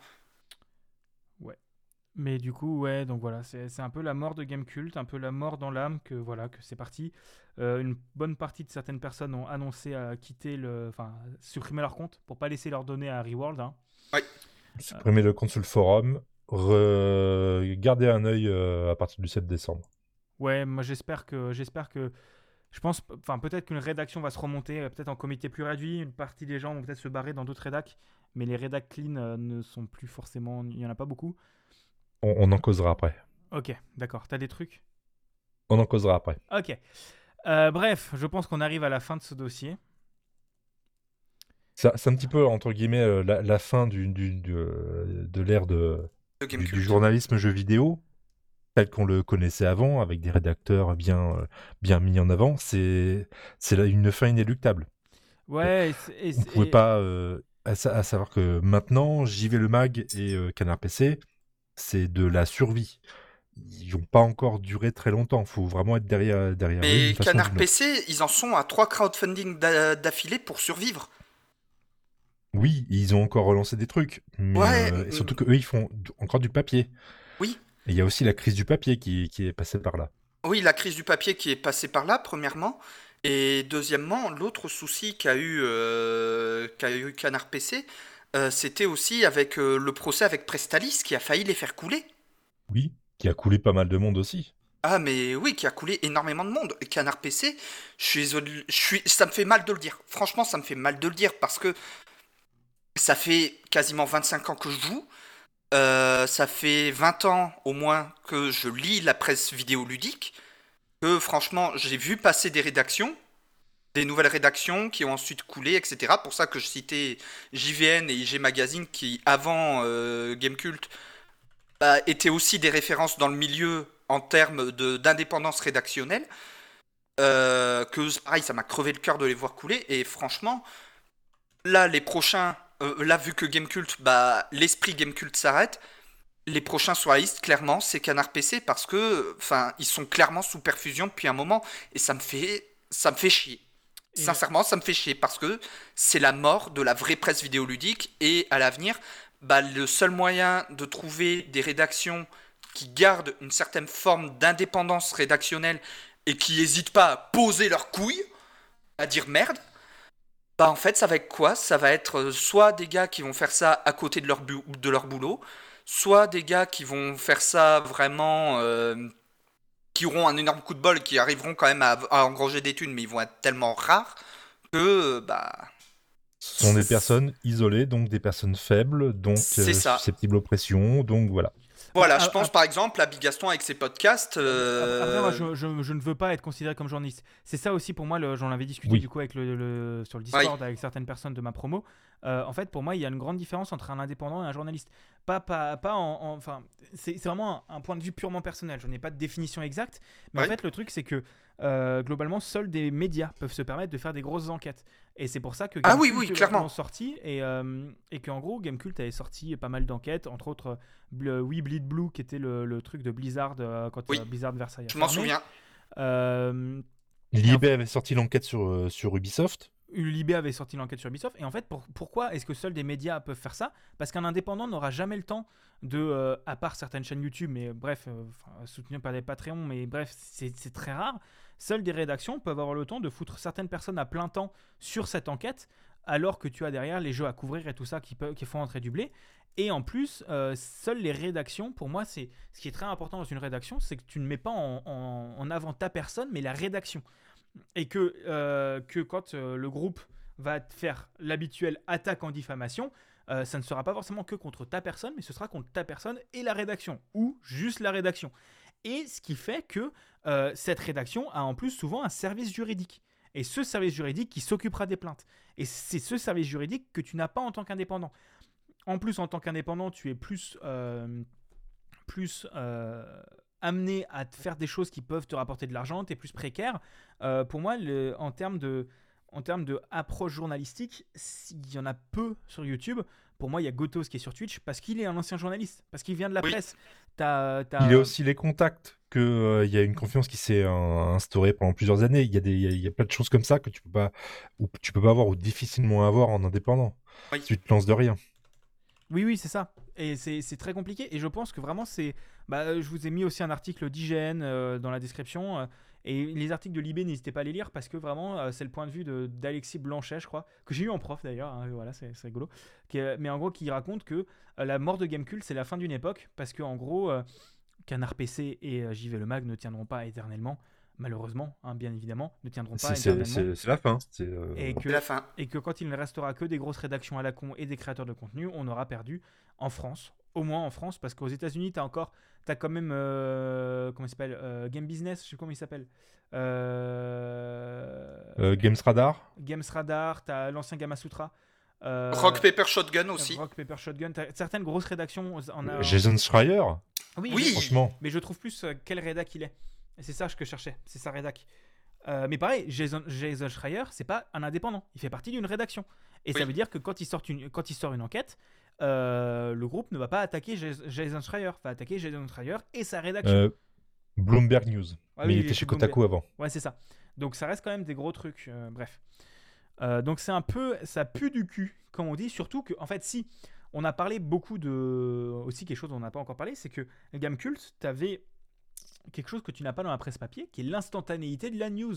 Speaker 1: Mais du coup, ouais, donc voilà, c'est c'est un peu la mort de Game Cult, un peu la mort dans l'âme que voilà que c'est parti. Euh, une bonne partie de certaines personnes ont annoncé à quitter le, enfin, supprimer leur compte pour pas laisser leurs données à Reworld. hein.
Speaker 3: Supprimer le compte sur le forum. re- Garder un œil euh, à partir du 7 décembre.
Speaker 1: Ouais, moi j'espère que j'espère que je pense enfin peut-être qu'une rédaction va se remonter euh, peut-être en comité plus réduit, une partie des gens vont peut-être se barrer dans d'autres rédacs, mais les rédacs clean euh, ne sont plus forcément il y en a pas beaucoup.
Speaker 3: On, on en causera après.
Speaker 1: OK, d'accord, t'as des trucs?
Speaker 3: On en causera après.
Speaker 1: OK. Euh, bref, je pense qu'on arrive à la fin de ce dossier.
Speaker 3: Ça- C'est un petit peu, entre guillemets, euh, la, la fin du, du- du, euh, de l'ère de, du, journalisme jeu vidéo, tel qu'on le connaissait avant, avec des rédacteurs bien, bien mis en avant. C'est c'est là une fin inéluctable.
Speaker 1: Ouais, et c'est- et
Speaker 3: pouvez
Speaker 1: et-
Speaker 3: pas, euh, à, à savoir que maintenant, JV le Mag et euh, Canard PC, c'est de la survie. Ils n'ont pas encore duré très longtemps. Il faut vraiment être derrière, derrière
Speaker 2: Mais Canard. PC, ils en sont à trois crowdfunding d'a- d'affilée pour survivre.
Speaker 3: Oui, ils ont encore relancé des trucs, mais
Speaker 2: Ouais,
Speaker 3: euh,
Speaker 2: euh,
Speaker 3: surtout qu'eux, ils font encore du papier.
Speaker 2: Oui.
Speaker 3: Et il y a aussi la crise du papier qui, qui est passée par là.
Speaker 2: Oui, la crise du papier qui est passée par là, premièrement. Et deuxièmement, l'autre souci qu'a eu, euh, qu'a eu Canard PC, euh, c'était aussi avec euh, le procès avec Prestalis qui a failli les faire couler.
Speaker 3: Oui, qui a coulé pas mal de monde aussi.
Speaker 2: Ah, mais oui, qui a coulé énormément de monde. Et Canard PC, je suis, désolé- je suis, ça me fait mal de le dire. Franchement, ça me fait mal de le dire parce que ça fait quasiment 25 ans que je joue. Euh, ça fait 20 ans au moins que je lis la presse vidéoludique. Que franchement, j'ai vu passer des rédactions, des nouvelles rédactions qui ont ensuite coulé, etc. Pour ça que je citais JVN et IG Magazine qui, avant euh, Gamecult, bah, étaient aussi des références dans le milieu en termes d'indépendance rédactionnelle. Euh, que pareil, ça m'a crevé le cœur de les voir couler. Et franchement, là, les prochains, euh, là, vu que Gamecult, bah, l'esprit Gamecult s'arrête, les prochains sur clairement, c'est Canard PC parce que, enfin, ils sont clairement sous perfusion depuis un moment et ça me fait, ça me fait chier. Sincèrement, ça me fait chier parce que c'est la mort de la vraie presse vidéoludique et à l'avenir, bah, le seul moyen de trouver des rédactions qui gardent une certaine forme d'indépendance rédactionnelle et qui n'hésitent pas à poser leurs couilles, à dire merde, bah en fait ça va être quoi? Ça va être euh, soit des gars qui vont faire ça à côté de leur, bu- de leur boulot, soit des gars qui vont faire ça vraiment... euh, qui auront un énorme coup de bol, qui arriveront quand même à, à engranger des thunes, mais ils vont être tellement rares que bah
Speaker 3: Ce sont des personnes isolées, donc des personnes faibles, donc euh, susceptibles aux pressions, donc voilà.
Speaker 2: Voilà,
Speaker 1: Ah,
Speaker 2: je pense
Speaker 1: ah,
Speaker 2: par exemple à Bigaston avec ses podcasts. euh,
Speaker 1: Après, moi, je, je- je ne veux pas être considéré comme journaliste. C'est ça aussi pour moi, j'en avais discuté
Speaker 3: Oui.
Speaker 1: du coup avec le, le- sur le Discord avec certaines personnes de ma promo. Euh, en fait, pour moi, il y a une grande différence entre un indépendant et un journaliste. Pas, pas, pas en. en- Enfin, c'est c'est vraiment un, un point de vue purement personnel. Je n'ai pas de définition exacte. Mais
Speaker 2: Oui.
Speaker 1: en fait, le truc, c'est que euh, globalement, seuls des médias peuvent se permettre de faire des grosses enquêtes. Et c'est pour ça que
Speaker 2: Ah oui,
Speaker 1: Gamecult
Speaker 2: oui, clairement.
Speaker 1: l'ont sorti et, euh, et qu'en gros, Gamecult avait sorti pas mal d'enquêtes, entre autres euh, We Bleed Blue, qui était le, le truc de Blizzard euh, quand
Speaker 2: Oui.
Speaker 1: euh, Blizzard Versailles.
Speaker 2: je m'en souviens.
Speaker 1: Euh,
Speaker 3: L'IB avait sorti l'enquête sur, euh, sur Ubisoft.
Speaker 1: Libé avait sorti l'enquête sur Ubisoft. Et en fait, pour- pourquoi est-ce que seuls des médias peuvent faire ça? Parce qu'un indépendant n'aura jamais le temps de, euh, à part certaines chaînes YouTube, mais bref, euh, soutenues par des Patreons, mais bref, c'est c'est très rare. Seules des rédactions peuvent avoir le temps de foutre certaines personnes à plein temps sur cette enquête alors que tu as derrière les jeux à couvrir et tout ça qui, qui font entrer du blé. Et en plus, euh, seules les rédactions, pour moi, c'est ce qui est très important dans une rédaction, c'est que tu ne mets pas en, avant ta personne, mais la rédaction. Et que, euh, que quand euh, le groupe va faire l'habituelle attaque en diffamation, ça ne sera pas forcément que contre ta personne, mais ce sera contre ta personne et la rédaction, ou juste la rédaction. Et ce qui fait que euh, cette rédaction a en plus souvent un service juridique. Et ce service juridique qui s'occupera des plaintes. Et c'est ce service juridique que tu n'as pas en tant qu'indépendant. En plus, en tant qu'indépendant, tu es plus, euh, plus euh, amené à te faire des choses qui peuvent te rapporter de l'argent, tu es plus précaire. Pour moi, le- en termes de, en termes de approche journalistique, il y en a peu sur YouTube. Pour moi, il y a Gotos qui est sur Twitch parce qu'il est un ancien journaliste, parce qu'il vient de la
Speaker 2: Oui.
Speaker 1: presse.
Speaker 3: Il y a aussi les contacts, que euh, il y a une confiance qui s'est euh, instaurée pendant plusieurs années. Il y, a des, il y a- y a plein de choses comme ça que tu peux pas, ou tu peux pas avoir ou difficilement avoir en indépendant.
Speaker 2: Oui.
Speaker 3: Tu te lances de rien.
Speaker 1: Oui, oui, c'est ça. Et c'est c'est très compliqué. Et je pense que vraiment, c'est. Bah, euh, je vous ai mis aussi un article d'IGN euh, dans la description. Euh, et les articles de Libé, n'hésitez pas à les lire parce que vraiment, euh, c'est le point de vue de- d'Alexis Blanchet, je crois, que j'ai eu en prof d'ailleurs. hein, voilà, c'est rigolo. Qui est- mais en gros, qui raconte que euh, la mort de Gamecult, c'est la fin d'une époque parce que en gros, euh, Canard PC et euh, JV Le Mag ne tiendront pas éternellement. Malheureusement, hein, bien évidemment, ne tiendront pas éternellement.
Speaker 3: c'est- la fin. C'est, euh,
Speaker 1: Et que,
Speaker 2: C'est la fin.
Speaker 1: et que quand il ne restera que des grosses rédactions à la con et des créateurs de contenu, on aura perdu en France, au moins en France, parce qu'aux États-Unis, tu as encore, tu as quand même, euh, comment il s'appelle, euh, Game Business, je sais comment il s'appelle, euh,
Speaker 3: euh, Games Radar.
Speaker 1: Games Radar, tu as l'ancien Gamasutra, euh,
Speaker 2: Rock Paper Shotgun aussi.
Speaker 1: Rock Paper Shotgun, t'as certaines grosses rédactions en a.
Speaker 3: Jason Schreier.
Speaker 1: Oui,
Speaker 2: Oui.
Speaker 1: mais-
Speaker 3: Franchement.
Speaker 1: mais je trouve plus quel rédac il est. C'est ça que je cherchais, c'est sa rédac. Euh, mais pareil, Jason, Jason Schreier, c'est pas un indépendant, il fait partie d'une rédaction. Et ça veut dire que quand il sort une, quand il sort une enquête, euh, le groupe ne va pas attaquer Jas- Jason Schreier, va attaquer Jason Schreier et sa rédaction.
Speaker 3: Euh, Bloomberg News. Mais
Speaker 1: oui,
Speaker 3: il
Speaker 1: il
Speaker 3: était chez Kotaku avant.
Speaker 1: Ouais, c'est ça. Donc ça reste quand même des gros trucs. euh, bref. Donc c'est un peu, ça pue du cul, comme on dit. Surtout que, en fait, si on a parlé beaucoup de, aussi quelque chose dont on n'a pas encore parlé, c'est que Gamecult, t'avais quelque chose que tu n'as pas dans la presse papier, qui est l'instantanéité de la news.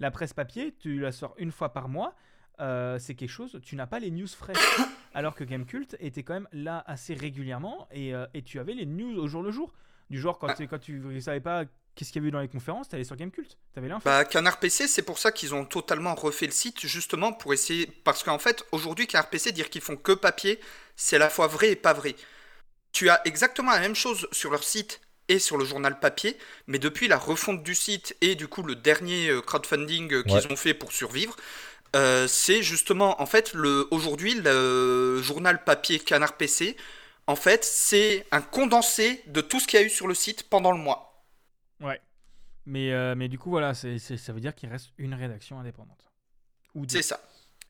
Speaker 1: La presse papier, tu la sors une fois par mois. Euh, c'est quelque chose, tu n'as pas les news fraîches. Alors que Gamecult était quand même là assez régulièrement et, euh, et tu avais les news au jour le jour. Du genre, quand,
Speaker 2: Ah.
Speaker 1: tu- quand tu ne savais pas qu'est-ce qu'il y avait eu dans les conférences, tu allais sur Gamecult. Tu avais l'info.
Speaker 2: Bah, Canard PC, c'est pour ça qu'ils ont totalement refait le site, justement pour essayer. Parce qu'en fait, aujourd'hui, Canard PC, dire qu'ils font que papier, c'est à la fois vrai et pas vrai. Tu as exactement la même chose sur leur site et sur le journal papier, mais depuis la refonte du site et du coup le dernier euh, crowdfunding qu'ils
Speaker 3: Ouais.
Speaker 2: ont fait pour survivre, euh, c'est justement, en fait, le, aujourd'hui, le journal papier Canard PC, en fait, c'est un condensé de tout ce qu'il y a eu sur le site pendant le mois.
Speaker 1: Ouais. Mais, euh, mais du coup, voilà, c'est, c'est- ça veut dire qu'il reste une rédaction indépendante. Ou deux.
Speaker 2: C'est ça.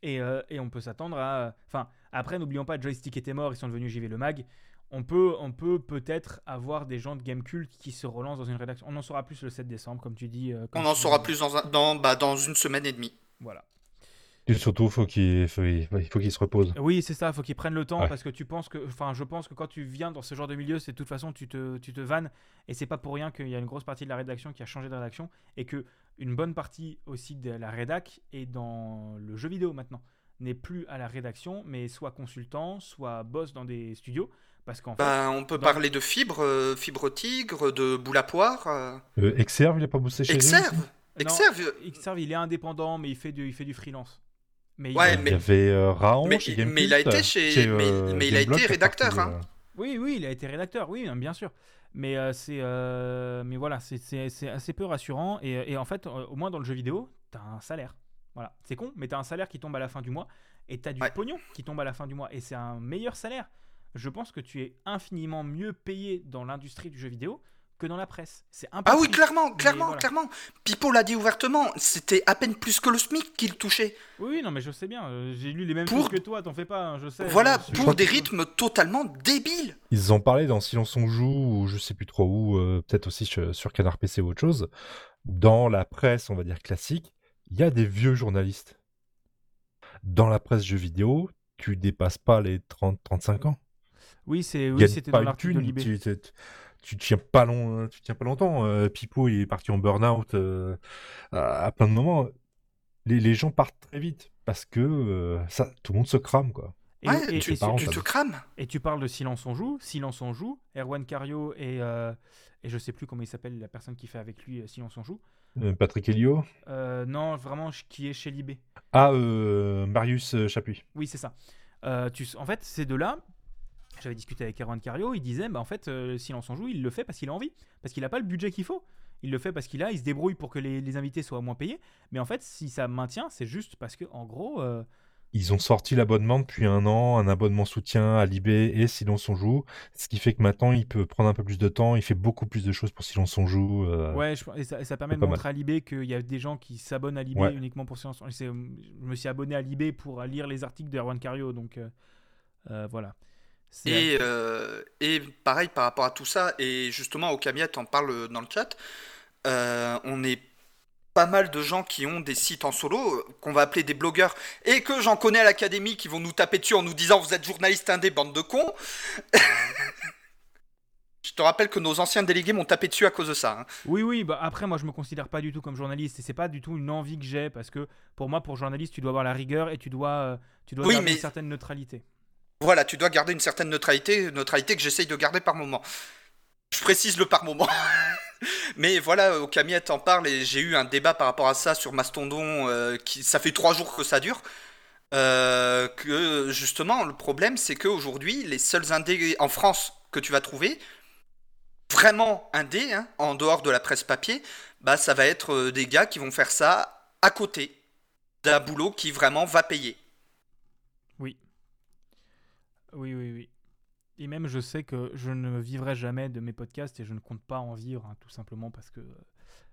Speaker 1: Et, euh, et on peut s'attendre à. Enfin, après, n'oublions pas, Joystick était mort, ils sont devenus JV le Mag. On peut, on peut peut-être avoir des gens de Gamecult qui se relancent dans une rédaction. On en saura plus le 7 décembre, comme tu dis. comme
Speaker 2: On en saura plus dans, un- dans, bah, dans une semaine et demie.
Speaker 1: Voilà.
Speaker 3: Et surtout, faut qu'il faut, il faut qu'il se repose.
Speaker 1: Oui, c'est ça, faut qu'ils prennent le temps
Speaker 3: Ouais.
Speaker 1: parce que tu penses que. Enfin, je pense que quand tu viens dans ce genre de milieu, c'est de toute façon, tu te, tu te vannes. Et c'est pas pour rien qu'il y a une grosse partie de la rédaction qui a changé de rédaction et que une bonne partie aussi de la rédac est dans le jeu vidéo maintenant. N'est plus à la rédaction, mais soit consultant, soit boss dans des studios. Parce qu'en fait.
Speaker 2: Bah, on peut
Speaker 1: dans-
Speaker 2: parler de fibre, euh, fibre tigre, de boule à poire. euh,
Speaker 3: Euh, Exerve, il a pas bossé chez
Speaker 2: Exerve
Speaker 1: Non,
Speaker 2: Exerve
Speaker 1: Xserve, il est indépendant, mais il fait du, il fait du freelance. Mais il-
Speaker 2: Ouais,
Speaker 3: Il
Speaker 2: mais-
Speaker 3: y avait euh, Raon
Speaker 2: mais-
Speaker 3: chez
Speaker 2: mais
Speaker 3: Gamecult,
Speaker 2: il a été chez- mais-
Speaker 3: euh,
Speaker 2: mais il a
Speaker 3: Gameblog,
Speaker 2: été
Speaker 3: fait
Speaker 2: rédacteur,
Speaker 3: partie,
Speaker 2: hein.
Speaker 3: euh,
Speaker 1: Oui, oui, il a été rédacteur, oui, hein, bien sûr. Mais euh, c'est, euh, mais voilà, c'est- c'est c'est assez peu rassurant. Et, et en fait, euh, au moins dans le jeu vidéo, t'as un salaire. Voilà, c'est con, mais t'as un salaire qui tombe à la fin du mois et t'as du
Speaker 2: Ouais.
Speaker 1: pognon qui tombe à la fin du mois et c'est un meilleur salaire. Je pense que tu es infiniment mieux payé dans l'industrie du jeu vidéo que dans la presse. C'est
Speaker 2: Ah oui, clairement, clairement,
Speaker 1: voilà.
Speaker 2: clairement. Pipo l'a dit ouvertement, c'était à peine plus que le SMIC qu'il touchait.
Speaker 1: Oui, non, mais je sais bien. euh, J'ai lu les mêmes
Speaker 2: Pour-
Speaker 1: choses que toi, t'en fais pas, hein, je sais.
Speaker 2: Voilà,
Speaker 1: je suis-
Speaker 2: pour des rythmes totalement débiles.
Speaker 3: Ils en parlaient dans Silence on joue, ou je sais plus trop où, euh, peut-être aussi sur, Canard PC ou autre chose. Dans la presse, on va dire classique, il y a des vieux journalistes. Dans la presse jeux vidéo, tu dépasses pas les 30-35 ans.
Speaker 1: Oui, c'est, oui, c'était
Speaker 3: pas
Speaker 1: dans
Speaker 3: une
Speaker 1: l'article de Libé.
Speaker 3: tu, tu, tu tiens pas long, tu tiens pas longtemps. Euh, Pipo il est parti en burn-out euh, à, à plein de moments. les, les gens partent très vite parce que euh, ça, tout le monde se crame, quoi.
Speaker 1: Et,
Speaker 2: Ouais,
Speaker 1: et-
Speaker 2: tu, tu te crames.
Speaker 1: et tu parles de Silence on joue, Silence on joue, Erwan Cario et, euh, et je sais plus comment il s'appelle la personne qui fait avec lui euh, Silence on joue.
Speaker 3: Patrick Helio.
Speaker 1: Euh, non, vraiment, qui est chez Libé.
Speaker 3: Ah, euh, Marius Chapuis.
Speaker 1: Oui, c'est ça. Euh, tu, en fait, ces deux-là, j'avais discuté avec Erwan Cario, il disait, bah, en fait, euh, Silence on joue, il le fait parce qu'il a envie, parce qu'il n'a pas le budget qu'il faut. Il le fait parce qu'il a, il se débrouille pour que les, les invités soient moins payés. Mais en fait, si ça maintient, c'est juste parce que, en gros, euh,
Speaker 3: Ils ont sorti l'abonnement depuis un an, un abonnement soutien à Libé et Silence on joue, ce qui fait que maintenant il peut prendre un peu plus de temps, il fait beaucoup plus de choses pour Silence on joue. euh,
Speaker 1: ouais, je- et, ça, et ça permet de
Speaker 3: mal.
Speaker 1: montrer à Libé qu'il y a des gens qui s'abonnent à Libé
Speaker 3: Ouais.
Speaker 1: uniquement pour Silence. on- c'est- Je me suis abonné à Libé pour lire les articles d'Erwan Cario, donc euh, voilà.
Speaker 2: Et, euh, et pareil par rapport à tout ça, et justement, Okamiet en parle dans le chat, euh, on est pas mal de gens qui ont des sites en solo, euh, qu'on va appeler des blogueurs, et que j'en connais à l'académie qui vont nous taper dessus en nous disant vous êtes journaliste indé, bande de cons. Je te rappelle que nos anciens délégués m'ont tapé dessus à cause de ça. hein.
Speaker 1: Oui, oui, bah après, moi je me considère pas du tout comme journaliste et c'est pas du tout une envie que j'ai parce que pour moi, pour journaliste, tu dois avoir la rigueur et tu dois, euh, tu dois
Speaker 2: Oui, mais-
Speaker 1: une certaine neutralité.
Speaker 2: Voilà, tu dois garder une certaine neutralité, neutralité que j'essaye de garder par moment. Je précise le par moment. Mais voilà, Okamiet en parle et j'ai eu un débat par rapport à ça sur Mastodon. euh, qui, ça fait trois jours que ça dure. Euh, que justement, le problème, c'est qu'aujourd'hui, les seuls indés en France que tu vas trouver, vraiment indés, hein, en dehors de la presse papier, bah ça va être euh, des gars qui vont faire ça à côté d'un boulot qui vraiment va payer.
Speaker 1: Oui. Oui, oui. Et même, je sais que je ne vivrai jamais de mes podcasts et je ne compte pas en vivre, hein, tout simplement parce que euh,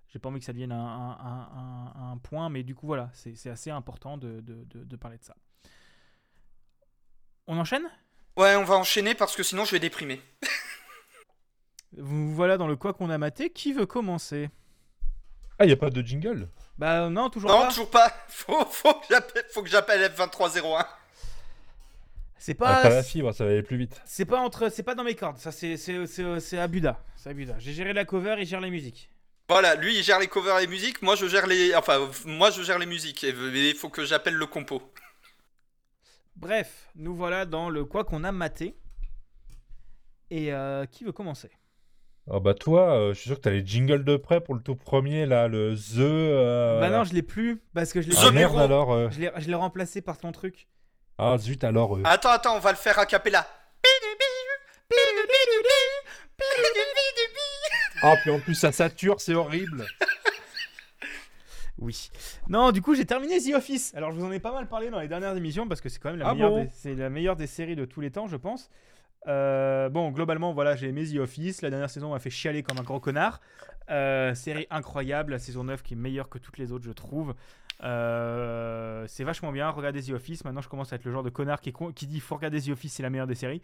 Speaker 1: j'ai pas envie que ça devienne un, un- un- un- un point. Mais du coup, voilà, c'est c'est assez important de, de- de- de parler de ça. On enchaîne?
Speaker 2: Ouais, on va enchaîner parce que sinon je vais déprimer.
Speaker 1: Vous voilà dans le quoi qu'on a maté. Qui veut commencer?
Speaker 3: Ah, il n'y a pas de jingle?
Speaker 1: Bah non, toujours
Speaker 2: Non,
Speaker 1: pas.
Speaker 2: toujours pas. Faut, faut que j'appelle- faut que j'appelle F2301.
Speaker 1: C'est
Speaker 3: Ah,
Speaker 1: pas.
Speaker 3: La fibre, ça va aller plus vite.
Speaker 1: C'est pas entre, c'est pas dans mes cordes. Ça, c'est, c'est, c'est, c'est à Buda. C'est à Buda. J'ai géré la cover et gère les musiques.
Speaker 2: Voilà, lui il gère les covers et les musiques, moi je gère les. Enfin, moi je gère les musiques. Et il faut que j'appelle le compo.
Speaker 1: Bref, nous voilà dans le quoi qu'on a maté. Et euh, qui veut commencer?
Speaker 3: Ah bah toi, euh, je suis sûr que t'as les jingles de près pour le tout premier, là, le The... euh,
Speaker 1: Bah non, je l'ai plus parce que je l'ai,
Speaker 2: The
Speaker 3: Ah merde alors euh,
Speaker 1: je l'ai, je l'ai remplacé par ton truc.
Speaker 3: Ah zut alors euh,
Speaker 2: Attends, attends, on va le faire a cappella.
Speaker 3: Ah puis en plus ça sature, c'est horrible
Speaker 1: Oui. Non, du coup, j'ai terminé The Office. Alors, je vous en ai pas mal parlé dans les dernières émissions parce que c'est quand même la
Speaker 3: Ah
Speaker 1: meilleure,
Speaker 3: bon
Speaker 1: des, c'est la meilleure des séries de tous les temps, je pense. Euh, bon, globalement, voilà, j'ai aimé The Office. La dernière saison m'a fait chialer comme un gros connard. Euh, série incroyable, la saison 9 qui est meilleure que toutes les autres, je trouve. Euh, c'est vachement bien. Regardez The Office. Maintenant, je commence à être le genre de connard qui, con- qui dit faut regarder The Office, c'est la meilleure des séries.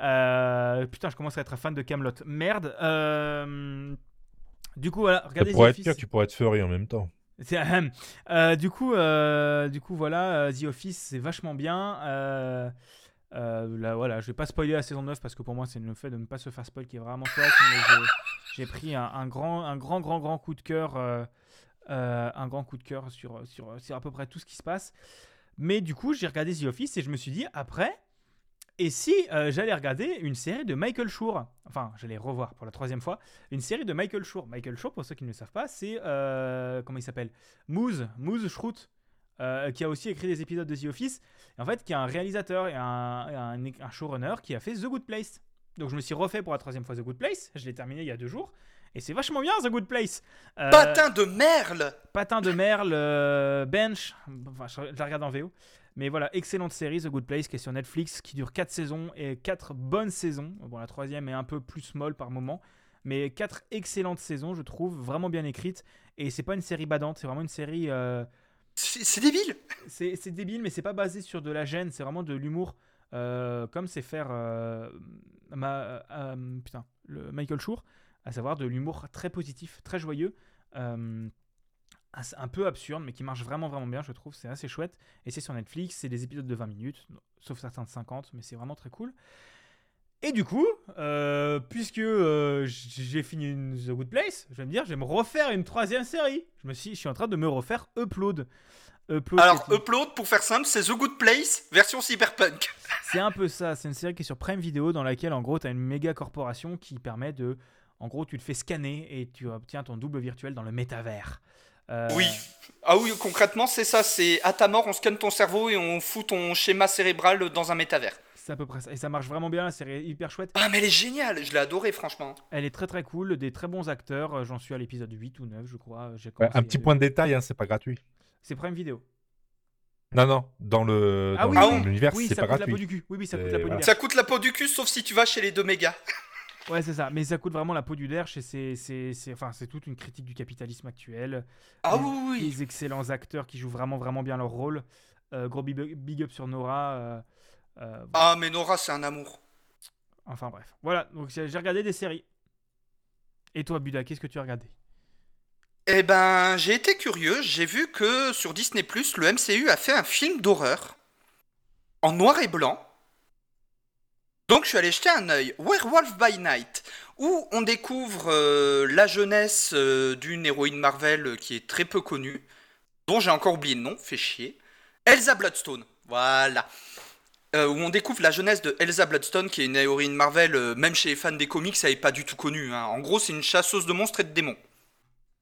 Speaker 1: Euh, putain, je commence à être un fan de Camelot. Merde. Euh, du coup, voilà,
Speaker 3: Ça
Speaker 1: regardez The
Speaker 3: être
Speaker 1: Office.
Speaker 3: pire, tu pourrais être furry en même temps.
Speaker 1: Du coup, du coup, voilà, The Office, c'est vachement bien. Là, voilà, je vais pas spoiler la saison 9 parce que pour moi, c'est le fait de ne pas se faire spoil qui est vraiment chouette. j'ai pris un, un grand, un grand, grand, grand coup de cœur, euh, un grand coup de cœur sur, sur, à peu près tout ce qui se passe. Mais du coup, j'ai regardé The Office et je me suis dit après. Et si euh, j'allais regarder une série de Michael Schur, enfin j'allais revoir pour la troisième fois, une série de Michael Schur. Michael Schur, pour ceux qui ne le savent pas, c'est euh, comment il s'appelle? Moose, Moose euh, qui a aussi écrit des épisodes de The Office, en fait qui est un réalisateur et un, un showrunner qui a fait The Good Place. Donc je me suis refait pour la troisième fois The Good Place, je l'ai terminé il y a deux jours, et c'est vachement bien The Good Place. Euh,
Speaker 2: Patin de merle
Speaker 1: Patin de merle, euh, Bench, enfin, je, la regarde en VO. Mais voilà, excellente série, The Good Place, qui est sur Netflix, qui dure 4 saisons et 4 bonnes saisons. Bon, la troisième est un peu plus molle par moment, mais 4 excellentes saisons, je trouve, vraiment bien écrites. Et c'est pas une série badante, c'est vraiment une série. euh,
Speaker 2: C'est débile
Speaker 1: c'est c'est débile, mais c'est pas basé sur de la gêne, c'est vraiment de l'humour, euh, comme c'est faire euh, ma, euh, putain, le Michael Schur, à savoir de l'humour très positif, très joyeux, euh, un peu absurde, mais qui marche vraiment vraiment bien, je trouve, c'est assez chouette. Et c'est sur Netflix, c'est des épisodes de 20 minutes, sauf certains de 50, mais c'est vraiment très cool. Et du coup, euh, puisque euh, j'ai fini une The Good Place, je vais me dire, je vais me refaire une troisième série. Je me suis, je suis en train de me refaire Upload. Upload,
Speaker 2: Alors, Upload, pour faire simple, c'est The Good Place version cyberpunk.
Speaker 1: c'est un peu ça. C'est une série qui est sur Prime Video dans laquelle, en gros, tu as une méga corporation qui permet de. En gros, tu te fais scanner et tu obtiens ton double virtuel dans le métavers. Euh,
Speaker 2: Oui. Ah oui, concrètement, c'est ça. C'est à ta mort, on scanne ton cerveau et on fout ton schéma cérébral dans un métavers.
Speaker 1: C'est à peu près ça. Et ça marche vraiment bien. La série est hyper chouette.
Speaker 2: Ah, mais elle est géniale. Je l'ai adorée, franchement.
Speaker 1: Elle est très très cool. Des très bons acteurs. Euh, J'en suis à l'épisode 8 ou 9, je crois.
Speaker 3: Ouais,
Speaker 1: commencé
Speaker 3: un petit point de détail, hein, c'est pas gratuit.
Speaker 1: C'est Prime Video.
Speaker 3: Non, non, dans le
Speaker 1: Ah
Speaker 3: dans
Speaker 1: oui,
Speaker 3: le- l'univers,
Speaker 1: Oui,
Speaker 3: c'est
Speaker 1: ça
Speaker 3: pas
Speaker 1: coûte la peau
Speaker 3: gratuit.
Speaker 1: du cul. Oui, oui, ça coûte la peau du
Speaker 3: voilà.
Speaker 1: derche.
Speaker 2: Ça coûte la peau du cul, sauf si tu vas chez les deux mégas.
Speaker 1: Ouais, c'est ça. Mais ça coûte vraiment la peau du derche et c'est, c'est, c'est, enfin, c'est toute une critique du capitalisme actuel.
Speaker 2: Ah oui, oui.
Speaker 1: Des excellents acteurs qui jouent vraiment, vraiment bien leur rôle. Euh, gros big, up sur Nora. euh, euh,
Speaker 2: Ah, mais Nora, c'est un amour.
Speaker 1: Enfin bref. Voilà, donc j'ai regardé des séries. Et toi, Buda, qu'est-ce que tu as regardé?
Speaker 2: Eh ben, j'ai été curieux. J'ai vu que sur Disney, le MCU a fait un film d'horreur en noir et blanc. Donc, je suis allé jeter un œil. Werewolf by Night, où on découvre euh, la jeunesse euh, d'une héroïne Marvel euh, qui est très peu connue, dont j'ai encore oublié le nom, fait chier. Elsa Bloodstone. Voilà. Où on découvre la jeunesse de Elsa Bloodstone, qui est une héroïne Marvel, même chez les fans des comics, elle n'est pas du tout connue. hein. En gros, c'est une chasseuse de monstres et de démons.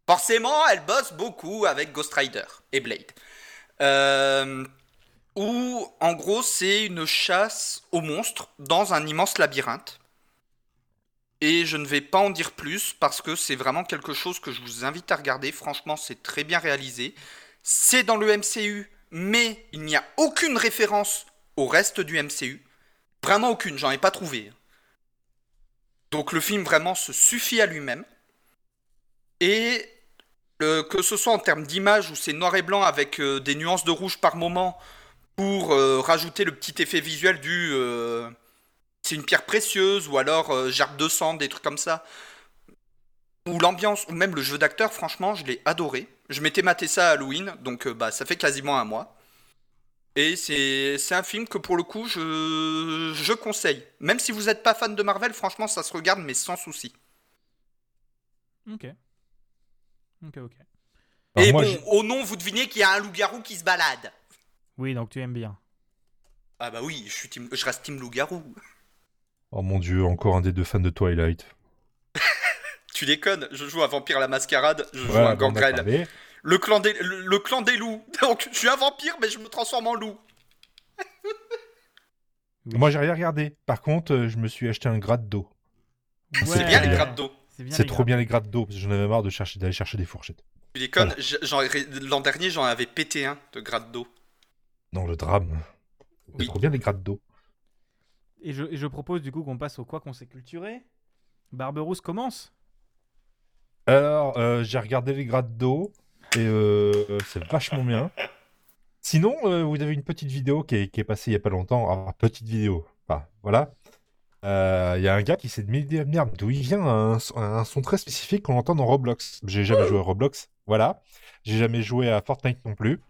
Speaker 2: Forcément, elle bosse beaucoup avec Ghost Rider et Blade. Où, en gros, c'est une chasse aux monstres dans un immense labyrinthe. Et je ne vais pas en dire plus parce que c'est vraiment quelque chose que je vous invite à regarder. Franchement, c'est très bien réalisé. C'est dans le MCU, mais il n'y a aucune référence au reste du MCU. Vraiment aucune, j'en ai pas trouvé. Donc le film vraiment se suffit à lui-même. Et euh, que ce soit en termes d'image où c'est noir et blanc avec euh, des nuances de rouge par moment pour euh, rajouter le petit effet visuel du euh, c'est une pierre précieuse ou alors euh, gerbe de sang, des trucs comme ça. Ou l'ambiance, ou même le jeu d'acteur, franchement, je l'ai adoré. Je m'étais maté ça à Halloween, donc euh, bah, ça fait quasiment un mois. Et c'est c'est un film que pour le coup, je, je conseille. Même si vous n'êtes pas fan de Marvel, franchement, ça se regarde, mais sans souci.
Speaker 1: Ok. Ok, ok.
Speaker 2: Et
Speaker 3: moi,
Speaker 2: bon, au nom, vous devinez qu'il y a un loup-garou qui se balade.
Speaker 1: Oui, donc tu aimes bien.
Speaker 2: Ah bah oui, je, suis team- je reste team loup-garou.
Speaker 3: Oh mon dieu, encore un des deux fans de Twilight.
Speaker 2: Tu déconnes, je joue à Vampire la Mascarade, je joue à Gangrel. Le clan, des, le, le clan des loups. Donc je suis un vampire, mais je me transforme en loup.
Speaker 1: Oui.
Speaker 3: Moi, j'ai rien regardé. Par contre, euh, je me suis acheté un gratte d'eau.
Speaker 2: C'est bien les grappes d'eau.
Speaker 1: C'est
Speaker 3: trop bien les grattes d'eau, parce que j'en avais marre de chercher d'aller chercher des fourchettes.
Speaker 2: Tu déconnes,
Speaker 3: Voilà.
Speaker 2: l'an dernier j'en avais pété un de gratte d'eau.
Speaker 3: Non, le drame. C'est
Speaker 2: Oui.
Speaker 3: trop bien les grattes d'eau.
Speaker 1: Et je, et je propose du coup qu'on passe au quoi qu'on s'est culturé. Barberousse commence.
Speaker 3: Alors, euh, j'ai regardé les grattes d'eau et euh, euh, c'est vachement bien. Sinon, euh, vous avez une petite vidéo qui est, qui est passée il y a pas longtemps. Ah, petite vidéo. Enfin, voilà. Euh, Il y a un gars qui s'est dit merde, d'où il vient un, un son très spécifique qu'on entend dans Roblox. J'ai jamais joué à Roblox. Voilà. J'ai jamais joué à Fortnite non plus.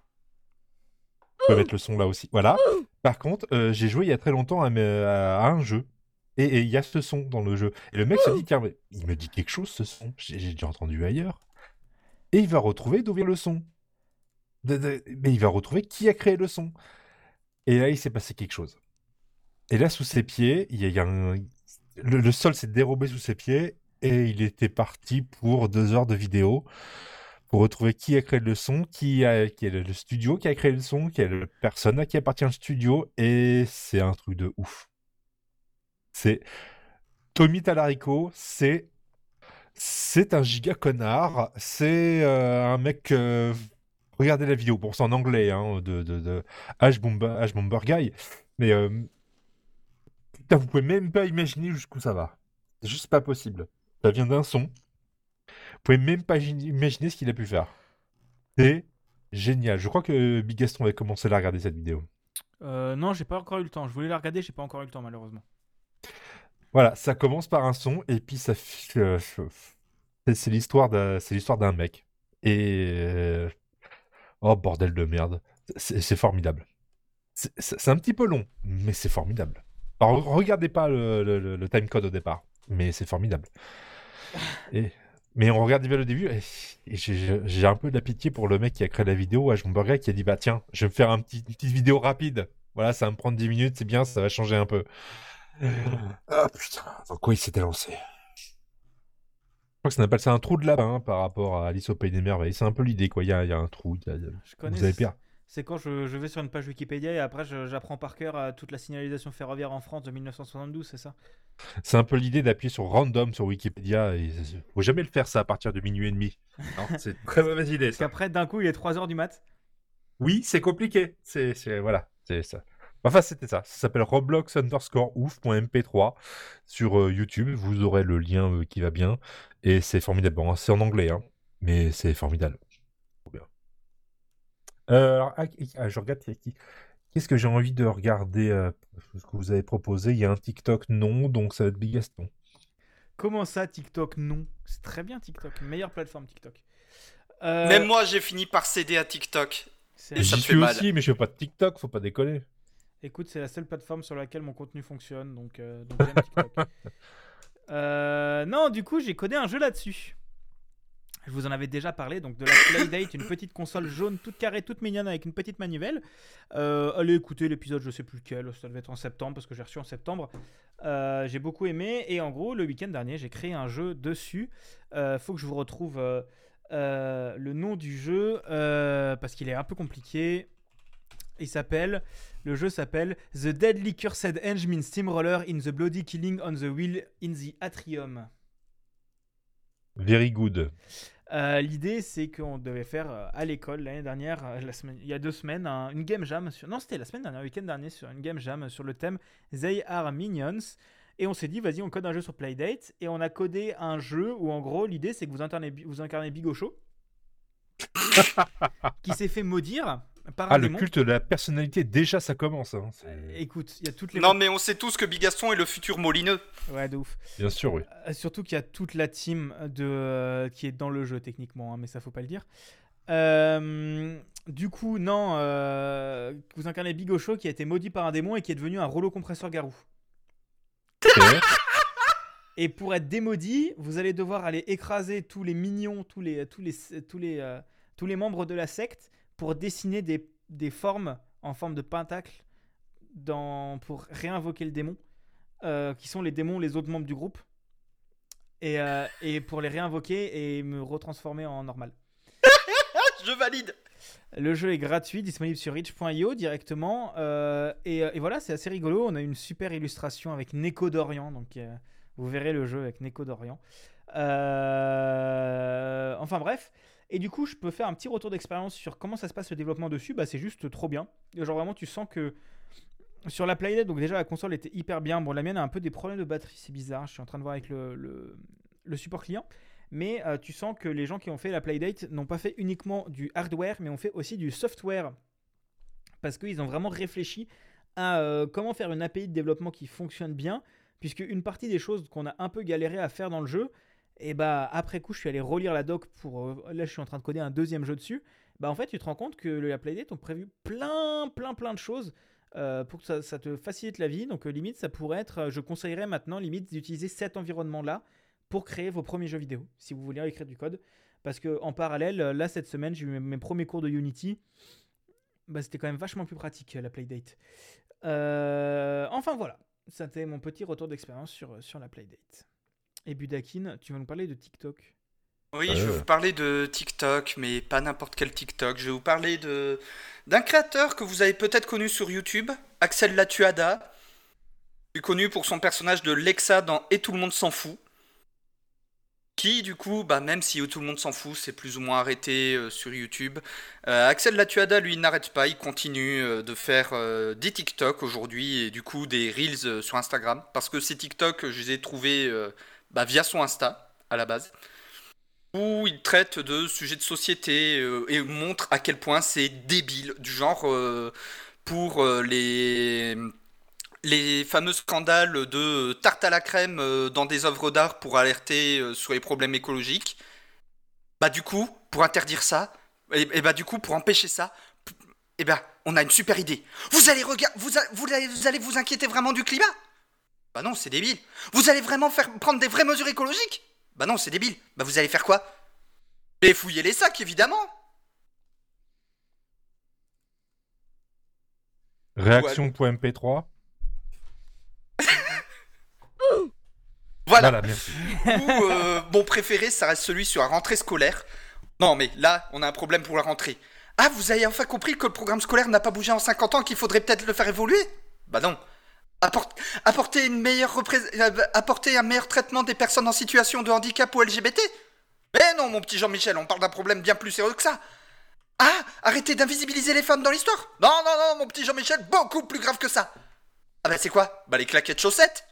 Speaker 3: Peux mettre le son là aussi. Voilà. Par contre, euh, j'ai joué il y a très longtemps à, un jeu. Et il y a ce son dans le jeu. Et le mec se dit, tiens, il me dit quelque chose ce son. J'ai déjà entendu ailleurs. Et il va retrouver d'où vient le son. Mais il va retrouver qui a créé le son. Et là, il s'est passé quelque chose. Et là, sous ses pieds, il y a, le sol s'est dérobé sous ses pieds. Et il était parti pour deux heures de vidéo pour retrouver qui a créé le son, qui, a, est le, studio qui a créé le son, qui est la personne à qui appartient le studio. Et c'est un truc de ouf. C'est Tommy Talarico, c'est c'est un giga connard. C'est euh, un mec. euh, regardez la vidéo, pour c'est en anglais, hein, de, de, de Ash Bomber, Ash Bomber Guy. Mais euh, putain, vous pouvez même pas imaginer jusqu'où ça va. C'est juste pas possible. Ça vient d'un son. Vous pouvez même pas gi- imaginer ce qu'il a pu faire. C'est génial. Je crois que Big Gaston va commencer à regarder cette vidéo.
Speaker 1: Euh, non, j'ai pas encore eu le temps. Je voulais la regarder, j'ai pas encore eu le temps malheureusement.
Speaker 3: Voilà, ça commence par un son et puis ça. euh, c'est l'histoire d'un, c'est l'histoire d'un mec. Et euh, oh bordel de merde, c'est formidable. C'est un petit peu long, mais c'est formidable. Alors, regardez pas le- le timecode au départ, mais c'est formidable. Et Mais on regarde bien le début et, et j'ai- un peu de la pitié pour le mec qui a créé la vidéo, Ashburger, qui a dit bah tiens, je vais me faire un petit, une petite vidéo rapide. Voilà, ça va me prendre 10 minutes, c'est bien, ça va changer un peu. Ah putain, dans quoi il s'était lancé? Je crois que ça appelle ça un trou de lapin hein, par rapport à Alice au Pays des Merveilles. C'est un peu l'idée, quoi. Il y a, il y a un trou. il y a- il y a-
Speaker 1: Je connais.
Speaker 3: Vous avez pire.
Speaker 1: C'est quand je, je vais sur une page Wikipédia et après j'apprends par cœur euh, toute la signalisation ferroviaire en France de 1972, c'est ça?
Speaker 3: C'est un peu l'idée d'appuyer sur random sur Wikipédia. Et faut jamais le faire ça à partir de minuit et demi. C'est une très mauvaise idée.
Speaker 1: Parce qu'après, d'un coup, il est 3h du mat.
Speaker 3: Oui, c'est compliqué. C'est c'est- voilà, c'est ça. Enfin, c'était ça. Ça s'appelle Roblox underscore ouf.mp3 sur euh, YouTube. Vous aurez le lien euh, qui va bien. Et c'est formidable. Bon, c'est en anglais, hein, mais c'est formidable. Euh, alors, ah, ah, je regarde. qui- Qu'est-ce que j'ai envie de regarder euh, Ce que vous avez proposé? Il y a un TikTok non, donc ça va être Bigaston.
Speaker 1: Comment ça, TikTok Non? C'est très bien TikTok. Meilleure plateforme TikTok. Euh,
Speaker 2: Même moi, j'ai fini par céder à TikTok. Et ça me fait
Speaker 3: suis
Speaker 2: mal.
Speaker 3: aussi, mais je fais pas de TikTok, faut pas déconner.
Speaker 1: Écoute, c'est la seule plateforme sur laquelle mon contenu fonctionne, donc, euh, donc j'aime TikTok. Euh, non, du coup, j'ai codé un jeu là-dessus. Je vous en avais déjà parlé, donc de la Playdate, une petite console jaune toute carrée, toute mignonne avec une petite manivelle. Euh, allez écouter l'épisode, je sais plus lequel, ça devait être en septembre parce que j'ai reçu en septembre. Euh, j'ai beaucoup aimé et en gros, le week-end dernier, j'ai créé un jeu dessus. Euh, faut que je vous retrouve euh, le nom du jeu parce qu'il est un peu compliqué. Il s'appelle, le jeu s'appelle The Deadly Cursed Engine Steamroller in the Bloody Killing on the Wheel in the Atrium.
Speaker 3: Very good.
Speaker 1: Euh, L'idée, c'est qu'on devait faire euh, à l'école l'année dernière, euh, la semaine, il y a deux semaines, un- une game jam. Sur, non, c'était la semaine dernière, le week-end dernier, sur une game jam sur le thème They Are Minions. Et on s'est dit, vas-y, on code un jeu sur Playdate. Et on a codé un jeu où, en gros, l'idée, c'est que vous incarnez, vous incarnez Bigocho, qui s'est fait maudire
Speaker 3: Ah, le culte de la personnalité, déjà ça commence. hein, c'est-
Speaker 1: Écoute, il y a toutes les.
Speaker 2: Non, mais on sait tous que Bigaston est le futur Molineux.
Speaker 1: Ouais, de ouf.
Speaker 3: Bien sûr, oui.
Speaker 1: Euh, Surtout qu'il y a toute la team de, euh, qui est dans le jeu techniquement, hein, mais ça faut pas le dire. Euh, du coup, non, euh, vous incarnez Bigocho qui a été maudit par un démon et qui est devenu un rouleau compresseur garou. Et pour être démaudit, vous allez devoir aller écraser tous les mignons, tous les, tous les, tous les, euh, tous les membres de la secte pour dessiner des, des formes en forme de pentacle dans, pour réinvoquer le démon, euh, qui sont les démons, les autres membres du groupe. Et, euh, et pour les réinvoquer et me retransformer en normal.
Speaker 2: Je valide.
Speaker 1: Le jeu est gratuit, disponible sur Reach.io directement. euh, et, et voilà, c'est assez rigolo. On a une super illustration avec Neko Dorian. Donc, euh, vous verrez le jeu avec Neko Dorian. Euh, enfin, bref. Et du coup, je peux faire un petit retour d'expérience sur comment ça se passe le développement dessus. Bah, c'est juste trop bien. Genre, vraiment, tu sens que sur la Playdate, donc déjà, la console était hyper bien. Bon, la mienne a un peu des problèmes de batterie, c'est bizarre. Je suis en train de voir avec le support client. Mais euh, tu sens que les gens qui ont fait la Playdate n'ont pas fait uniquement du hardware, mais ont fait aussi du software. Parce qu'ils ont vraiment réfléchi à euh, comment faire une API de développement qui fonctionne bien. Puisque une partie des choses qu'on a un peu galéré à faire dans le jeu, et bah après coup, je suis allé relire la doc pour. euh, là, je suis en train de coder un deuxième jeu dessus. Bah en fait, tu te rends compte que la Playdate ont prévu plein, plein, plein de choses euh, pour que ça, te facilite la vie. Donc, euh, limite, ça pourrait être. je conseillerais maintenant, limite, d'utiliser cet environnement-là pour créer vos premiers jeux vidéo, si vous voulez écrire du code. Parce que en parallèle, là, cette semaine, j'ai eu mes- premiers cours de Unity. Bah, c'était quand même vachement plus pratique, la Playdate. Enfin, voilà. C'était mon petit retour d'expérience sur, sur la Playdate. Et Budakin, tu vas nous parler de TikTok.
Speaker 2: Oui, je vais vous parler de TikTok, mais pas n'importe quel TikTok. Je vais vous parler de d'un créateur que vous avez peut-être connu sur YouTube, Axel Latuada, plus connu pour son personnage de Lexa dans Et tout le monde s'en fout. Qui, du coup, bah, même si tout le monde s'en fout, c'est plus ou moins arrêté euh, sur YouTube. Euh, Axel Latuada, lui, n'arrête pas, il continue euh, de faire euh, des TikTok aujourd'hui et du coup des Reels euh, sur Instagram. Parce que ces TikTok, je les ai trouvés euh, bah, via son Insta, à la base où il traite de sujets de société euh, et montre à quel point c'est débile, du genre euh, pour euh, les les fameux scandales de tarte à la crème dans des œuvres d'art pour alerter sur les problèmes écologiques. Bah du coup, pour interdire ça, et, bah du coup pour empêcher ça, eh ben on a une super idée. Vous allez vous, vous allez vous inquiéter vraiment du climat? Bah non, c'est débile. Vous allez vraiment faire prendre des vraies mesures écologiques? Bah non, c'est débile. Bah vous allez faire quoi? Et fouiller les sacs, évidemment.
Speaker 3: Réaction.mp3.
Speaker 2: Voilà.
Speaker 3: Voilà, merci.
Speaker 2: Ou euh, mon préféré, ça reste celui sur la rentrée scolaire. Non, mais là, on a un problème pour la rentrée. Ah, vous avez enfin compris que le programme scolaire n'a pas bougé en 50 ans, qu'il faudrait peut-être le faire évoluer? Bah non. Apport- apporter, une meilleure euh, apporter un meilleur traitement des personnes en situation de handicap ou LGBT Mais non, mon petit Jean-Michel, on parle d'un problème bien plus sérieux que ça. Ah, arrêtez d'invisibiliser les femmes dans l'histoire Non, non, non, mon petit Jean-Michel, beaucoup plus grave que ça. Ah bah c'est quoi? Bah les claquettes chaussettes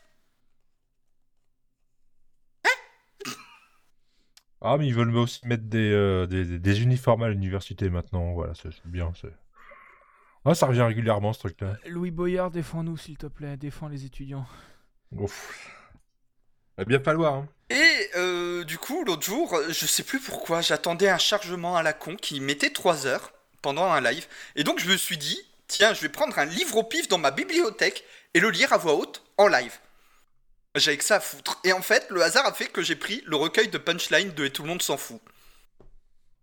Speaker 3: Ah, mais ils veulent aussi mettre des, euh, des, des- uniformes à l'université maintenant. Voilà, c'est bien. c'est- Ah, ça revient régulièrement ce truc-là.
Speaker 1: Louis Boyard, défends-nous s'il te plaît, défends les étudiants.
Speaker 3: Ouf. Va bien falloir. Hein.
Speaker 2: Et euh, du coup, l'autre jour, je sais plus pourquoi, j'attendais un chargement à la con qui mettait 3 heures pendant un live. Et donc je me suis dit, tiens, je vais prendre un livre au pif dans ma bibliothèque et le lire à voix haute en live. J'avais que ça à foutre. Et en fait, le hasard a fait que j'ai pris le recueil de punchline de Et tout le monde s'en fout.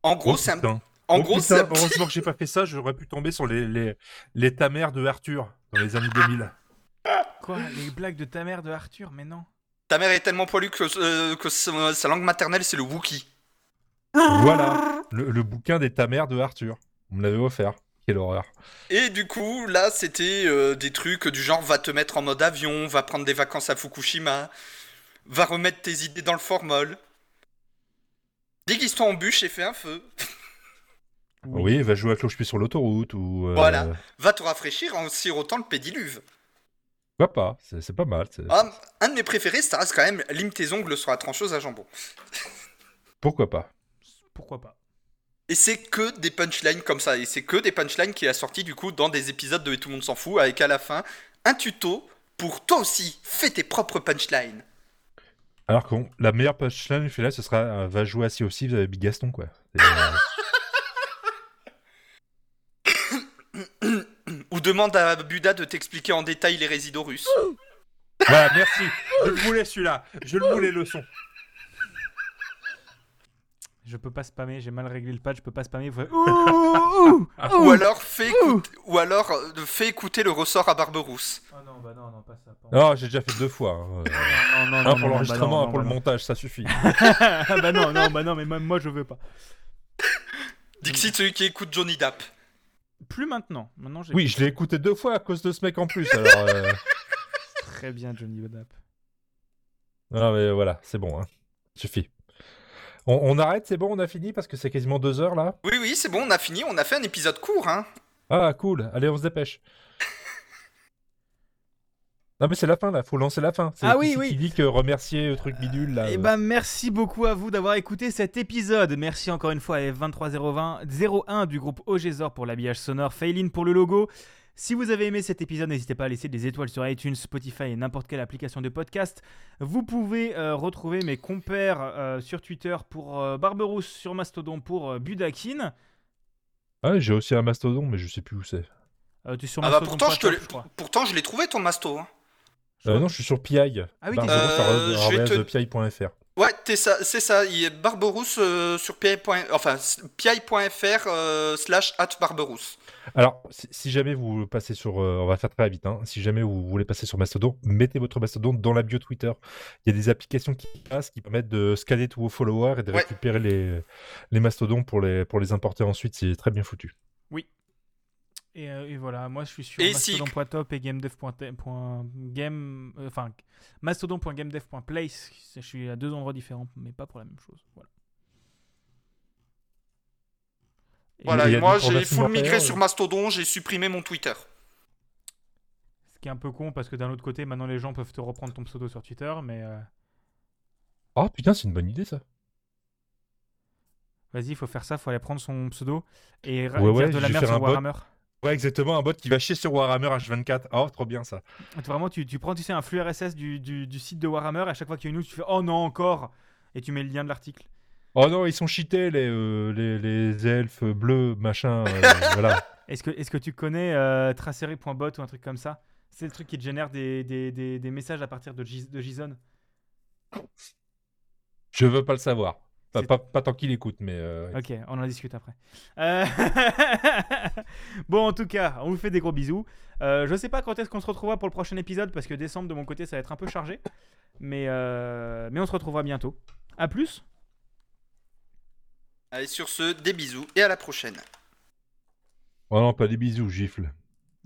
Speaker 2: En gros,
Speaker 3: Oh,
Speaker 2: c'est un... En
Speaker 3: Oh,
Speaker 2: gros,
Speaker 3: putain, Heureusement que j'ai pas fait ça, j'aurais pu tomber sur les, les, les ta mère de Arthur dans les années 2000.
Speaker 1: Quoi Les blagues de ta mère de Arthur Mais non.
Speaker 2: Ta mère est tellement poilue que, euh, que sa, sa langue maternelle, c'est le Wookie.
Speaker 3: voilà, le, le bouquin des ta mère de Arthur. On me l'avait offert. Quelle horreur.
Speaker 2: Et du coup, là, c'était euh, des trucs du genre va te mettre en mode avion, va prendre des vacances à Fukushima, va remettre tes idées dans le formol. Déguise-toi en bûche et fais un feu.
Speaker 3: Oui, va jouer à cloche-pied sur l'autoroute ou. euh,
Speaker 2: Voilà. Va te rafraîchir en sirotant le pédiluve.
Speaker 3: Pourquoi pas C'est c'est pas mal. c'est-
Speaker 2: Ah, un de mes préférés, ça reste quand même lime tes ongles sur la trancheuse à jambon.
Speaker 3: Pourquoi pas?
Speaker 1: Pourquoi pas?
Speaker 2: Et c'est que des punchlines comme ça. Et c'est que des punchlines qu'il a sorti du coup dans des épisodes de Et tout le monde s'en fout, avec à la fin un tuto pour toi aussi, fais tes propres punchlines.
Speaker 3: Alors que la meilleure punchline du fait là, ce sera euh, va jouer à Sea of Thieves avec Big Gaston, quoi. C'est, euh,
Speaker 2: Ou demande à Buda de t'expliquer en détail les résidus russes.
Speaker 3: voilà, merci. Je le voulais celui-là. Je le voulais le son.
Speaker 1: Je peux pas spammer, j'ai mal réglé le patch, je peux pas spammer. Faut... Ouh, ouh, ouh.
Speaker 2: Ou alors fais, écoute- ou alors euh, fais écouter le ressort à Barberousse.
Speaker 1: Oh non, bah non, non, pas ça. pas-
Speaker 3: Non, j'ai déjà fait deux fois. hein. Euh,
Speaker 1: Non, non, non,
Speaker 3: Un
Speaker 1: non,
Speaker 3: pour
Speaker 1: non,
Speaker 3: l'enregistrement,
Speaker 1: bah non,
Speaker 3: un pour
Speaker 1: non,
Speaker 3: le
Speaker 1: bah
Speaker 3: montage, ça suffit.
Speaker 1: non. bah non, non, bah non, mais même moi je veux pas.
Speaker 2: Dixit, celui qui écoute Johnny Dapp.
Speaker 1: Plus maintenant. Maintenant j'ai.
Speaker 3: Oui, je l'ai écouté deux fois à cause de ce mec en plus. Alors, euh,
Speaker 1: Très bien, Johnny Bodap.
Speaker 3: non, mais voilà, c'est bon. Hein. Suffit. On, on arrête, c'est bon, on a fini parce que c'est quasiment deux heures là?
Speaker 2: Oui, oui, c'est bon, on a fini, on a fait un épisode court, hein.
Speaker 3: Ah, cool. Allez, on se dépêche. Non, mais c'est la fin là, faut lancer la fin. C'est
Speaker 1: Ah
Speaker 3: qui
Speaker 1: oui,
Speaker 3: c'est
Speaker 1: oui.
Speaker 3: qui dit que remercier le truc bidule là.
Speaker 1: Eh
Speaker 3: euh.
Speaker 1: ben, merci beaucoup à vous d'avoir écouté cet épisode. Merci encore une fois à F23020 01 du groupe Ogezor pour l'habillage sonore, Faylin pour le logo. Si vous avez aimé cet épisode, n'hésitez pas à laisser des étoiles sur iTunes, Spotify et n'importe quelle application de podcast. Vous pouvez euh, retrouver mes compères euh, sur Twitter pour euh, Barberousse, sur Mastodon pour euh, Budakin.
Speaker 3: Ah, j'ai aussi un mastodon, mais je sais plus où c'est.
Speaker 1: Euh, tu es sur
Speaker 2: Ah bah
Speaker 1: Mastodon
Speaker 2: pourtant, je, te
Speaker 1: je
Speaker 2: pourtant, je l'ai trouvé ton masto. Hein.
Speaker 3: Euh, non, je suis sur PI.
Speaker 1: Ah oui,
Speaker 3: Barberousse,
Speaker 1: t'es-
Speaker 2: Euh, je vais te-
Speaker 3: arobase PI.fr.
Speaker 2: Ouais, ça, c'est ça. Il est Barberousse euh, sur pi. Enfin, s- pi.fr euh, slash at Barberousse.
Speaker 3: Alors, si, si jamais vous passez sur, euh, on va faire très vite, hein, si jamais vous voulez passer sur Mastodon, mettez votre Mastodon dans la bio Twitter. Il y a des applications qui passent, qui permettent de scanner tous vos followers et de
Speaker 2: Ouais.
Speaker 3: récupérer les, les Mastodons pour les, pour les importer ensuite. C'est très bien foutu.
Speaker 1: Et, euh, et voilà, moi je suis sur mastodon.top et gamedev.game, euh, enfin mastodon.gamedev.place. Je suis à deux endroits différents, mais pas pour la même chose. Voilà. Et
Speaker 2: Voilà, moi j'ai full migré sur Mastodon, j'ai supprimé mon Twitter.
Speaker 1: Ce qui est un peu con parce que d'un autre côté, maintenant les gens peuvent te reprendre ton pseudo sur Twitter, mais euh,
Speaker 3: Oh putain, c'est une bonne idée ça.
Speaker 1: vas-y, il faut faire ça, faut aller prendre son pseudo et
Speaker 3: Ouais,
Speaker 1: dire
Speaker 3: ouais,
Speaker 1: de la merde sur
Speaker 3: bot. Ouais, exactement, un bot qui va chier sur Warhammer H24. Oh, trop bien ça.
Speaker 1: Vraiment, tu, tu prends tu sais, un flux RSS du, du- du site de Warhammer et à chaque fois qu'il y a une news, tu fais Oh non, encore Et tu mets le lien de l'article.
Speaker 3: Oh non, ils sont cheatés les, euh, les, les elfes bleus, machin. euh, voilà.
Speaker 1: Est-ce que, est que tu connais euh, tracery.bot ou un truc comme ça? C'est le truc qui te génère des, des, des- des messages à partir de, de JSON.
Speaker 3: Je veux pas le savoir. Pas, pas, pas tant qu'il écoute, mais. euh,
Speaker 1: Ok, on en discute après. Euh, bon, en tout cas, on vous fait des gros bisous. Euh, je sais pas quand est-ce qu'on se retrouvera pour le prochain épisode parce que décembre de mon côté ça va être un peu chargé. Mais, euh, mais on se retrouvera bientôt. A plus
Speaker 2: Allez, sur ce, des bisous et à la prochaine.
Speaker 3: Oh non, pas des bisous, gifle.